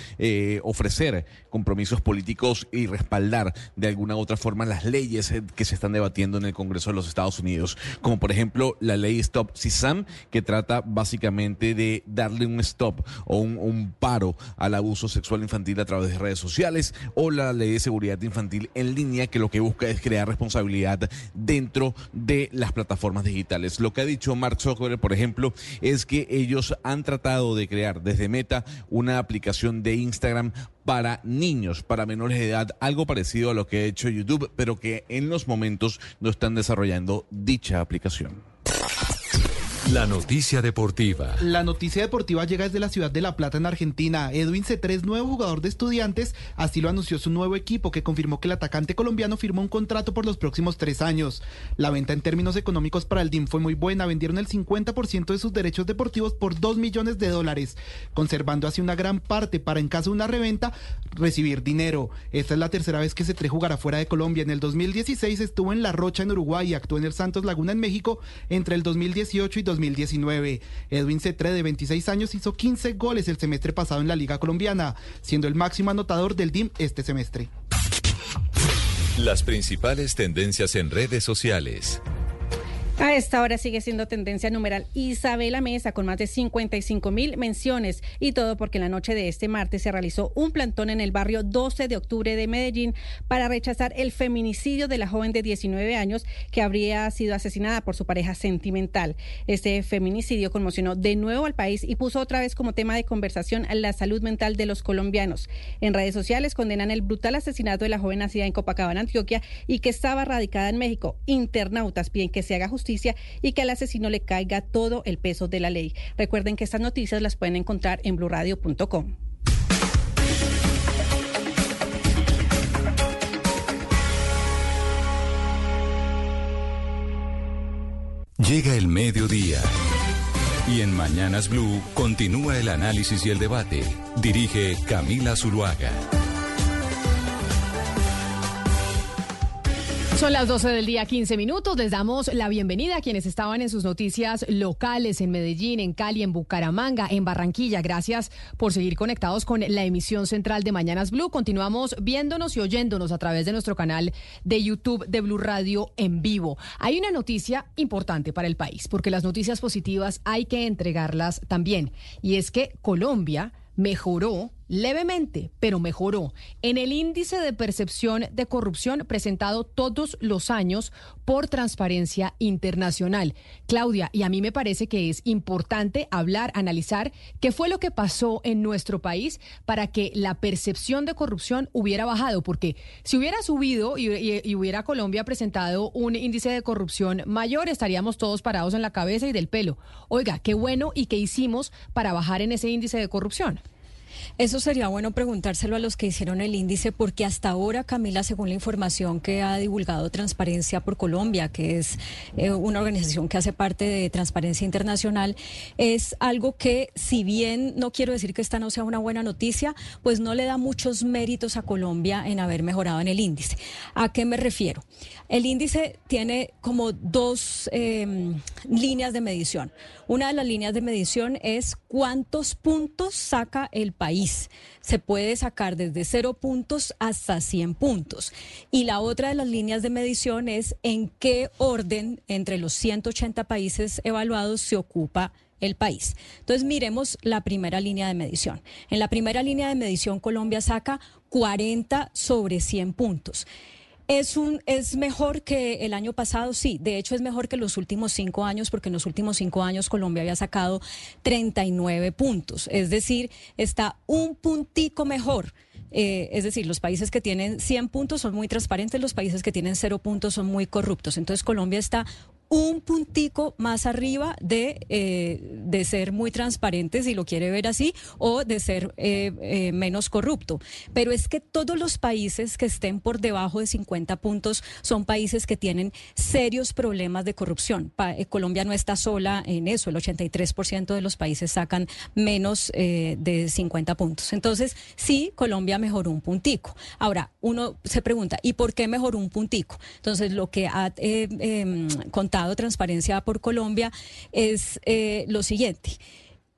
ofrecer compromisos políticos y respaldar de alguna u otra forma las leyes que se están debatiendo en el Congreso los Estados Unidos como por ejemplo la ley Stop CISAM, que trata básicamente de darle un stop o un, paro al abuso sexual infantil a través de redes sociales, o la ley de seguridad infantil en línea, que lo que busca es crear responsabilidad dentro de las plataformas digitales. Lo que ha dicho Mark Zuckerberg, por ejemplo, es que ellos han tratado de crear desde Meta una aplicación de Instagram para niños, para menores de edad, algo parecido a lo que ha hecho YouTube, pero que en los momentos no están desarrollando dicha aplicación. La noticia deportiva. La noticia deportiva llega desde la ciudad de La Plata en Argentina. Edwin C3, nuevo jugador de estudiantes, así lo anunció su nuevo equipo que confirmó que el atacante colombiano firmó un contrato por los próximos tres años. La venta en términos económicos para el DIM fue muy buena, vendieron el 50% de sus derechos deportivos por 2 millones de dólares, conservando así una gran parte para en caso de una reventa recibir dinero. Esta es la tercera vez que C3 jugará fuera de Colombia. En el 2016 estuvo en La Rocha en Uruguay y actuó en el Santos Laguna en México entre el 2018 y 2019. Edwin Cetre, de 26 años, hizo 15 goles el semestre pasado en la Liga Colombiana, siendo el máximo anotador del DIM este semestre. Las principales tendencias en redes sociales. A esta hora sigue siendo tendencia numeral Isabela Mesa con más de 55 mil menciones y todo porque la noche de este martes se realizó un plantón en el barrio 12 de octubre de Medellín para rechazar el feminicidio de la joven de 19 años que habría sido asesinada por su pareja sentimental. Este feminicidio conmocionó de nuevo al país y puso otra vez como tema de conversación la salud mental de los colombianos. En redes sociales condenan el brutal asesinato de la joven nacida en Copacabana, Antioquia y que estaba radicada en México. Internautas piden que se haga justicia y que al asesino le caiga todo el peso de la ley. Recuerden que estas noticias las pueden encontrar en blurradio.com. Llega el mediodía. Y en Mañanas Blue continúa el análisis y el debate. Dirige Camila Zuluaga. Son las 12 del día, 15 minutos. Les damos la bienvenida a quienes estaban en sus noticias locales en Medellín, en Cali, en Bucaramanga, en Barranquilla. Gracias por seguir conectados con la emisión central de Mañanas Blue. Continuamos viéndonos y oyéndonos a través de nuestro canal de YouTube de Blue Radio en vivo. Hay una noticia importante para el país, porque las noticias positivas hay que entregarlas también. Y es que Colombia mejoró levemente, pero mejoró en el índice de percepción de corrupción presentado todos los años por Transparencia Internacional. Claudia, y a mí me parece que es importante hablar, analizar qué fue lo que pasó en nuestro país para que la percepción de corrupción hubiera bajado, porque si hubiera subido y, hubiera Colombia presentado un índice de corrupción mayor, estaríamos todos parados en la cabeza y del pelo. Oiga, qué bueno y qué hicimos para bajar en ese índice de corrupción. Eso sería bueno preguntárselo a los que hicieron el índice, porque hasta ahora, Camila, según la información que ha divulgado Transparencia por Colombia, que es eh, una organización que hace parte de Transparencia Internacional, es algo que, si bien no quiero decir que esta no sea una buena noticia, pues no le da muchos méritos a Colombia en haber mejorado en el índice. ¿A qué me refiero? El índice tiene como dos em, líneas de medición. Una de las líneas de medición es cuántos puntos saca el país. Se puede sacar desde cero puntos hasta 100 puntos. Y la otra de las líneas de medición es en qué orden entre los 180 países evaluados se ocupa el país. Entonces miremos la primera línea de medición. En la primera línea de medición Colombia saca 40 sobre 100 puntos. Es, un, es mejor que el año pasado, sí. De hecho, es mejor que los últimos cinco años, porque en los últimos cinco años Colombia había sacado 39 puntos. Es decir, está un puntico mejor eh, es decir, los países que tienen 100 puntos son muy transparentes, los países que tienen cero puntos son muy corruptos. Entonces Colombia está un puntico más arriba de, eh, de ser muy transparente, si lo quiere ver así, o de ser eh, eh, menos corrupto. Pero es que todos los países que estén por debajo de 50 puntos son países que tienen serios problemas de corrupción. Colombia no está sola en eso, el 83% de los países sacan menos de 50 puntos. Entonces, sí, Colombia mejoró un puntico. Ahora, uno se pregunta, ¿y por qué mejoró un puntico? Entonces, lo que ha em, Transparencia por Colombia es eh, lo siguiente.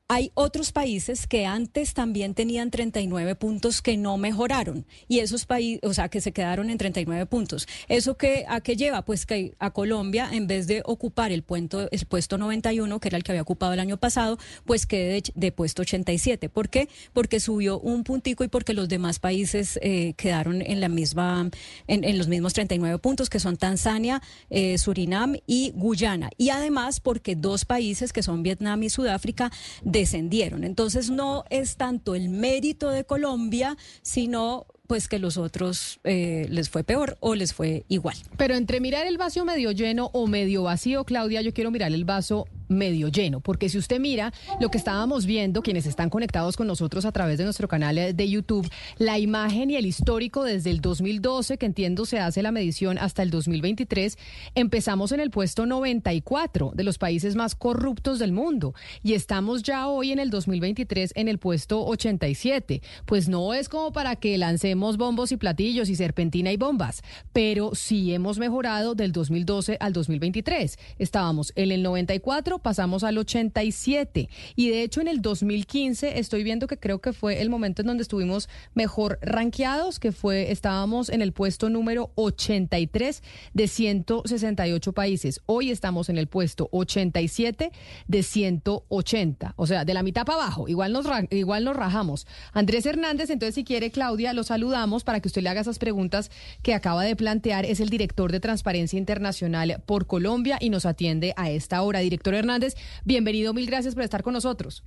Hay otros países que antes también tenían 39 puntos que no mejoraron y esos países, o sea, que se quedaron en 39 puntos. ¿Eso que, a qué lleva? Pues que a Colombia, en vez de ocupar el, puesto, el puesto 91, que era el que había ocupado el año pasado, pues quede de, puesto 87. ¿Por qué? Porque subió un puntico y porque los demás países eh, quedaron en la misma, en, los mismos 39 puntos, que son Tanzania, eh, Surinam y Guyana. Y además porque dos países, que son Vietnam y Sudáfrica, descendieron. Entonces no es tanto el mérito de Colombia, sino pues que los otros eh, les fue peor o les fue igual. Pero entre mirar el vaso medio lleno o medio vacío, Claudia, yo quiero mirar el vaso medio lleno, porque si usted mira lo que estábamos viendo, quienes están conectados con nosotros a través de nuestro canal de YouTube, la imagen y el histórico desde el 2012, que entiendo se hace la medición hasta el 2023, empezamos en el puesto 94 de los países más corruptos del mundo y estamos ya hoy en el 2023 en el puesto 87. Pues no es como para que lancemos bombos y platillos y serpentina y bombas, pero sí hemos mejorado del 2012 al 2023. Estábamos en el 94, pasamos al 87 y de hecho en el 2015 estoy viendo que creo que fue el momento en donde estuvimos mejor rankeados, que fue estábamos en el puesto número 83 de 168 países. Hoy estamos en el puesto 87 de 180, o sea, de la mitad para abajo. Igual nos igual nos rajamos. Andrés Hernández, entonces si quiere Claudia, los saludos saludamos para que usted le haga esas preguntas que acaba de plantear. Es el director de Transparencia Internacional por Colombia y nos atiende a esta hora. Director Hernández, bienvenido, mil gracias por estar con nosotros.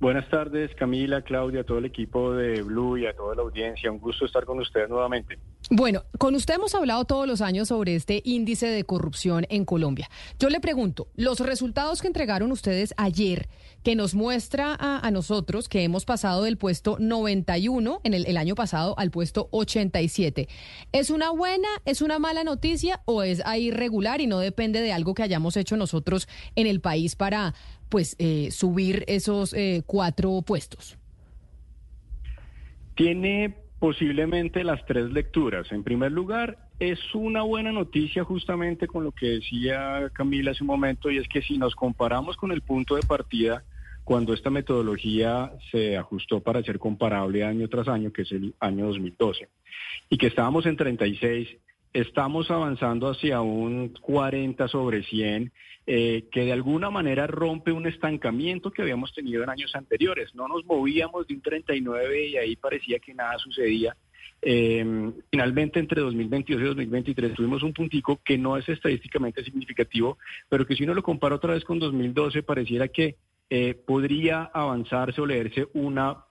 Buenas tardes, Camila, Claudia, todo el equipo de Blue y a toda la audiencia. Un gusto estar con ustedes nuevamente. Bueno, con usted hemos hablado todos los años sobre este índice de corrupción en Colombia. Yo le pregunto, los resultados que entregaron ustedes ayer, que nos muestra a, nosotros que hemos pasado del puesto 91 en el, el año pasado al puesto 87, ¿es una buena, es una mala noticia o es ahí regular y no depende de algo que hayamos hecho nosotros en el país para pues eh, subir esos eh, cuatro puestos? Tiene posiblemente las tres lecturas. En primer lugar, es una buena noticia justamente con lo que decía Camila hace un momento, y es que si nos comparamos con el punto de partida, cuando esta metodología se ajustó para ser comparable año tras año, que es el año 2012, y que estábamos en 36, estamos avanzando hacia un 40 sobre 100 eh, que de alguna manera rompe un estancamiento que habíamos tenido en años anteriores. No nos movíamos de un 39 y ahí parecía que nada sucedía. Eh, finalmente, entre 2022 y 2023 tuvimos un puntico que no es estadísticamente significativo, pero que si uno lo compara otra vez con 2012, pareciera que eh, podría avanzarse o leerse una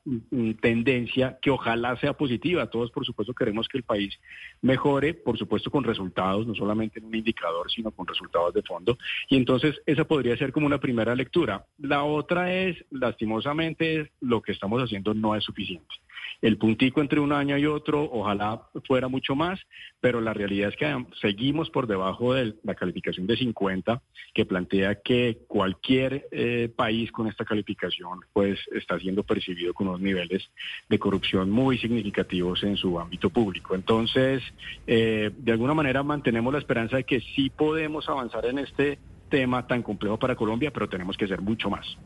tendencia que ojalá sea positiva. Todos, por supuesto, queremos que el país mejore, por supuesto, con resultados, no solamente en un indicador, sino con resultados de fondo. Y entonces, esa podría ser como una primera lectura. La otra es, lastimosamente, lo que estamos haciendo no es suficiente. El puntico entre un año y otro, ojalá fuera mucho más, pero la realidad es que seguimos por debajo de la calificación de 50, que plantea que cualquier eh, país con esta calificación pues está siendo percibido con unos niveles de corrupción muy significativos en su ámbito público. Entonces, eh, de alguna manera mantenemos la esperanza de que sí podemos avanzar en este tema tan complejo para Colombia, pero tenemos que hacer mucho más.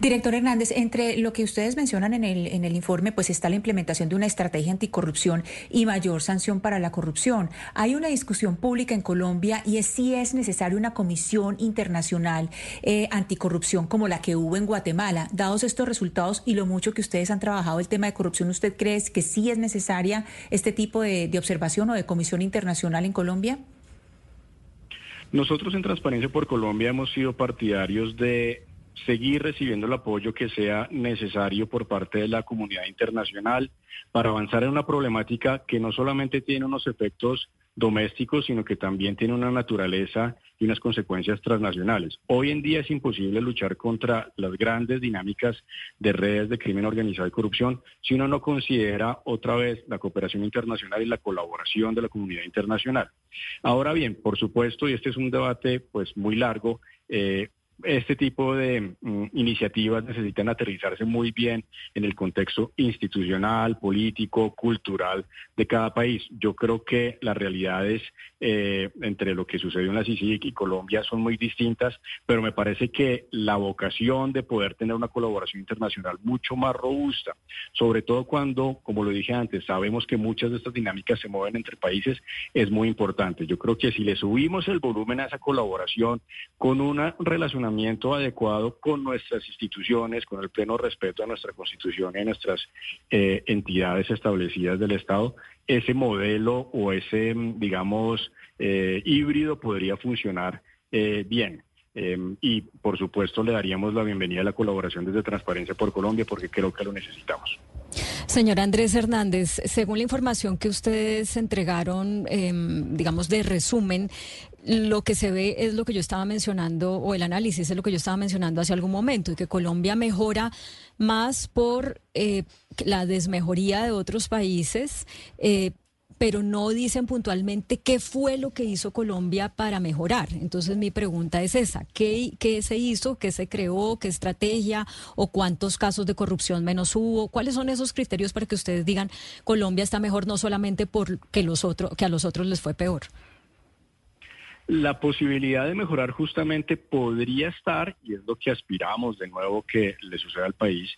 Director Hernández, entre lo que ustedes mencionan en el, en el informe, pues está la implementación de una estrategia anticorrupción y mayor sanción para la corrupción. Hay una discusión pública en Colombia y es si es necesaria una comisión internacional eh, anticorrupción como la que hubo en Guatemala. Dados estos resultados y lo mucho que ustedes han trabajado el tema de corrupción, ¿usted cree que sí es necesaria este tipo de observación o de comisión internacional en Colombia? Nosotros en Transparencia por Colombia hemos sido partidarios de seguir recibiendo el apoyo que sea necesario por parte de la comunidad internacional para avanzar en una problemática que no solamente tiene unos efectos domésticos, sino que también tiene una naturaleza y unas consecuencias transnacionales. Hoy en día es imposible luchar contra las grandes dinámicas de redes de crimen organizado y corrupción si uno no considera otra vez la cooperación internacional y la colaboración de la comunidad internacional. Ahora bien, por supuesto, y este es un debate pues muy largo, eh, este tipo de mm, iniciativas necesitan aterrizarse muy bien en el contexto institucional, político, cultural de cada país. Yo creo que las realidades eh, entre lo que sucedió en la CICIC y Colombia son muy distintas, pero me parece que la vocación de poder tener una colaboración internacional mucho más robusta, sobre todo cuando, como lo dije antes, sabemos que muchas de estas dinámicas se mueven entre países, es muy importante. Yo creo que si le subimos el volumen a esa colaboración con una relación adecuado con nuestras instituciones, con el pleno respeto a nuestra constitución y a nuestras eh, entidades establecidas del Estado, ese modelo o ese, digamos, eh, híbrido podría funcionar eh, bien. Em, y por supuesto le daríamos la bienvenida a la colaboración desde Transparencia por Colombia porque creo que lo necesitamos. Señor Andrés Hernández, según la información que ustedes entregaron, em, digamos, de resumen, lo que se ve es lo que yo estaba mencionando, o el análisis es lo que yo estaba mencionando hace algún momento, y que Colombia mejora más por eh, la desmejoría de otros países. Eh, pero no dicen puntualmente qué fue lo que hizo Colombia para mejorar. Entonces mi pregunta es esa, ¿qué, qué se hizo, qué se creó, qué estrategia o cuántos casos de corrupción menos hubo? ¿Cuáles son esos criterios para que ustedes digan Colombia está mejor no solamente porque los otros, que a los otros les fue peor? La posibilidad de mejorar justamente podría estar, y es lo que aspiramos de nuevo que le suceda al país,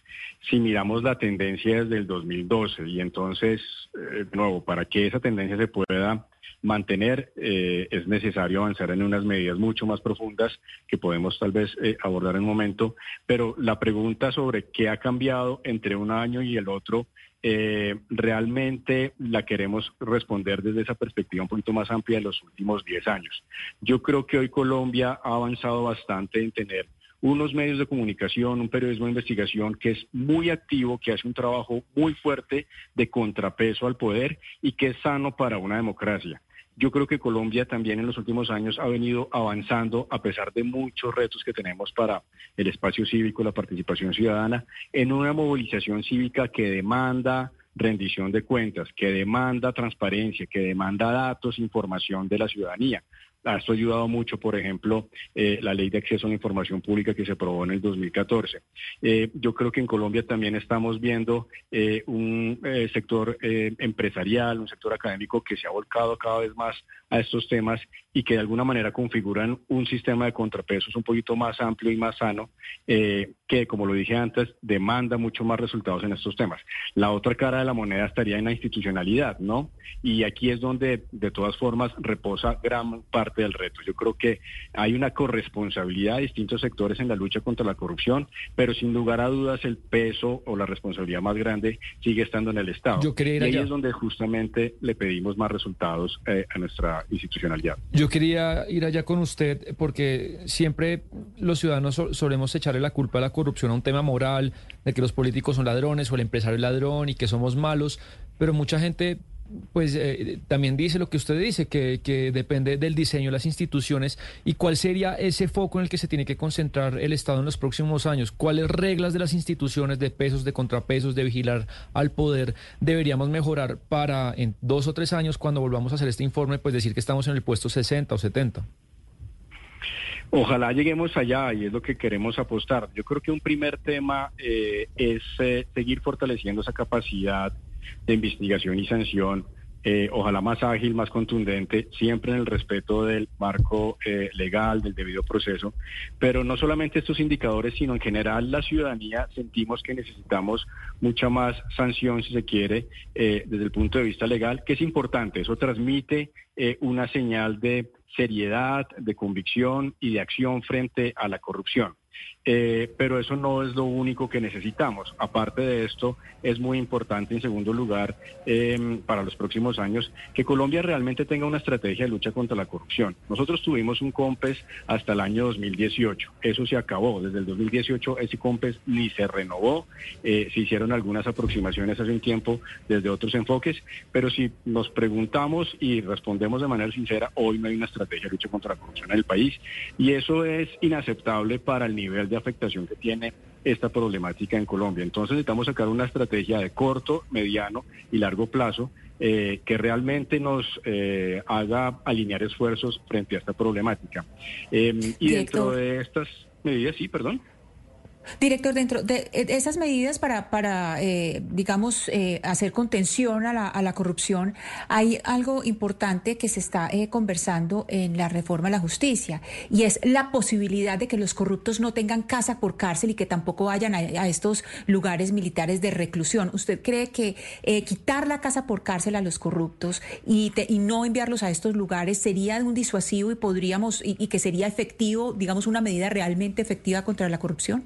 si miramos la tendencia desde el 2012. Y entonces, eh, de nuevo, para que esa tendencia se pueda mantener, eh, es necesario avanzar en unas medidas mucho más profundas que podemos tal vez eh, abordar en un momento. Pero la pregunta sobre qué ha cambiado entre un año y el otro eh, realmente la queremos responder desde esa perspectiva un poquito más amplia de los últimos 10 años. Yo creo que hoy Colombia ha avanzado bastante en tener unos medios de comunicación, un periodismo de investigación que es muy activo, que hace un trabajo muy fuerte de contrapeso al poder y que es sano para una democracia. Yo creo que Colombia también en los últimos años ha venido avanzando, a pesar de muchos retos que tenemos para el espacio cívico, la participación ciudadana, en una movilización cívica que demanda rendición de cuentas, que demanda transparencia, que demanda datos, información de la ciudadanía. Esto ha ayudado mucho, por ejemplo, eh, la ley de acceso a la información pública que se aprobó en el 2014. Eh, yo creo que en Colombia también estamos viendo eh, un sector empresarial, un sector académico que se ha volcado cada vez más a estos temas y que de alguna manera configuran un sistema de contrapesos un poquito más amplio y más sano, que, como lo dije antes, demanda mucho más resultados en estos temas. La otra cara de la moneda estaría en la institucionalidad, ¿no? Y aquí es donde, de todas formas, reposa gran parte del reto. Yo creo que hay una corresponsabilidad de distintos sectores en la lucha contra la corrupción, pero sin lugar a dudas el peso o la responsabilidad más grande sigue estando en el Estado. Yo quería y ahí es donde justamente le pedimos más resultados eh, a nuestra institucionalidad. Yo quería ir allá con usted porque siempre los ciudadanos solemos echarle la culpa a la corrupción a un tema moral, de que los políticos son ladrones o el empresario es ladrón y que somos malos, pero mucha gente pues eh, también dice lo que usted dice, que, que, depende del diseño de las instituciones y cuál sería ese foco en el que se tiene que concentrar el Estado en los próximos años, cuáles reglas de las instituciones, de pesos, de contrapesos, de vigilar al poder deberíamos mejorar para en dos o tres años cuando volvamos a hacer este informe, pues decir que estamos en el puesto 60 o 70. Ojalá lleguemos allá y es lo que queremos apostar. Yo creo que un primer tema eh, es eh, seguir fortaleciendo esa capacidad de investigación y sanción, eh, ojalá más ágil, más contundente, siempre en el respeto del marco eh, legal, del debido proceso. Pero no solamente estos indicadores, sino en general la ciudadanía sentimos que necesitamos mucha más sanción, si se quiere, eh, desde el punto de vista legal, que es importante. Eso transmite una señal de seriedad, de convicción y de acción frente a la corrupción. Eh, pero eso no es lo único que necesitamos. Aparte de esto, es muy importante, en segundo lugar, em, para los próximos años, que Colombia realmente tenga una estrategia de lucha contra la corrupción. Nosotros tuvimos un COMPES hasta el año 2018. Eso se acabó. Desde el 2018 ese COMPES ni se renovó. Eh, se hicieron algunas aproximaciones hace un tiempo desde otros enfoques, pero si nos preguntamos y respondemos de manera sincera, hoy no hay una estrategia de lucha contra la corrupción en el país y eso es inaceptable para el nivel de afectación que tiene esta problemática en Colombia. Entonces necesitamos sacar una estrategia de corto, mediano y largo plazo eh, que realmente nos eh, haga alinear esfuerzos frente a esta problemática. Em, y dentro de estas medidas, sí, perdón. Director, dentro de esas medidas para, para eh, digamos, eh, hacer contención a la, a la, corrupción, hay algo importante que se está eh, conversando en la reforma de la justicia y es la posibilidad de que los corruptos no tengan casa por cárcel y que tampoco vayan a, estos lugares militares de reclusión. ¿Usted cree que quitar la casa por cárcel a los corruptos y, y, no enviarlos a estos lugares sería un disuasivo y podríamos y que sería efectivo, digamos, una medida realmente efectiva contra la corrupción?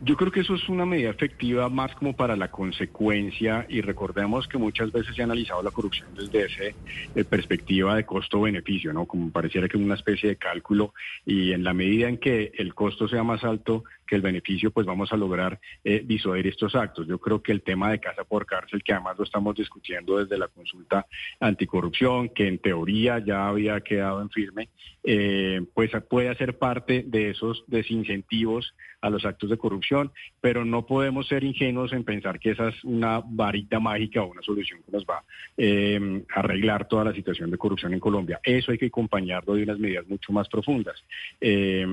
Yo creo que eso es una medida efectiva más como para la consecuencia y recordemos que muchas veces se ha analizado la corrupción desde esa eh, perspectiva de costo-beneficio, ¿no? Como pareciera que una especie de cálculo y en la medida en que el costo sea más alto, que el beneficio, pues vamos a lograr eh, disuadir estos actos. Yo creo que el tema de casa por cárcel, que además lo estamos discutiendo desde la consulta anticorrupción, que en teoría ya había quedado en firme, eh, pues puede hacer parte de esos desincentivos a los actos de corrupción, pero no podemos ser ingenuos en pensar que esa es una varita mágica o una solución que nos va eh, a arreglar toda la situación de corrupción en Colombia. Eso hay que acompañarlo de unas medidas mucho más profundas. Eh,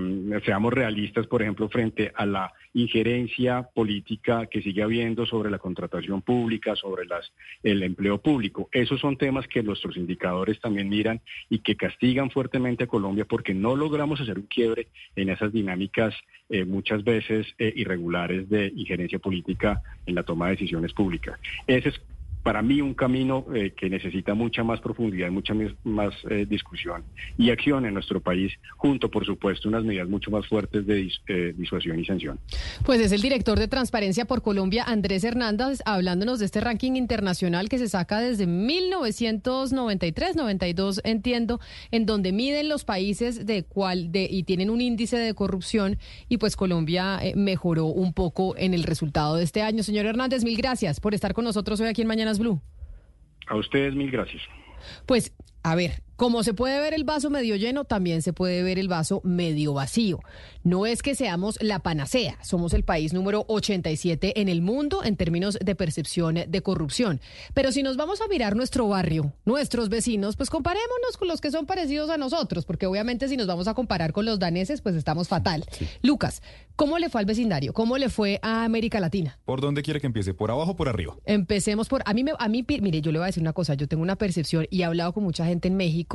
seamos realistas, por ejemplo, frente a la injerencia política que sigue habiendo sobre la contratación pública, sobre las, el empleo público. Esos son temas que nuestros indicadores también miran y que castigan fuertemente a Colombia porque no logramos hacer un quiebre en esas dinámicas eh, muchas veces eh, irregulares de injerencia política en la toma de decisiones públicas. Ese es para mí un camino eh, que necesita mucha más profundidad y mucha más eh, discusión y acción en nuestro país, junto, por supuesto, unas medidas mucho más fuertes de eh, disuasión y sanción. Pues es el director de Transparencia por Colombia, Andrés Hernández, hablándonos de este ranking internacional que se saca desde 1993, 92, entiendo, en donde miden los países de cuál de y tienen un índice de corrupción y pues Colombia mejoró un poco en el resultado de este año. Señor Hernández, mil gracias por estar con nosotros hoy aquí en Mañana Blue. A ustedes mil gracias. Pues, a ver, como se puede ver el vaso medio lleno, también se puede ver el vaso medio vacío. No es que seamos la panacea, somos el país número 87 en el mundo en términos de percepción de corrupción. Pero si nos vamos a mirar nuestro barrio, nuestros vecinos, pues comparémonos con los que son parecidos a nosotros, porque obviamente si nos vamos a comparar con los daneses, pues estamos fatal. Lucas, ¿cómo le fue al vecindario? ¿Cómo le fue a América Latina? ¿Por dónde quiere que empiece? ¿Por abajo o por arriba? Empecemos por... A mí, a mí, mire, yo le voy a decir una cosa, yo tengo una percepción y he hablado con mucha gente en México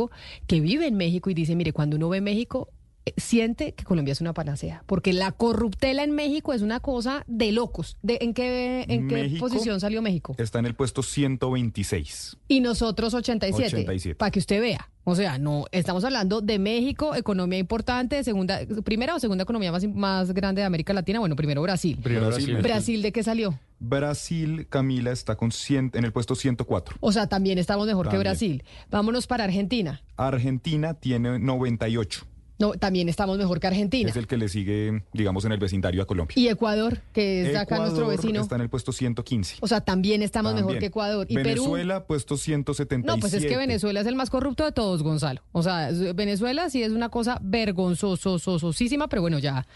que vive en México y dice, mire, cuando uno ve México, siente que Colombia es una panacea, porque la corruptela en México es una cosa de locos. ¿De, ¿En qué, en qué posición salió México? Está en el puesto 126. Y nosotros 87. 87. Para que usted vea. O sea, no, estamos hablando de México, economía importante, segunda, primera o segunda economía más, más grande de América Latina. Bueno, primero Brasil. Brasil. Brasil. ¿de qué salió? Brasil, Camila, está con 100, en el puesto 104. O sea, también estamos mejor que Brasil. Vámonos para Argentina. Argentina tiene 98. No, también estamos mejor que Argentina. Es el que le sigue, digamos, en el vecindario a Colombia. Y Ecuador, que es acá nuestro vecino. Está en el puesto 115. O sea, también estamos mejor que Ecuador. ¿Y Venezuela, puesto 177. No, pues es que Venezuela es el más corrupto de todos, Gonzalo. O sea, Venezuela sí es una cosa vergonzososísima, pero bueno, ya.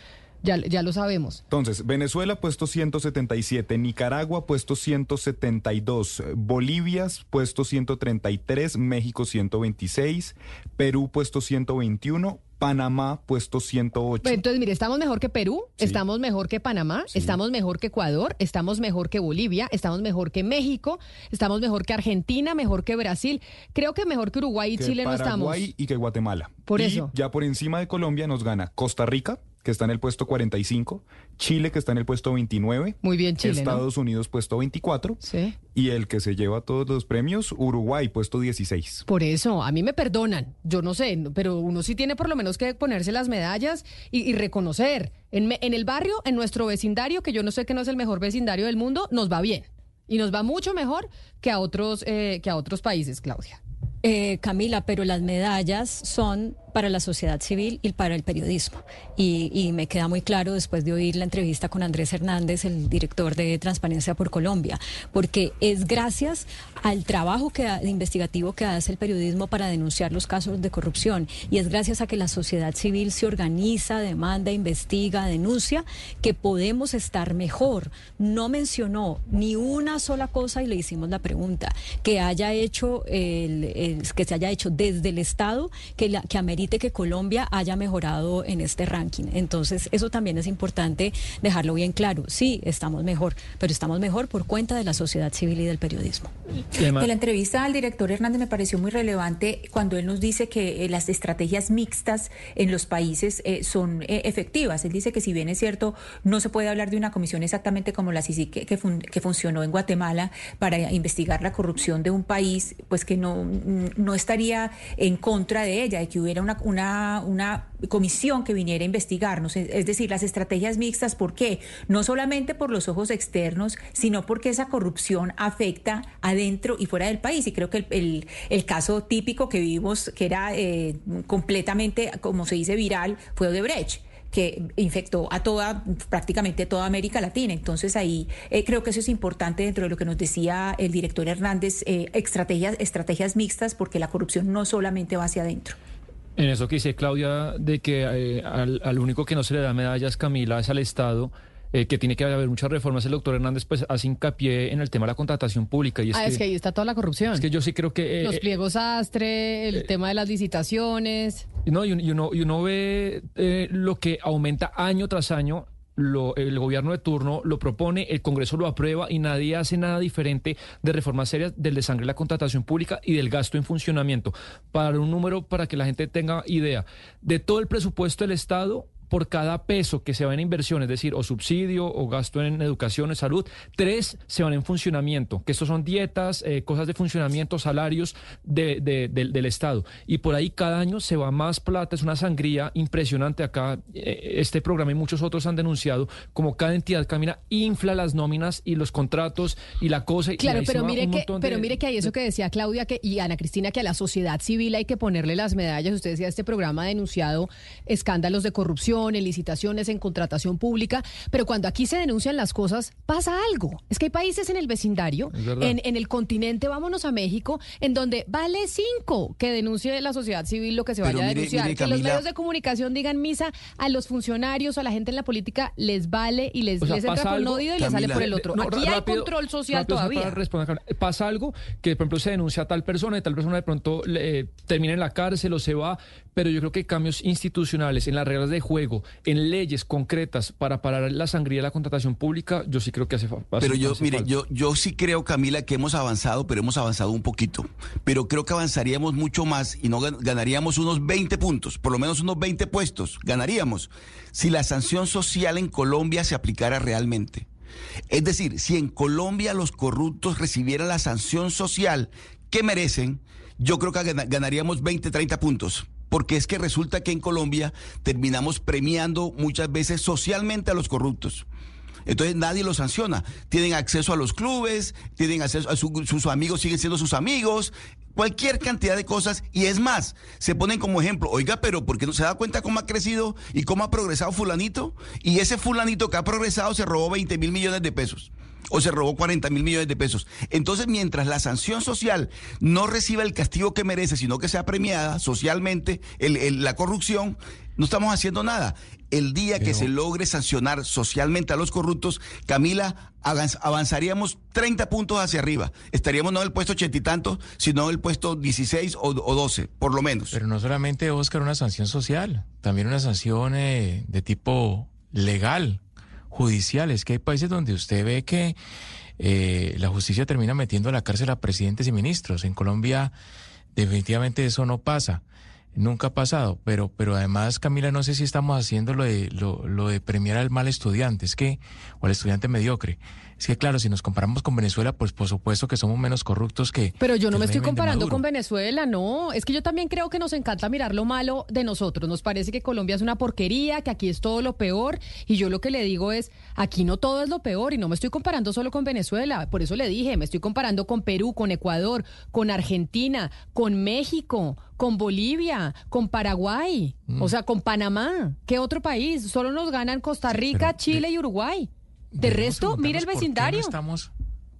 Ya, ya, lo sabemos. Entonces, Venezuela puesto 177, Nicaragua puesto 172, Bolivia puesto 133, México 126, Perú puesto 121, Panamá puesto 108. entonces, mire, estamos mejor que Perú, estamos mejor que Panamá, estamos mejor que Ecuador, estamos mejor que Bolivia, estamos mejor que México, estamos mejor que Argentina, mejor que Brasil. Creo que mejor que Uruguay y Chile no estamos. Paraguay y que Guatemala. Por y eso. Ya por encima de Colombia nos gana Costa Rica, que está en el puesto 45, Chile, que está en el puesto 29. Muy bien, Chile. Estados Unidos, puesto 24. Sí. Y el que se lleva todos los premios, Uruguay, puesto 16. Por eso, a mí me perdonan, yo no sé, pero uno sí tiene por lo menos que ponerse las medallas y, y reconocer. En, en el barrio, en nuestro vecindario, que yo no sé que no es el mejor vecindario del mundo, nos va bien. Y nos va mucho mejor que a otros, eh, que a otros países, Claudia. Eh, Camila, pero las medallas son para la sociedad civil y para el periodismo. Y, me queda muy claro después de oír la entrevista con Andrés Hernández, el director de Transparencia por Colombia, porque es gracias al trabajo que, investigativo que hace el periodismo para denunciar los casos de corrupción y es gracias a que la sociedad civil se organiza, demanda, investiga, denuncia, que podemos estar mejor. No mencionó ni una sola cosa y le hicimos la pregunta que haya hecho el, que se haya hecho desde el Estado que, la, que que Colombia haya mejorado en este ranking. Entonces, eso también es importante dejarlo bien claro. Sí, estamos mejor, pero estamos mejor por cuenta de la sociedad civil y del periodismo. De la entrevista al director Hernández me pareció muy relevante cuando él nos dice que eh, las estrategias mixtas en los países eh, son eh, efectivas. Él dice que si bien es cierto, no se puede hablar de una comisión exactamente como la CICI que, que, fun que funcionó en Guatemala para investigar la corrupción de un país, pues que no, no estaría en contra de ella y que hubiera una una, comisión que viniera a investigarnos, es decir, las estrategias mixtas, ¿por qué? No solamente por los ojos externos, sino porque esa corrupción afecta adentro y fuera del país. Y creo que el caso típico que vimos, que era eh, completamente, como se dice, viral, fue Odebrecht que infectó a toda, prácticamente toda América Latina. Entonces ahí eh, creo que eso es importante dentro de lo que nos decía el director Hernández, eh, estrategias, estrategias mixtas, porque la corrupción no solamente va hacia adentro. En eso que dice Claudia, de que eh, al, al, único que no se le da medallas, Camila, es al Estado. Eh, que tiene que haber muchas reformas. El doctor Hernández pues hace hincapié en el tema de la contratación pública. Y es ah, que, es que ahí está toda la corrupción. Es que yo sí creo que... Eh, Los pliegos astre, el tema de las licitaciones. No, y, uno, y uno ve lo que aumenta año tras año lo, el gobierno de turno lo propone, el Congreso lo aprueba y nadie hace nada diferente de reformas serias del desangre de la contratación pública y del gasto en funcionamiento. Para un número, para que la gente tenga idea, de todo el presupuesto del Estado, por cada peso que se va en inversión, es decir, o subsidio o gasto en educación o salud, tres se van en funcionamiento, que estos son dietas, eh, cosas de funcionamiento, salarios de, de, de, del Estado. Y por ahí cada año se va más plata, es una sangría impresionante. Acá eh, este programa y muchos otros han denunciado como cada entidad camina, infla las nóminas y los contratos y la cosa. Claro, y pero mire, que, pero mire que hay eso que decía Claudia que, y Ana Cristina, que a la sociedad civil hay que ponerle las medallas. Usted decía, este programa ha denunciado escándalos de corrupción en licitaciones, en contratación pública, pero cuando aquí se denuncian las cosas, pasa algo. Es que hay países en el vecindario, en, en, el continente, vámonos a México, en donde vale cinco que denuncie la sociedad civil lo que se vaya a denunciar. Mire, que los medios de comunicación digan misa a los funcionarios, a la gente en la política, les vale y les, o sea, les entra por un oído y les sale por el otro. No, aquí rápido, hay control social todavía. Para responder, pasa algo que, por ejemplo, se denuncia a tal persona y tal persona de pronto eh, termina en la cárcel o se va, pero yo creo que cambios institucionales en las reglas de juego en leyes concretas para parar la sangría de la contratación pública, yo sí creo que hace, hace Pero yo, hace mire, falta. yo, yo sí creo, Camila, que hemos avanzado, pero hemos avanzado un poquito. Pero creo que avanzaríamos mucho más y no ganaríamos unos 20 puntos, por lo menos unos 20 puestos, ganaríamos, si la sanción social en Colombia se aplicara realmente. Es decir, si en Colombia los corruptos recibieran la sanción social que merecen, yo creo que ganaríamos 20, 30 puntos porque es que resulta que en Colombia terminamos premiando muchas veces socialmente a los corruptos. Entonces nadie los sanciona. Tienen acceso a los clubes, tienen acceso a su, sus amigos, siguen siendo sus amigos, cualquier cantidad de cosas. Y es más, se ponen como ejemplo, oiga, pero ¿por qué no se da cuenta cómo ha crecido y cómo ha progresado fulanito? Y ese fulanito que ha progresado se robó 20 mil millones de pesos o se robó 40 mil millones de pesos. Entonces, mientras la sanción social no reciba el castigo que merece, sino que sea premiada socialmente el, el, la corrupción, no estamos haciendo nada. El día Pero... que se logre sancionar socialmente a los corruptos, Camila, avanzaríamos 30 puntos hacia arriba. Estaríamos no en el puesto ochenta y tantos, sino en el puesto 16 o, o 12, por lo menos. Pero no solamente, Oscar, una sanción social, también una sanción eh, de tipo legal judiciales, que hay países donde usted ve que eh, la justicia termina metiendo a la cárcel a presidentes y ministros. En Colombia definitivamente eso no pasa. nunca ha pasado, pero, pero además, Camila, no sé si estamos haciendo lo de, lo, lo de premiar al mal estudiante, es que, o al estudiante mediocre. Es que claro, si nos comparamos con Venezuela, pues por supuesto que somos menos corruptos que... Pero yo no me estoy comparando con Venezuela, no. Es que yo también creo que nos encanta mirar lo malo de nosotros. Nos parece que Colombia es una porquería, que aquí es todo lo peor. Y yo lo que le digo es, aquí no todo es lo peor. Y no me estoy comparando solo con Venezuela. Por eso le dije, me estoy comparando con Perú, con Ecuador, con Argentina, con México, con Bolivia, con Paraguay, Mm. o sea, con Panamá. ¿Qué otro país? Solo nos ganan Costa Rica, Chile y Uruguay. De resto, mire el preguntarnos por qué no vecindario. estamos,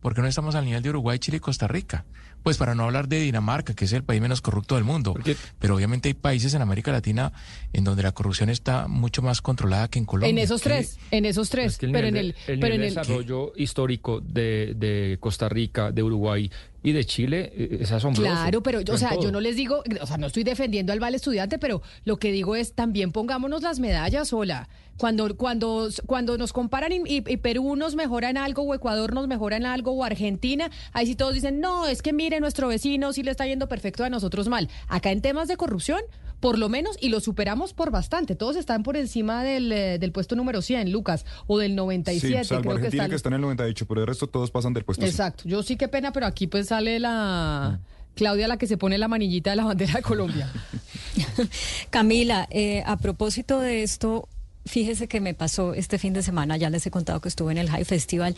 ¿Por qué no estamos al nivel de Uruguay, Chile y Costa Rica? Pues para no hablar de Dinamarca, que es el país menos corrupto del mundo. Pero obviamente hay países en América Latina en donde la corrupción está mucho más controlada que en Colombia. En esos ¿Qué- tres, en esos tres. Es que el pero en el, pero desarrollo histórico de, de Costa Rica, de Uruguay y de Chile eh, es asombroso. Claro, pero yo, o sea, todo. yo no les digo, o sea, no estoy defendiendo al mal estudiante, pero lo que digo es también pongámonos las medallas, hola. Cuando, cuando, cuando nos comparan y, y- y Perú nos mejora en algo, o Ecuador nos mejora en algo, o Argentina, ahí sí todos dicen, no, es que mire, nuestro vecino sí le está yendo perfecto a nosotros mal. Acá en temas de corrupción, por lo menos, y lo superamos por bastante. Todos están por encima del, eh, del puesto número 100, Lucas, o del 97, Sí, salvo creo que Argentina está. que está en el 98, pero el resto todos pasan del puesto. Exacto. Yo sí, qué pena, pero aquí pues sale la Claudia, la que se pone la manillita de la bandera de Colombia. Camila, eh, a propósito de esto, fíjese que me pasó este fin de semana, ya les he contado que estuve en el High Festival,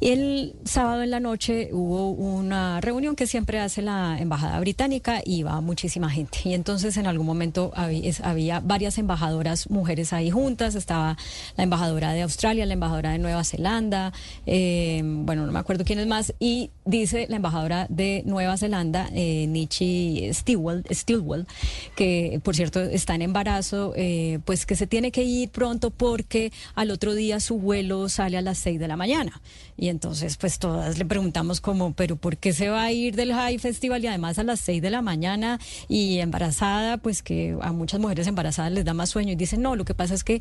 el sábado en la noche hubo una reunión que siempre hace la Embajada Británica y va muchísima gente. Y entonces en algún momento había, varias embajadoras mujeres ahí juntas, estaba la embajadora de Australia, la embajadora de Nueva Zelanda, eh, bueno, no me acuerdo quién es más, y dice la embajadora de Nueva Zelanda, eh, Nichi Stilwell, Stilwell, que por cierto está en embarazo, eh, pues que se tiene que ir pronto porque al otro día su vuelo sale a las 6 de la mañana. Y entonces pues todas le preguntamos como, pero ¿por qué se va a ir del High Festival y además a las 6 de la mañana y embarazada? Pues que a muchas mujeres embarazadas les da más sueño y dicen, no, lo que pasa es que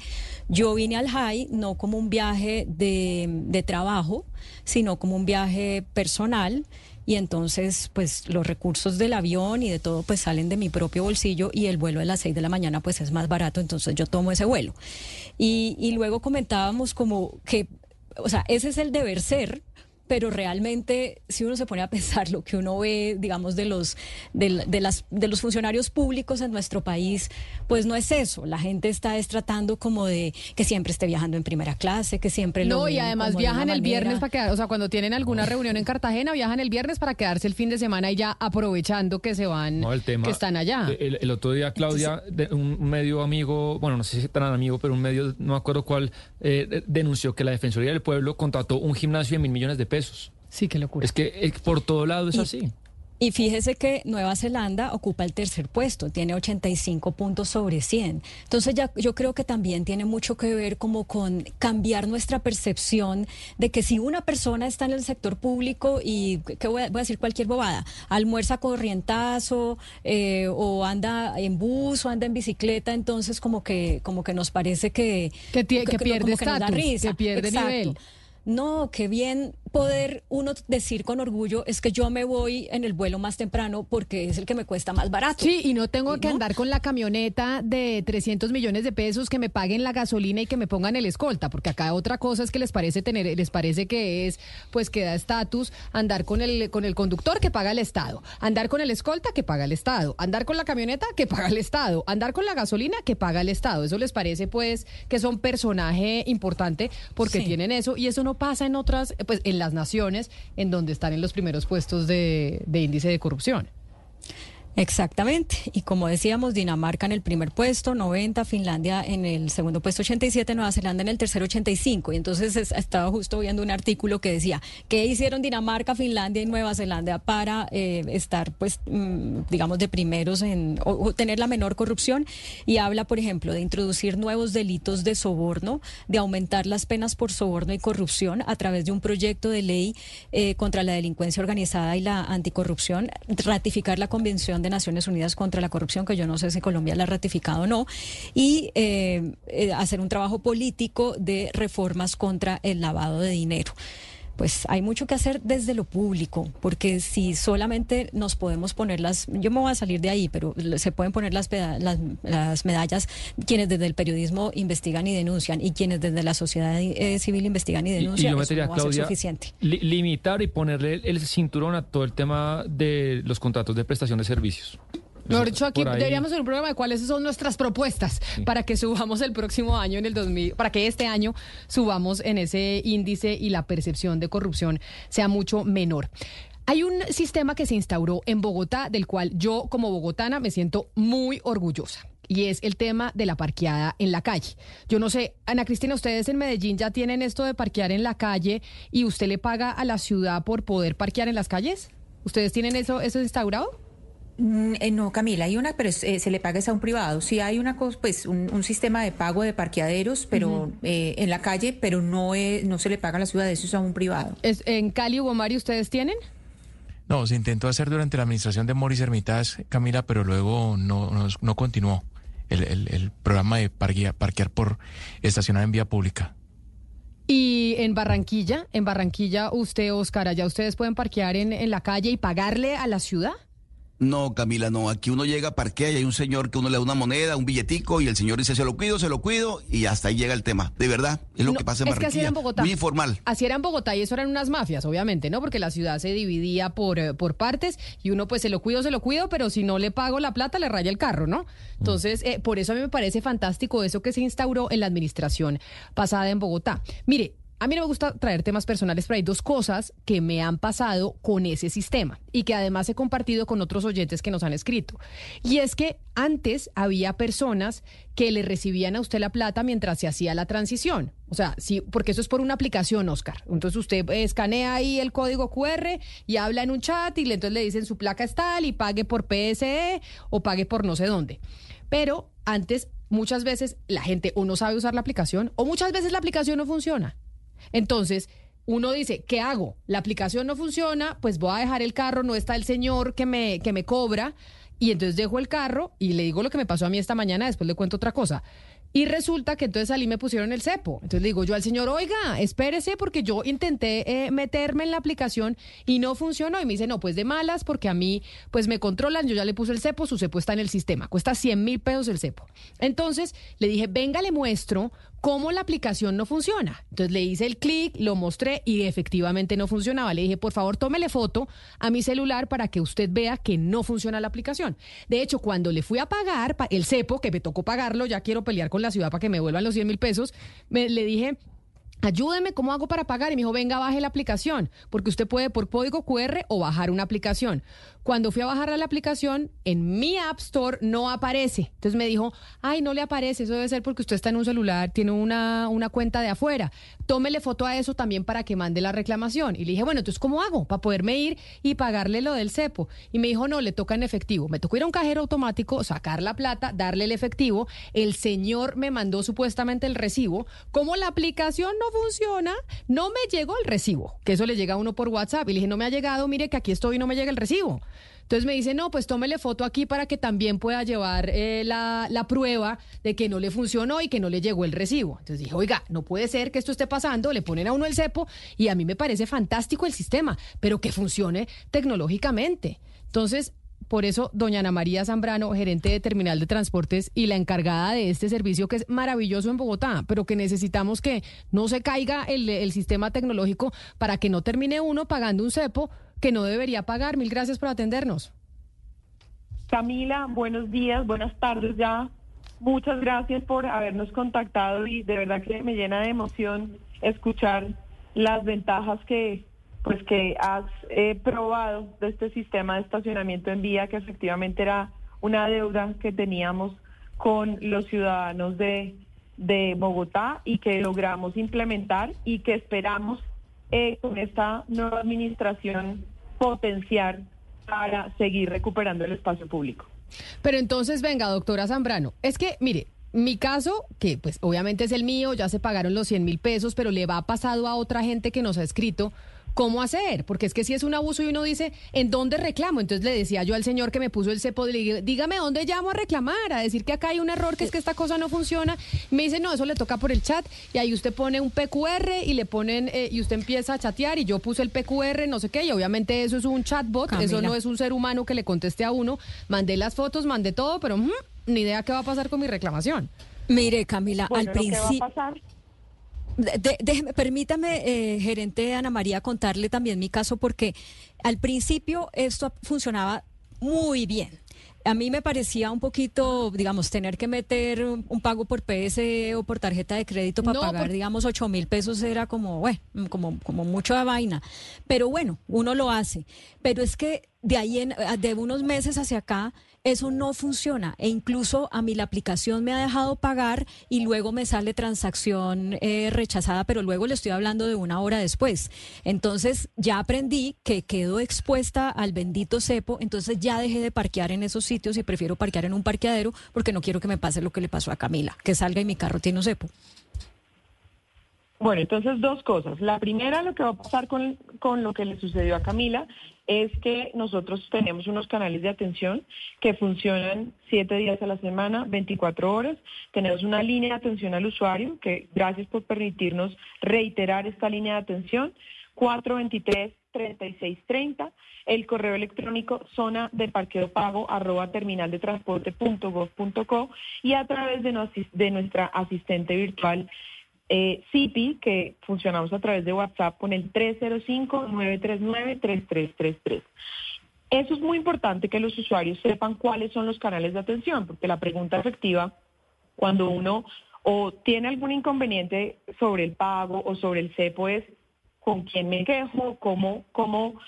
yo vine al High no como un viaje de, de trabajo, sino como un viaje personal y entonces pues los recursos del avión y de todo pues salen de mi propio bolsillo y el vuelo de las 6 de la mañana pues es más barato, entonces yo tomo ese vuelo. Y, y luego comentábamos como que, o sea, ese es el deber ser. Pero realmente, si uno se pone a pensar lo que uno ve, digamos, de los, de, de las, de los funcionarios públicos en nuestro país, pues no es eso. La gente está es tratando como de que siempre esté viajando en primera clase, que siempre lo No, y además viajan el viernes para quedar, o sea, cuando tienen alguna reunión en Cartagena, viajan el viernes para quedarse el fin de semana y ya aprovechando que se van, No, el tema, que están allá. El, el otro día, Claudia, de- un medio amigo, bueno, no sé si tan amigo, pero un medio, no me acuerdo cuál, eh, de- denunció que la Defensoría del Pueblo contrató un gimnasio de mil millones de pesos. Sí, qué locura. Es que eh, por todo lado es Y- así. Y fíjese que Nueva Zelanda ocupa el tercer puesto, tiene 85 puntos sobre 100. Entonces ya yo creo que también tiene mucho que ver como con cambiar nuestra percepción de que si una persona está en el sector público y que voy a, voy a decir cualquier bobada, almuerza corrientazo eh, o anda en bus o anda en bicicleta, entonces como que como que nos parece que Que pierde como que nos da risa. que pierde Exacto. nivel. No, qué bien poder uno decir con orgullo es que yo me voy en el vuelo más temprano porque es el que me cuesta más barato. Sí, y no tengo que andar con la camioneta de 300 millones de pesos que me paguen la gasolina y que me pongan el escolta, porque acá otra cosa es que les parece tener, les parece que es, pues que da estatus andar con el, con el conductor que paga el Estado, andar con el escolta que paga el Estado, andar con la camioneta que paga el Estado, andar con la gasolina que paga el Estado. Eso les parece, pues, que son personaje importante porque Sí. tienen eso, y eso no pasa en otras, pues, en las naciones en donde están en los primeros puestos de, de índice de corrupción. Exactamente. Y como decíamos, Dinamarca en el primer puesto, 90, Finlandia en el segundo puesto, 87, Nueva Zelanda en el tercero, 85. Y entonces es- estaba justo viendo un artículo que decía, ¿qué hicieron Dinamarca, Finlandia y Nueva Zelanda para eh, estar, pues, mm, digamos, de primeros en, o tener la menor corrupción? Y habla, por ejemplo, de introducir nuevos delitos de soborno, de aumentar las penas por soborno y corrupción a través de un proyecto de ley eh, contra la delincuencia organizada y la anticorrupción, ratificar la Convención de Naciones Unidas contra la Corrupción, que yo no sé si Colombia la ha ratificado o no, y eh, eh, hacer un trabajo político de reformas contra el lavado de dinero. Pues hay mucho que hacer desde lo público, porque si solamente nos podemos poner las, yo me voy a salir de ahí, pero se pueden poner las, las, medallas quienes desde el periodismo investigan y denuncian y quienes desde la sociedad eh, civil investigan y denuncian. Y, yo metería, Claudia, suficiente. limitar y ponerle el cinturón a todo el tema de los contratos de prestación de servicios. Mejor dicho, aquí deberíamos hacer un programa de cuáles son nuestras propuestas para que subamos el próximo año en el 2000, para que este año subamos en ese índice y la percepción de corrupción sea mucho menor. Hay un sistema que se instauró en Bogotá del cual yo como bogotana me siento muy orgullosa y es el tema de la parqueada en la calle. Yo no sé, Ana Cristina, ustedes en Medellín ya tienen esto de parquear en la calle y usted le paga a la ciudad por poder parquear en las calles? ¿Ustedes tienen eso, eso instaurado? Mm, eh, no, Camila, hay una, pero eh, se le paga a un privado. Sí hay una cosa, pues un, sistema de pago de parqueaderos, pero eh, en la calle, pero no no se le paga a la ciudad, eso es a un privado. ¿Es, ¿En Cali o Mario ustedes tienen? No, se intentó hacer durante la administración de Moris Hermitage, Camila, pero luego no, no, continuó el, programa de parquear, parquear por estacionar en vía pública. Y en Barranquilla, en Barranquilla, usted, Oscar, allá ustedes pueden parquear en, en la calle y pagarle a la ciudad. No, Camila, no. Aquí uno llega, parquea y hay un señor que uno le da una moneda, un billetico y el señor dice, se lo cuido, se lo cuido y hasta ahí llega el tema. De verdad, es lo que pasa en es Que así era en Bogotá. Muy informal. Así era en Bogotá y eso eran unas mafias, obviamente, ¿no? Porque la ciudad se dividía por, eh, por partes y uno pues se lo cuido, se lo cuido, pero si no le pago la plata le raya el carro, ¿no? Entonces, eh, por eso a mí me parece fantástico eso que se instauró en la administración pasada en Bogotá. Mire, a mí no me gusta traer temas personales, pero hay dos cosas que me han pasado con ese sistema y que además he compartido con otros oyentes que nos han escrito. Y es que antes había personas que le recibían a usted la plata mientras se hacía la transición. O sea, sí, porque eso es por una aplicación, Oscar. Entonces usted escanea ahí el código QR y habla en un chat y entonces le dicen su placa es tal y pague por PSE o pague por no sé dónde. Pero antes muchas veces la gente o no sabe usar la aplicación o muchas veces la aplicación no funciona. Entonces, uno dice, ¿qué hago? La aplicación no funciona, pues voy a dejar el carro, no está el señor que me, que me cobra, y entonces dejo el carro y le digo lo que me pasó a mí esta mañana, después le cuento otra cosa. Y resulta que entonces salí me pusieron el cepo. Entonces le digo yo al señor, oiga, espérese porque yo intenté eh, meterme en la aplicación y no funcionó. Y me dice, no, pues de malas porque a mí pues me controlan, yo ya le puse el cepo, su cepo está en el sistema, cuesta 100 mil pesos el cepo. Entonces le dije, venga, le muestro cómo la aplicación no funciona. Entonces le hice el clic, lo mostré y efectivamente no funcionaba. Le dije, por favor, tómele foto a mi celular para que usted vea que no funciona la aplicación. De hecho, cuando le fui a pagar el cepo, que me tocó pagarlo, ya quiero pelear con la ciudad para que me vuelvan los 100 mil pesos, me, le dije, ayúdeme, ¿cómo hago para pagar? Y me dijo, venga, baje la aplicación, porque usted puede por código QR o bajar una aplicación. Cuando fui a bajar la aplicación, en mi App Store no aparece. Entonces me dijo, ay, no le aparece, eso debe ser porque usted está en un celular, tiene una, una cuenta de afuera. Tómele foto a eso también para que mande la reclamación. Y le dije, bueno, entonces, ¿cómo hago? Para poderme ir y pagarle lo del cepo. Y me dijo, no, le toca en efectivo. Me tocó ir a un cajero automático, sacar la plata, darle el efectivo. El señor me mandó supuestamente el recibo. Como la aplicación no funciona, no me llegó el recibo, que eso le llega a uno por WhatsApp. Y le dije, no me ha llegado, mire que aquí estoy y no me llega el recibo. Entonces me dice, no, pues tómele foto aquí para que también pueda llevar eh, la, la, prueba de que no le funcionó y que no le llegó el recibo. Entonces dije, oiga, no puede ser que esto esté pasando, le ponen a uno el cepo y a mí me parece fantástico el sistema, pero que funcione tecnológicamente. Entonces, por eso, doña Ana María Zambrano, gerente de Terminal de Transportes y la encargada de este servicio que es maravilloso en Bogotá, pero que necesitamos que no se caiga el, el sistema tecnológico para que no termine uno pagando un cepo que no debería pagar. Mil gracias por atendernos. Camila, buenos días, buenas tardes ya. Muchas gracias por habernos contactado y de verdad que me llena de emoción escuchar las ventajas que pues que has eh, probado de este sistema de estacionamiento en vía que efectivamente era una deuda que teníamos con los ciudadanos de, de Bogotá y que logramos implementar y que esperamos eh, con esta nueva administración potenciar para seguir recuperando el espacio público. Pero entonces, venga, doctora Zambrano, es que, mire, mi caso, que pues obviamente es el mío, ya se pagaron los 100 mil pesos, pero le va pasado a otra gente que nos ha escrito ¿cómo hacer? Porque es que si es un abuso y uno dice, ¿en dónde reclamo? Entonces le decía yo al señor que me puso el cepo, le digo, dígame dónde llamo a reclamar, a decir que acá hay un error, que es que esta cosa no funciona. Me dice, no, eso le toca por el chat y ahí usted pone un PQR y le ponen, eh, y usted empieza a chatear y yo puse el PQR, no sé qué, y obviamente eso es un chatbot, eso no es un ser humano que le conteste a uno. Mandé las fotos, mandé todo, pero ni idea qué va a pasar con mi reclamación. Mire, Camila, al principio... permítame, eh, gerente Ana María, contarle también mi caso, porque al principio esto funcionaba muy bien. A mí me parecía un poquito, digamos, tener que meter un pago por PS o por tarjeta de crédito para pagar, digamos, 8 mil pesos era como, bueno, como, como mucha vaina. Pero bueno, uno lo hace. Pero es que de ahí, en, de unos meses hacia acá, eso no funciona e incluso a mí la aplicación me ha dejado pagar y luego me sale transacción eh, rechazada, pero luego le estoy hablando de una hora después. Entonces ya aprendí que quedo expuesta al bendito cepo, entonces ya dejé de parquear en esos sitios y prefiero parquear en un parqueadero porque no quiero que me pase lo que le pasó a Camila, que salga y mi carro tiene un cepo. Bueno, entonces dos cosas. La primera, lo que va a pasar con, con lo que le sucedió a Camila es que nosotros tenemos unos canales de atención que funcionan siete días a la semana, 24 horas. Tenemos una línea de atención al usuario, que gracias por permitirnos reiterar esta línea de atención, 423-3630, el correo electrónico zona de parqueo pago arroba terminal de transporte y a través de nuestra asistente virtual eh, CIPI, que funcionamos a través de WhatsApp con el 305-939-3333. Eso es muy importante que los usuarios sepan cuáles son los canales de atención, porque la pregunta efectiva, cuando uno o tiene algún inconveniente sobre el pago o sobre el CEPO es con quién me quejo, cómo, cómo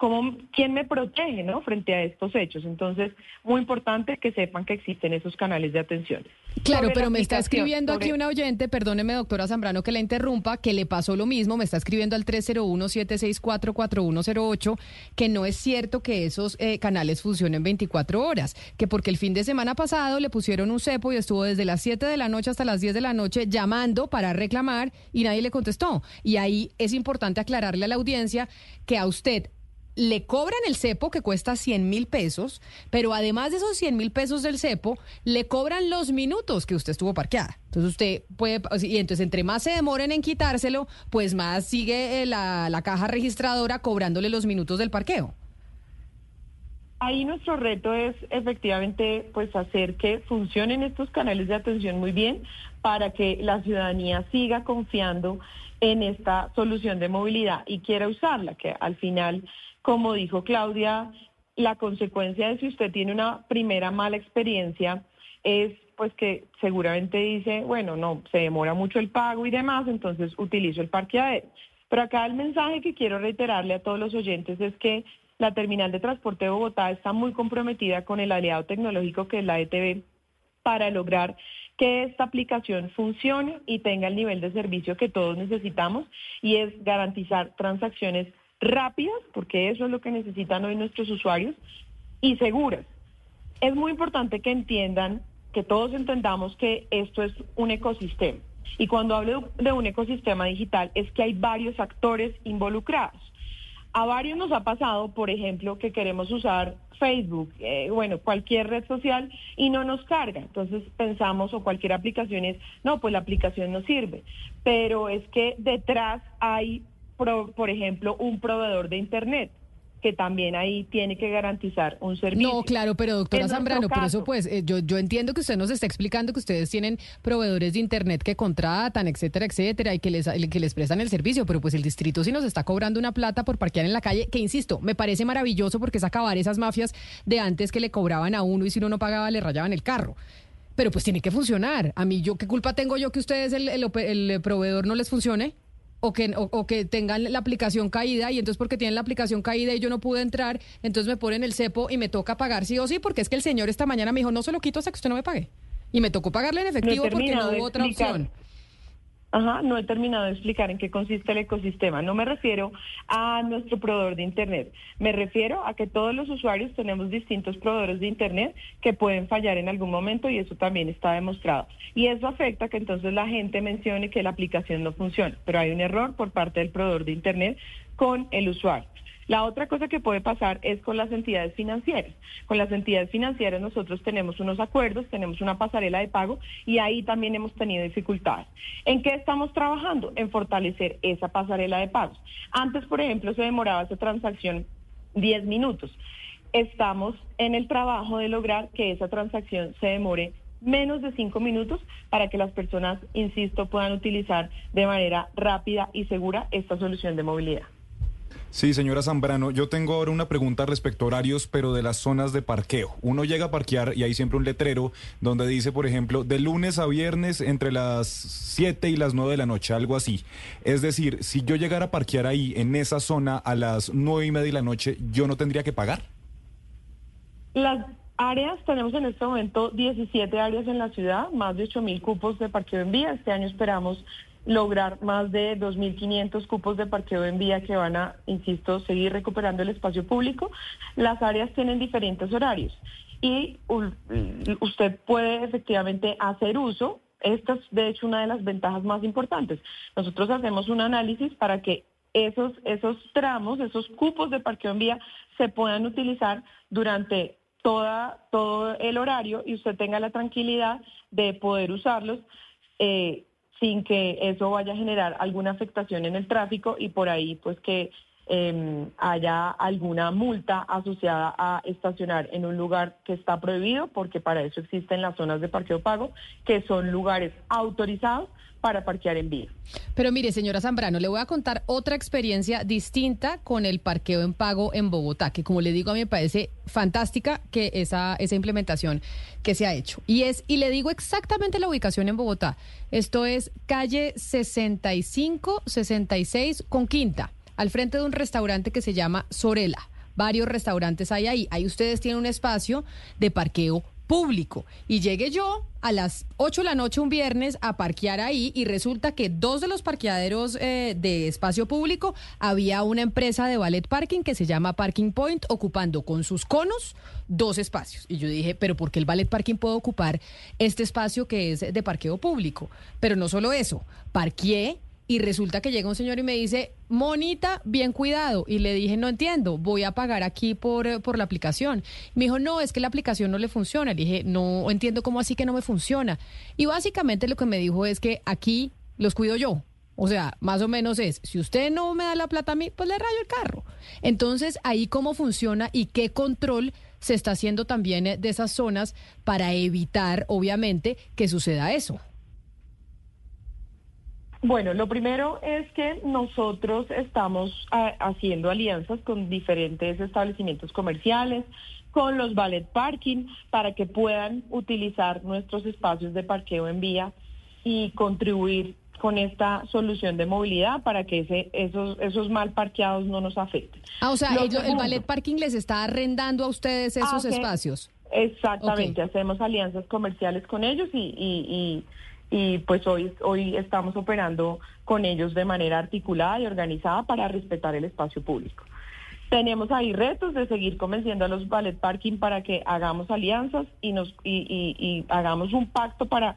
como quién me protege ¿no? frente a estos hechos. Entonces, muy importante que sepan que existen esos canales de atención. Claro, pero me está escribiendo aquí una oyente, perdóneme doctora Zambrano que la interrumpa, que le pasó lo mismo, me está escribiendo al 301-764-4108, que no es cierto que esos eh, canales funcionen 24 horas, que porque el fin de semana pasado le pusieron un cepo y estuvo desde las 7 de la noche hasta las 10 de la noche llamando para reclamar y nadie le contestó. Y ahí es importante aclararle a la audiencia que a usted le cobran el cepo que cuesta 100 mil pesos, pero además de esos 100 mil pesos del cepo, le cobran los minutos que usted estuvo parqueada. Entonces usted puede, y entonces entre más se demoren en quitárselo, pues más sigue eh, la, la caja registradora cobrándole los minutos del parqueo. Ahí nuestro reto es efectivamente pues hacer que funcionen estos canales de atención muy bien para que la ciudadanía siga confiando en esta solución de movilidad y quiera usarla, que al final como dijo Claudia, la consecuencia de si usted tiene una primera mala experiencia es pues que seguramente dice, bueno, no, se demora mucho el pago y demás, entonces utilizo el parqueadero. Pero acá el mensaje que quiero reiterarle a todos los oyentes es que la terminal de transporte de Bogotá está muy comprometida con el aliado tecnológico que es la ETV para lograr que esta aplicación funcione y tenga el nivel de servicio que todos necesitamos y es garantizar transacciones rápidas, porque eso es lo que necesitan hoy nuestros usuarios, y seguras. Es muy importante que entiendan, que todos entendamos que esto es un ecosistema. Y cuando hablo de un ecosistema digital es que hay varios actores involucrados. A varios nos ha pasado, por ejemplo, que queremos usar Facebook, eh, bueno, cualquier red social y no nos carga. Entonces pensamos o cualquier aplicación es, no, pues la aplicación no sirve. Pero es que detrás hay por ejemplo, un proveedor de Internet que también ahí tiene que garantizar un servicio. No, claro, pero doctora Zambrano, por eso pues eh, yo, yo entiendo que usted nos está explicando que ustedes tienen proveedores de Internet que contratan, etcétera, etcétera, y que les, que les prestan el servicio, pero pues el distrito sí nos está cobrando una plata por parquear en la calle, que insisto, me parece maravilloso porque es acabar esas mafias de antes que le cobraban a uno y si uno no pagaba le rayaban el carro. Pero pues tiene que funcionar. A mí, yo ¿qué culpa tengo yo que ustedes, el, el proveedor, no les funcione? O que, o, que tengan la aplicación caída y entonces porque tienen la aplicación caída y yo no pude entrar, entonces me ponen el cepo y me toca pagar sí o sí, porque es que el señor esta mañana me dijo, no se lo quito hasta que usted no me pague. Y me tocó pagarle en efectivo porque no hubo otra opción. Ajá, no he terminado de explicar en qué consiste el ecosistema. No me refiero a nuestro proveedor de Internet. Me refiero a que todos los usuarios tenemos distintos proveedores de Internet que pueden fallar en algún momento y eso también está demostrado. Y eso afecta que entonces la gente mencione que la aplicación no funciona. Pero hay un error por parte del proveedor de Internet con el usuario. La otra cosa que puede pasar es con las entidades financieras. Con las entidades financieras nosotros tenemos unos acuerdos, tenemos una pasarela de pago y ahí también hemos tenido dificultades. ¿En qué estamos trabajando? En fortalecer esa pasarela de pagos. Antes, por ejemplo, se demoraba esa transacción 10 minutos. Estamos en el trabajo de lograr que esa transacción se demore menos de cinco minutos para que las personas, insisto, puedan utilizar de manera rápida y segura esta solución de movilidad. Sí, señora Zambrano, yo tengo ahora una pregunta respecto a horarios, pero de las zonas de parqueo. Uno llega a parquear y hay siempre un letrero donde dice, por ejemplo, de lunes a viernes entre las 7 y las 9 de la noche, algo así. Es decir, si yo llegara a parquear ahí, en esa zona, a las 9 y media de la noche, ¿yo no tendría que pagar? Las áreas, tenemos en este momento 17 áreas en la ciudad, más de 8 mil cupos de parqueo en vía. Este año esperamos lograr más de 2.500 cupos de parqueo en vía que van a, insisto, seguir recuperando el espacio público. Las áreas tienen diferentes horarios y usted puede efectivamente hacer uso. Esta es, de hecho, una de las ventajas más importantes. Nosotros hacemos un análisis para que esos, esos tramos, esos cupos de parqueo en vía se puedan utilizar durante toda, todo el horario y usted tenga la tranquilidad de poder usarlos. Eh, sin que eso vaya a generar alguna afectación en el tráfico y por ahí pues que em, haya alguna multa asociada a estacionar en un lugar que está prohibido, porque para eso existen las zonas de parqueo pago, que son lugares autorizados para parquear en vía. Pero mire, señora Zambrano, le voy a contar otra experiencia distinta con el parqueo en pago en Bogotá, que como le digo, a mí me parece fantástica que esa, esa implementación que se ha hecho. Y es, y le digo exactamente la ubicación en Bogotá. Esto es calle 65, 66 con quinta, al frente de un restaurante que se llama Sorela. Varios restaurantes hay ahí. Ahí ustedes tienen un espacio de parqueo público. Y llegué yo a las 8 de la noche un viernes a parquear ahí y resulta que dos de los parqueaderos eh, de espacio público había una empresa de ballet parking que se llama Parking Point ocupando con sus conos dos espacios. Y yo dije, pero ¿por qué el ballet parking puede ocupar este espacio que es de parqueo público? Pero no solo eso, parqueé y resulta que llega un señor y me dice, Monita, bien cuidado. Y le dije, no entiendo, voy a pagar aquí por, eh, por la aplicación. Me dijo, no, es que la aplicación no le funciona. Le dije, no entiendo cómo así que no me funciona. Y básicamente lo que me dijo es que aquí los cuido yo. O sea, más o menos es, si usted no me da la plata a mí, pues le rayo el carro. Entonces, ahí cómo funciona y qué control se está haciendo también eh, de esas zonas para evitar, obviamente, que suceda eso. Bueno, lo primero es que nosotros estamos ah, haciendo alianzas con diferentes establecimientos comerciales, con los ballet parking, para que puedan utilizar nuestros espacios de parqueo en vía y contribuir con esta solución de movilidad para que ese, esos, esos mal parqueados no nos afecten. Ah, o sea, el, ballet parking les está arrendando a ustedes esos ah, espacios. Exactamente, hacemos alianzas comerciales con ellos y y pues hoy, hoy estamos operando con ellos de manera articulada y organizada para respetar el espacio público. Tenemos ahí retos de seguir convenciendo a los ballet parking para que hagamos alianzas y, nos, y, y hagamos un pacto para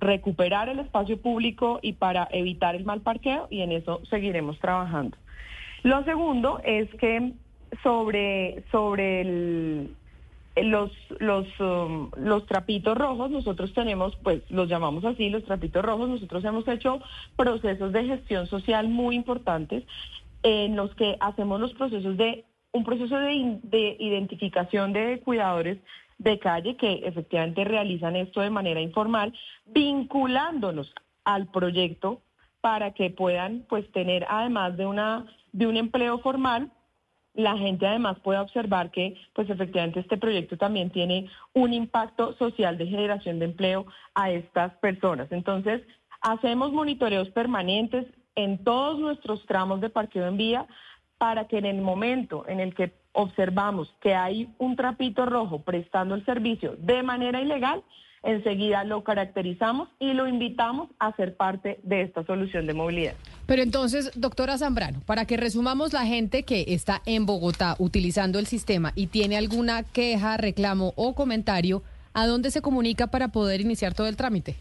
recuperar el espacio público y para evitar el mal parqueo y en eso seguiremos trabajando. Lo segundo es que sobre, sobre el, los, los, um, los trapitos rojos, nosotros tenemos, pues los llamamos así, los trapitos rojos, nosotros hemos hecho procesos de gestión social muy importantes en los que hacemos los procesos de, un proceso de, de identificación de cuidadores de calle que efectivamente realizan esto de manera informal, vinculándonos al proyecto para que puedan pues tener además de una de un empleo formal la gente además puede observar que pues efectivamente este proyecto también tiene un impacto social de generación de empleo a estas personas. Entonces, hacemos monitoreos permanentes en todos nuestros tramos de parqueo en vía para que en el momento en el que observamos que hay un trapito rojo prestando el servicio de manera ilegal, enseguida lo caracterizamos y lo invitamos a ser parte de esta solución de movilidad. Pero entonces, doctora Zambrano, para que resumamos la gente que está en Bogotá utilizando el sistema y tiene alguna queja, reclamo o comentario, ¿a dónde se comunica para poder iniciar todo el trámite?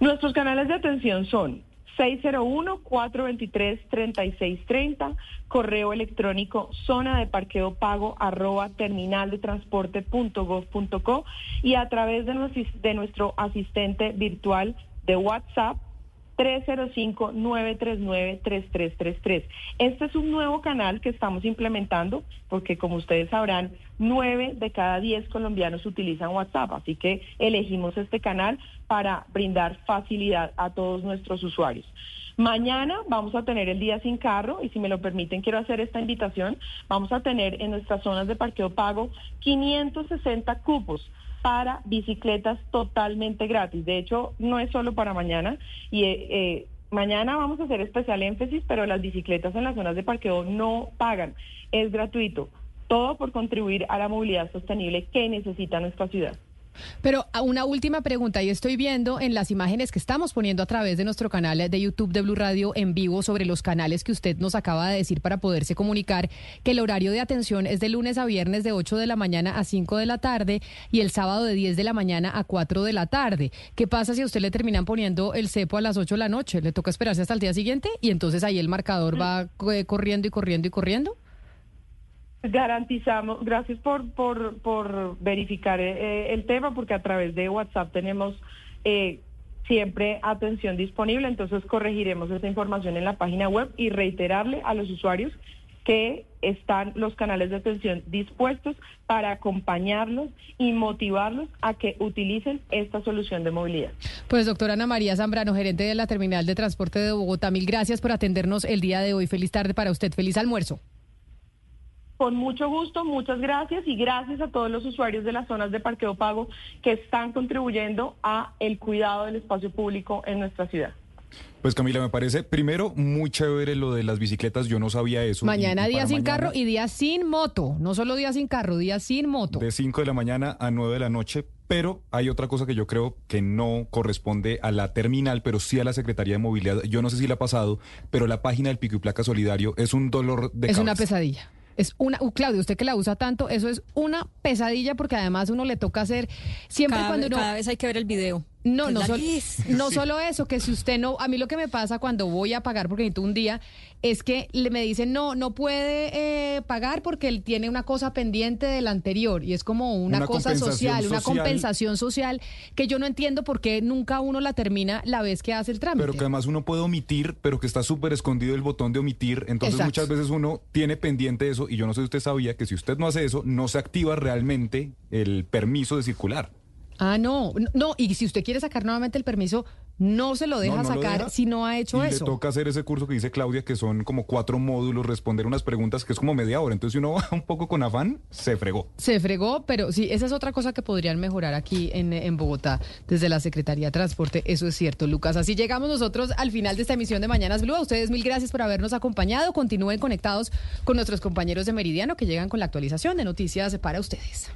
Nuestros canales de atención son 601-423-3630, correo electrónico zona de parqueo pago arroba terminal de punto gov punto y a través de de nuestro asistente virtual de WhatsApp 305-939-3333. Este es un nuevo canal que estamos implementando porque como ustedes sabrán, nueve de cada diez colombianos utilizan WhatsApp, así que elegimos este canal para brindar facilidad a todos nuestros usuarios. Mañana vamos a tener el día sin carro y si me lo permiten quiero hacer esta invitación. Vamos a tener en nuestras zonas de parqueo pago 560 cupos para bicicletas totalmente gratis. De hecho, no es solo para mañana y eh, eh, mañana vamos a hacer especial énfasis, pero las bicicletas en las zonas de parqueo no pagan, es gratuito. Todo por contribuir a la movilidad sostenible que necesita nuestra ciudad. Pero una última pregunta, y estoy viendo en las imágenes que estamos poniendo a través de nuestro canal de YouTube de Blue Radio en vivo sobre los canales que usted nos acaba de decir para poderse comunicar, que el horario de atención es de lunes a viernes de 8 de la mañana a 5 de la tarde y el sábado de 10 de la mañana a 4 de la tarde. ¿Qué pasa si a usted le terminan poniendo el cepo a las 8 de la noche? ¿Le toca esperarse hasta el día siguiente y entonces ahí el marcador va eh, corriendo y corriendo y corriendo? Garantizamos, gracias por, por, por verificar eh, el tema, porque a través de WhatsApp tenemos eh, siempre atención disponible, entonces corregiremos esa información en la página web y reiterarle a los usuarios que están los canales de atención dispuestos para acompañarlos y motivarlos a que utilicen esta solución de movilidad. Pues doctora Ana María Zambrano, gerente de la Terminal de Transporte de Bogotá, mil gracias por atendernos el día de hoy. Feliz tarde para usted, feliz almuerzo. Con mucho gusto, muchas gracias y gracias a todos los usuarios de las zonas de parqueo pago que están contribuyendo a el cuidado del espacio público en nuestra ciudad. Pues Camila, me parece primero muy chévere lo de las bicicletas, yo no sabía eso. Mañana día sin carro y día sin moto, no solo día sin carro, día sin moto. De 5 de la mañana a 9 de la noche, pero hay otra cosa que yo creo que no corresponde a la terminal, pero sí a la Secretaría de Movilidad. Yo no sé si la ha pasado, pero la página del Pico y Placa Solidario es un dolor de Es una pesadilla. Es una, uh, Claudio, usted que la usa tanto, eso es una pesadilla porque además uno le toca hacer siempre cuando uno... Cada vez hay que ver el video. No, no, no solo eso, que si usted no, a mí lo que me pasa cuando voy a pagar porque necesito un día, es que le me dicen, no, no puede eh, pagar porque él tiene una cosa pendiente del anterior y es como una, cosa social, una compensación social que yo no entiendo por qué nunca uno la termina la vez que hace el trámite. Pero que además uno puede omitir, pero que está súper escondido el botón de omitir, entonces muchas veces uno tiene pendiente eso y yo no sé si usted sabía que si usted no hace eso, no se activa realmente el permiso de circular. Ah, no, no, y si usted quiere sacar nuevamente el permiso, no se lo deja sacar si no ha hecho eso. Le toca hacer ese curso que dice Claudia, que son como cuatro módulos, responder unas preguntas que es como media hora. Entonces, si uno va un poco con afán, se fregó. Se fregó, pero sí, esa es otra cosa que podrían mejorar aquí en, en Bogotá desde la Secretaría de Transporte. Eso es cierto, Lucas. Así llegamos nosotros al final de esta emisión de Mañanas Blue. A ustedes mil gracias por habernos acompañado. Continúen conectados con nuestros compañeros de Meridiano que llegan con la actualización de noticias para ustedes.